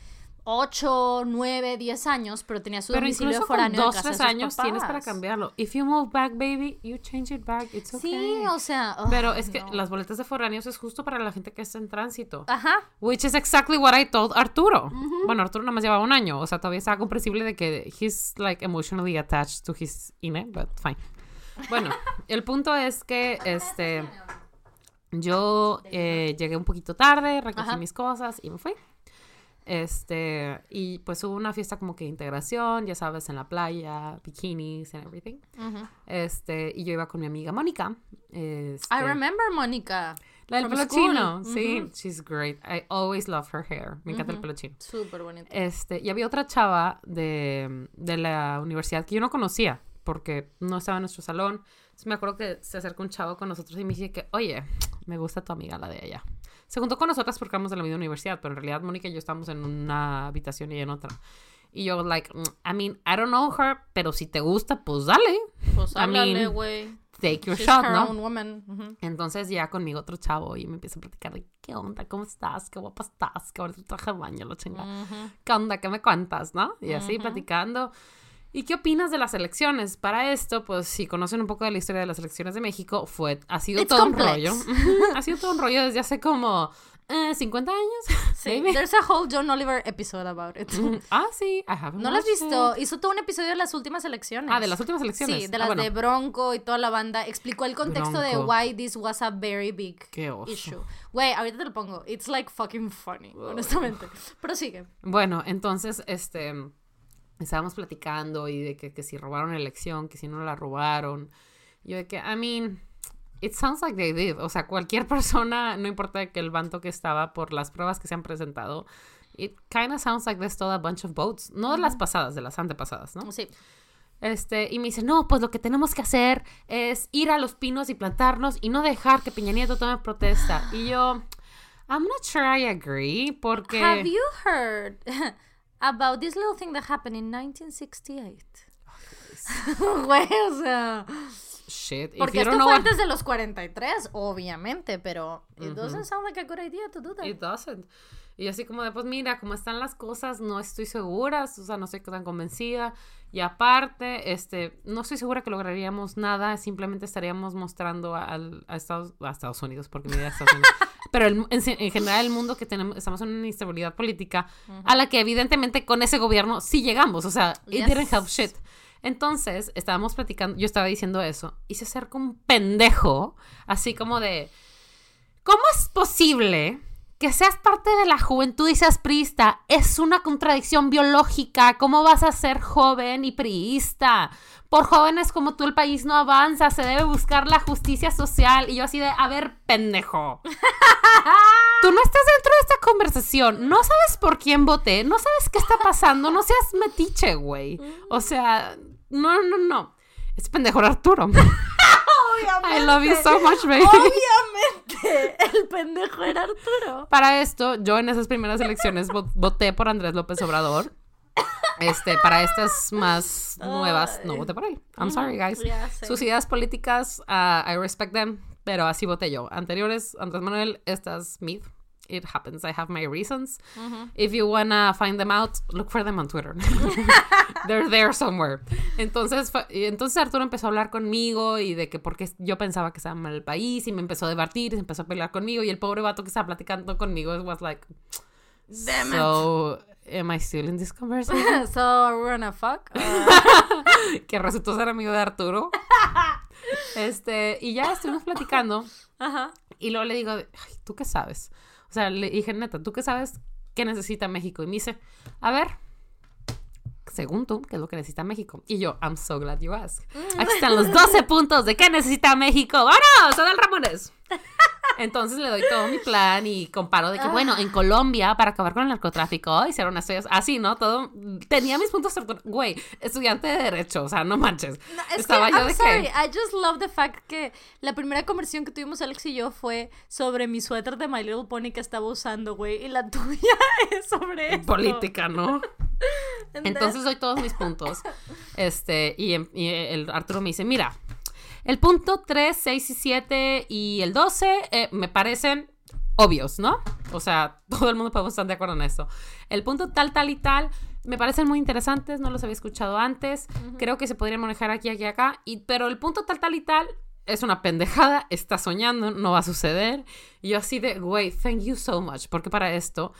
8, 9, 10 años, pero tenía su domicilio foráneo. Con 2, 3 años tienes para cambiarlo. If you move back, baby, you change it back. It's okay. Sí, o sea. pero es que las boletas de foráneos es justo para la gente que está en tránsito. Ajá. Which is exactly what I told Arturo. Bueno, Arturo nada más llevaba un año. O sea, todavía estaba comprensible de que he's like emotionally attached to his INE, but fine. Bueno, el punto es que este. Yo eh, llegué un poquito tarde, recogí mis cosas y me fui. Este, y pues hubo una fiesta como que de integración, ya sabes, en la playa, bikinis and everything. Este, y yo iba con mi amiga Mónica. Este, I remember Mónica. La del pelo chino, sí, she's great. I always love her hair. Me encanta el pelo chino. Súper bonito. Este, y había otra chava de, de la universidad que yo no conocía porque no estaba en nuestro salón. Entonces me acuerdo que se acercó un chavo con nosotros y me dice que, oye, me gusta tu amiga, la de ella se juntó con nosotras porque éramos de la misma universidad, pero en realidad Mónica y yo estábamos en una habitación y ella en otra. Y yo, like, mm, I mean, I don't know her, pero si te gusta, pues dale. Pues háblale, güey. Take your shot, ¿no? Entonces ya conmigo otro chavo y me empieza a platicar de qué onda, cómo estás, qué guapa estás, qué bonito traje de baño, lo chingada. ¿Qué onda, qué me cuentas, no? Y así platicando. ¿Y qué opinas de las elecciones? Para esto, pues si conocen un poco de la historia de las elecciones de México, fue, ha sido todo un rollo. ha sido todo un rollo desde hace como 50 eh, años. Sí, there's a whole John Oliver episode about it. ah, sí, I haven't ¿No lo has visto? Hizo todo un episodio de las últimas elecciones. Ah, de las últimas elecciones. Sí, de las ah, de Bronco y toda la banda. Explicó el contexto de why this was a very big issue. Güey, ahorita te lo pongo. It's like fucking funny, honestamente. Pero sigue. Bueno, entonces, este estábamos platicando y de que, que, si robaron la elección, que si no la robaron. Yo de que, I mean, it sounds like they did. O sea, cualquier persona, no importa que el banto que estaba por las pruebas que se han presentado, it kind of sounds like they stole a bunch of votes. No de las pasadas, de las antepasadas, ¿no? Sí. Este, y me dice, no, pues lo que tenemos que hacer es ir a los pinos y plantarnos y no dejar que Peña Nieto tome protesta. Y yo, I'm not sure I agree, porque... Have you heard about this little thing that happened in 1968. Güey, o sea. Shit. Porque esto fue antes de los 43, obviamente, pero it doesn't sound like a good idea to do that. It doesn't. Y así como de, pues mira, como están las cosas, no estoy segura, o sea, no estoy tan convencida. Y aparte, este, no estoy segura que lograríamos nada, simplemente estaríamos mostrando a, Estados, a Estados Unidos, porque mi idea es Estados Unidos. Pero en, general el mundo que tenemos, estamos en una instabilidad política, a la que evidentemente con ese gobierno sí llegamos, o sea, it didn't help shit. Entonces, estábamos platicando, yo estaba diciendo eso, y se acerca un pendejo, así como de, ¿cómo es posible que seas parte de la juventud y seas priista es una contradicción biológica. ¿Cómo vas a ser joven y priista? Por jóvenes como tú el país no avanza, se debe buscar la justicia social. Y yo así de, a ver, pendejo. Tú no estás dentro de esta conversación, no sabes por quién voté, no sabes qué está pasando, no seas metiche, güey. O sea, no, no, no. Es pendejo Arturo. Obviamente. I love you so much, baby. Obviamente. El pendejo era Arturo. Para esto, yo en esas primeras elecciones vo- voté por Andrés López Obrador. Este, para estas más nuevas, no voté por él. I'm sorry, guys. Ya sé. Sus ideas políticas, uh, I respect them, pero así voté yo. Anteriores, Andrés Manuel, estas me. It happens. I have my reasons. If you wanna find them out, look for them on Twitter. They're there somewhere. Entonces, entonces Arturo empezó a hablar conmigo y de que porque yo pensaba que estaba mal el país y me empezó a debatir, y se empezó a pelear conmigo y el pobre vato que estaba platicando conmigo was like, Damn it. so, am I still in this conversation? So, are we gonna fuck? Uh, que resultó ser amigo de Arturo. Este, y ya estuvimos platicando Ajá. y luego le digo, "Ay, ¿tú qué sabes? O sea, le dije, neta, ¿tú qué sabes qué necesita México? Y me dice, a ver, según tú, ¿qué es lo que necesita México? Y yo, I'm so glad you asked. Aquí están los 12 puntos de qué necesita México. ¡Vámonos! ¡Adal Ramones! Entonces le doy todo mi plan y comparo de que, bueno, en Colombia, para acabar con el narcotráfico, hicieron esto. Así, ¿no? Todo. Tenía mis puntos. Güey, estudiante de Derecho, o sea, no manches. Es Estaba que, yo I'm de sorry, que. I just love the fact que la primera conversación que tuvimos Alex y yo fue sobre mi suéter de My Little Pony que estaba usando, güey, y la tuya es sobre esto. Política, ¿no? Entonces doy todos mis puntos. Este, y, em- y el Arturo me dice, mira, el punto 3, 6 y 7 y el 12 eh, me parecen obvios, ¿no? O sea, todo el mundo podemos estar de acuerdo en esto. El punto tal, tal y tal me parecen muy interesantes, no los había escuchado antes, creo que se podrían manejar aquí, aquí, acá, y, pero el punto tal, tal y tal es una pendejada, está soñando, no va a suceder. Y yo así de, güey, thank you so much, porque para esto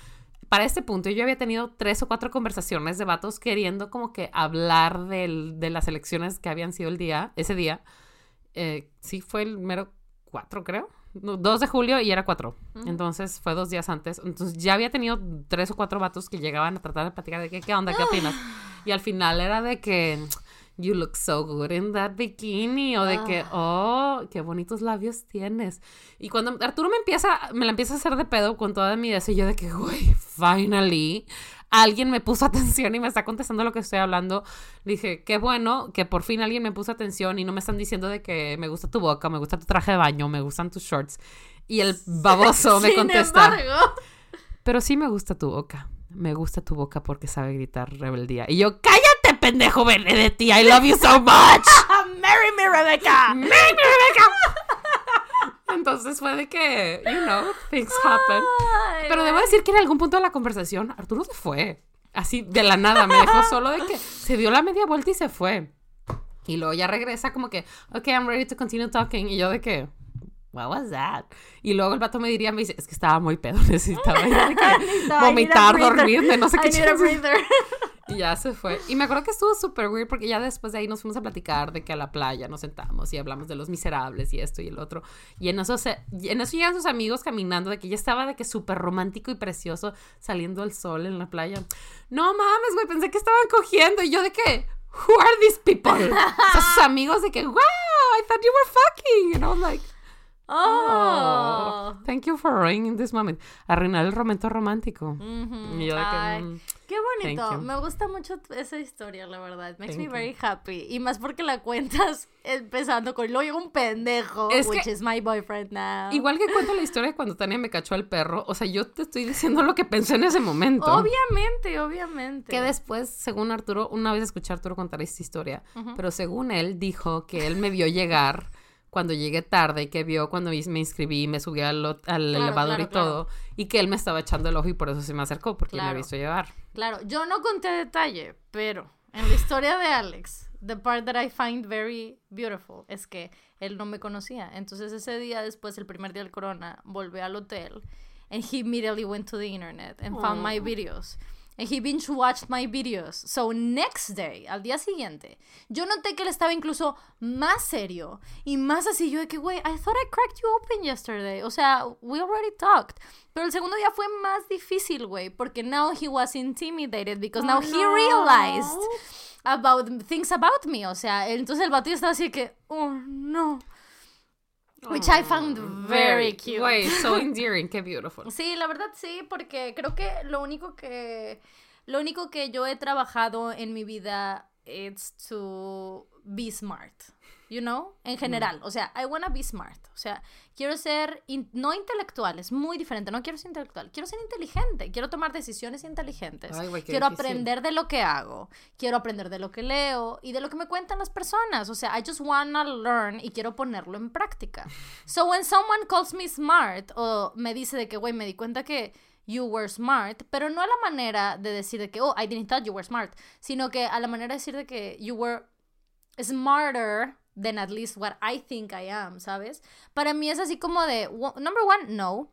para este punto yo había tenido tres o cuatro conversaciones de vatos queriendo como que hablar del- de las elecciones que habían sido el día, ese día. Eh, sí, fue el mero 4, creo. No, 2 de julio y era 4. Entonces fue dos días antes. Entonces ya había tenido tres o cuatro vatos que llegaban a tratar de platicar de que, qué onda, qué opinas. Y al final era de que, you look so good in that bikini. O de que, oh, qué bonitos labios tienes. Y cuando Arturo me empieza, me la empieza a hacer de pedo con toda mi deseo, yo de que, güey, finally, alguien me puso atención y me está contestando lo que estoy hablando. Dije, qué bueno que por fin alguien me puso atención y no me están diciendo de que me gusta tu boca, me gusta tu traje de baño, me gustan tus shorts. Y el baboso me contesta, embargo, pero sí me gusta tu boca. Me gusta tu boca porque sabe gritar rebeldía. Y yo, cállate, pendejo Benedetti. I love you so much. marry me, Rebecca. Make me Rebecca. Entonces fue de que, you know, things happen. Ay, Pero debo decir que en algún punto de la conversación, Arturo se fue. Así de la nada, me dejó solo de que se dio la media vuelta y se fue. Y luego ya regresa como que, ok, I'm ready to continue talking. Y yo de que, what was that? Y luego el vato me diría, me dice, es que estaba muy pedo, necesitaba yo de que vomitar, dormirme, no sé qué I breather. Y ya se fue. Y me acuerdo que estuvo súper weird porque ya después de ahí nos fuimos a platicar de que a la playa nos sentamos y hablamos de los miserables y esto y el otro. Y en eso, se, en eso llegan sus amigos caminando de que ya estaba de que súper romántico y precioso saliendo el sol en la playa. No mames, güey, pensé que estaban cogiendo. Y yo de que, who are these people? O sus amigos de que, wow, I thought you were fucking. And I was like, Oh. oh, thank you for ruining this moment. Arruinar el momento romántico. Ujú. Y yo de que, Ay, mm, Qué bonito. Me gusta mucho esa historia, la verdad. Makes Thank me you. very happy. Y más porque la cuentas empezando con luego llega un pendejo, Es which que- is my boyfriend now. Igual que cuento la historia de cuando Tania me cachó al perro, o sea, yo te estoy diciendo lo que pensé en ese momento. Obviamente, obviamente. Que después, según Arturo, una vez escuché a Arturo contar esta historia, pero según él dijo que él me vio llegar cuando llegué tarde y que vio cuando me inscribí, me subí al, al elevador claro, y todo, y que él me estaba echando el ojo y por eso se me acercó, porque me Claro. ha visto llevar. Claro, yo no conté detalle, pero en la historia de Alex, the part that I find very beautiful es que él no me conocía. Entonces ese día después, el primer día del corona, volví al hotel and he immediately went to the internet and found my videos. And he binge watched my videos. So next day, al día siguiente, yo noté que él estaba incluso más serio y más así. Yo de que, güey, I thought I cracked you open yesterday. O sea, we already talked. Pero el segundo día fue más difícil, güey, porque now he was intimidated because now he realized about things about me. O sea, entonces el batido estaba así que, oh no. Which I found very, cute. Wait, so endearing, qué beautiful. Sí, la verdad sí, porque creo que lo único que lo único que yo he trabajado en mi vida es to be smart. You know, en mm. general, o sea, I wanna be smart, o sea, quiero ser no intelectual, es muy diferente, no quiero ser intelectual, quiero ser inteligente, quiero tomar decisiones inteligentes, quiero aprender de lo que hago, quiero aprender de lo que leo y de lo que me cuentan las personas, o sea, I just wanna learn y quiero ponerlo en práctica. So when someone calls me smart o me dice de que, güey, me di cuenta que you were smart, pero no a la manera de decir de que, oh, I didn't thought you were smart, sino que a la manera de decir de que you were smarter than at least what I think I am, ¿sabes? Para mí es así como de, number one, no.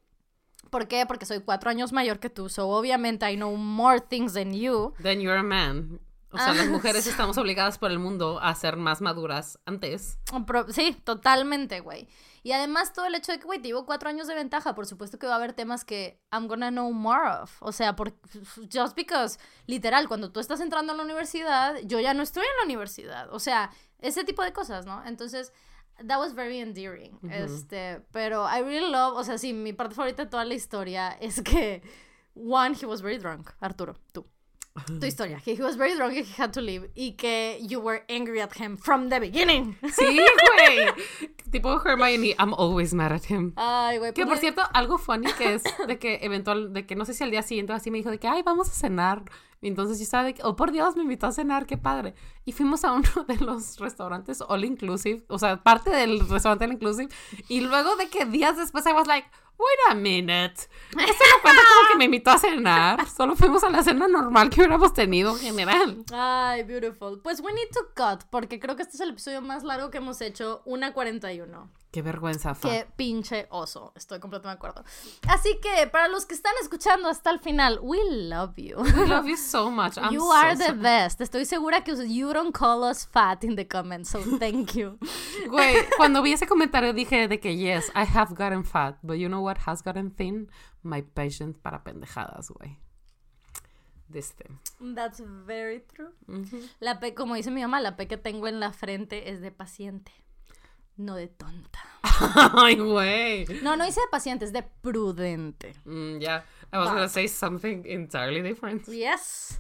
¿Por qué? Porque soy cuatro años mayor que tú, so obviamente I know more things than you. Then you're a man. O sea, las mujeres estamos obligadas por el mundo a ser más maduras antes. Sí, totalmente, güey. Y además todo el hecho de que, güey, te llevo cuatro años de ventaja, por supuesto que va a haber temas que I'm gonna know more of. O sea, por, just because, literal, cuando tú estás entrando a la universidad, yo ya no estoy en la universidad. O sea, ese tipo de cosas, ¿no? Entonces, that was very endearing. Este, pero I really love, o sea, sí, mi parte favorita de toda la historia es que, one, he was very drunk, Arturo, tú. Tu historia, que he was very drunk and he had to leave y que you were angry at him from the beginning. Sí, güey. tipo Hermione, I'm always mad at him. Ay, güey. Que por cierto, algo funny que es de que eventual, de que no sé si al día siguiente así me dijo de que, ay, vamos a cenar. Y entonces yo estaba de que, oh por Dios, me invitó a cenar, qué padre. Y fuimos a uno de los restaurantes all inclusive, o sea, parte del restaurante all inclusive. Y luego de que días después I was like, wait a minute. Esto no cuenta como que me invitó a cenar. Solo fuimos a la cena normal que hubiéramos tenido en general. Ay, beautiful. Pues we need to cut, porque creo que este es el episodio más largo que hemos hecho, una 41. Qué vergüenza, Fa. Qué pinche oso. Estoy completamente de acuerdo. Así que, para los que están escuchando hasta el final, we love you. We love you so much. I'm you are the best. Estoy segura que you don't call us fat in the comments, so thank you. Güey, cuando vi ese comentario dije de que yes, I have gotten fat, but you know what has gotten thin? My patience para pendejadas, güey. This thing. That's very true. La P, como dice mi mamá, la P que tengo en la frente es de paciente no de tonta. Ay, güey. No, no hice de paciente, es de prudente. Mm, ya, I was gonna say something entirely different. Yes.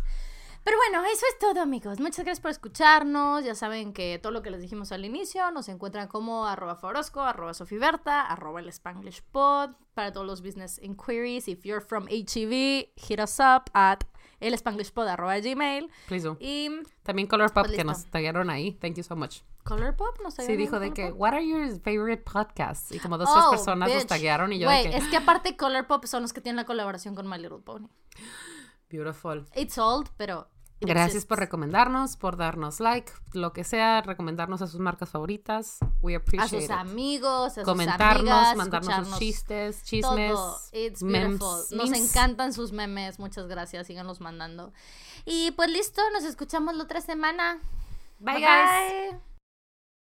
Pero bueno, eso es todo, amigos. Muchas gracias por escucharnos. Ya saben que todo lo que les dijimos al inicio nos encuentran como arroba forosco, arroba sofiberta, arroba el Spanglish pod para todos los business inquiries. If you're from HEV, hit us up at el gmail. Please do. Y también Colourpop pues que nos taguearon ahí. Thank you so much. Colourpop, no sé. Sí, dijo de que, what are your favorite podcasts? Y como dos tres oh, personas los taguearon y yo de que... es que aparte Colourpop son los que tienen la colaboración con My Little Pony. Beautiful. It's old, pero Gracias por recomendarnos, por darnos like, lo que sea, recomendarnos a sus marcas favoritas. We appreciate A sus amigos, a Comentarnos, sus amigas, mandarnos sus chistes, chismes, todo. It's beautiful. Nos encantan sus memes. Muchas gracias. Síganlos mandando. Y pues listo, nos escuchamos la otra semana. bye. bye.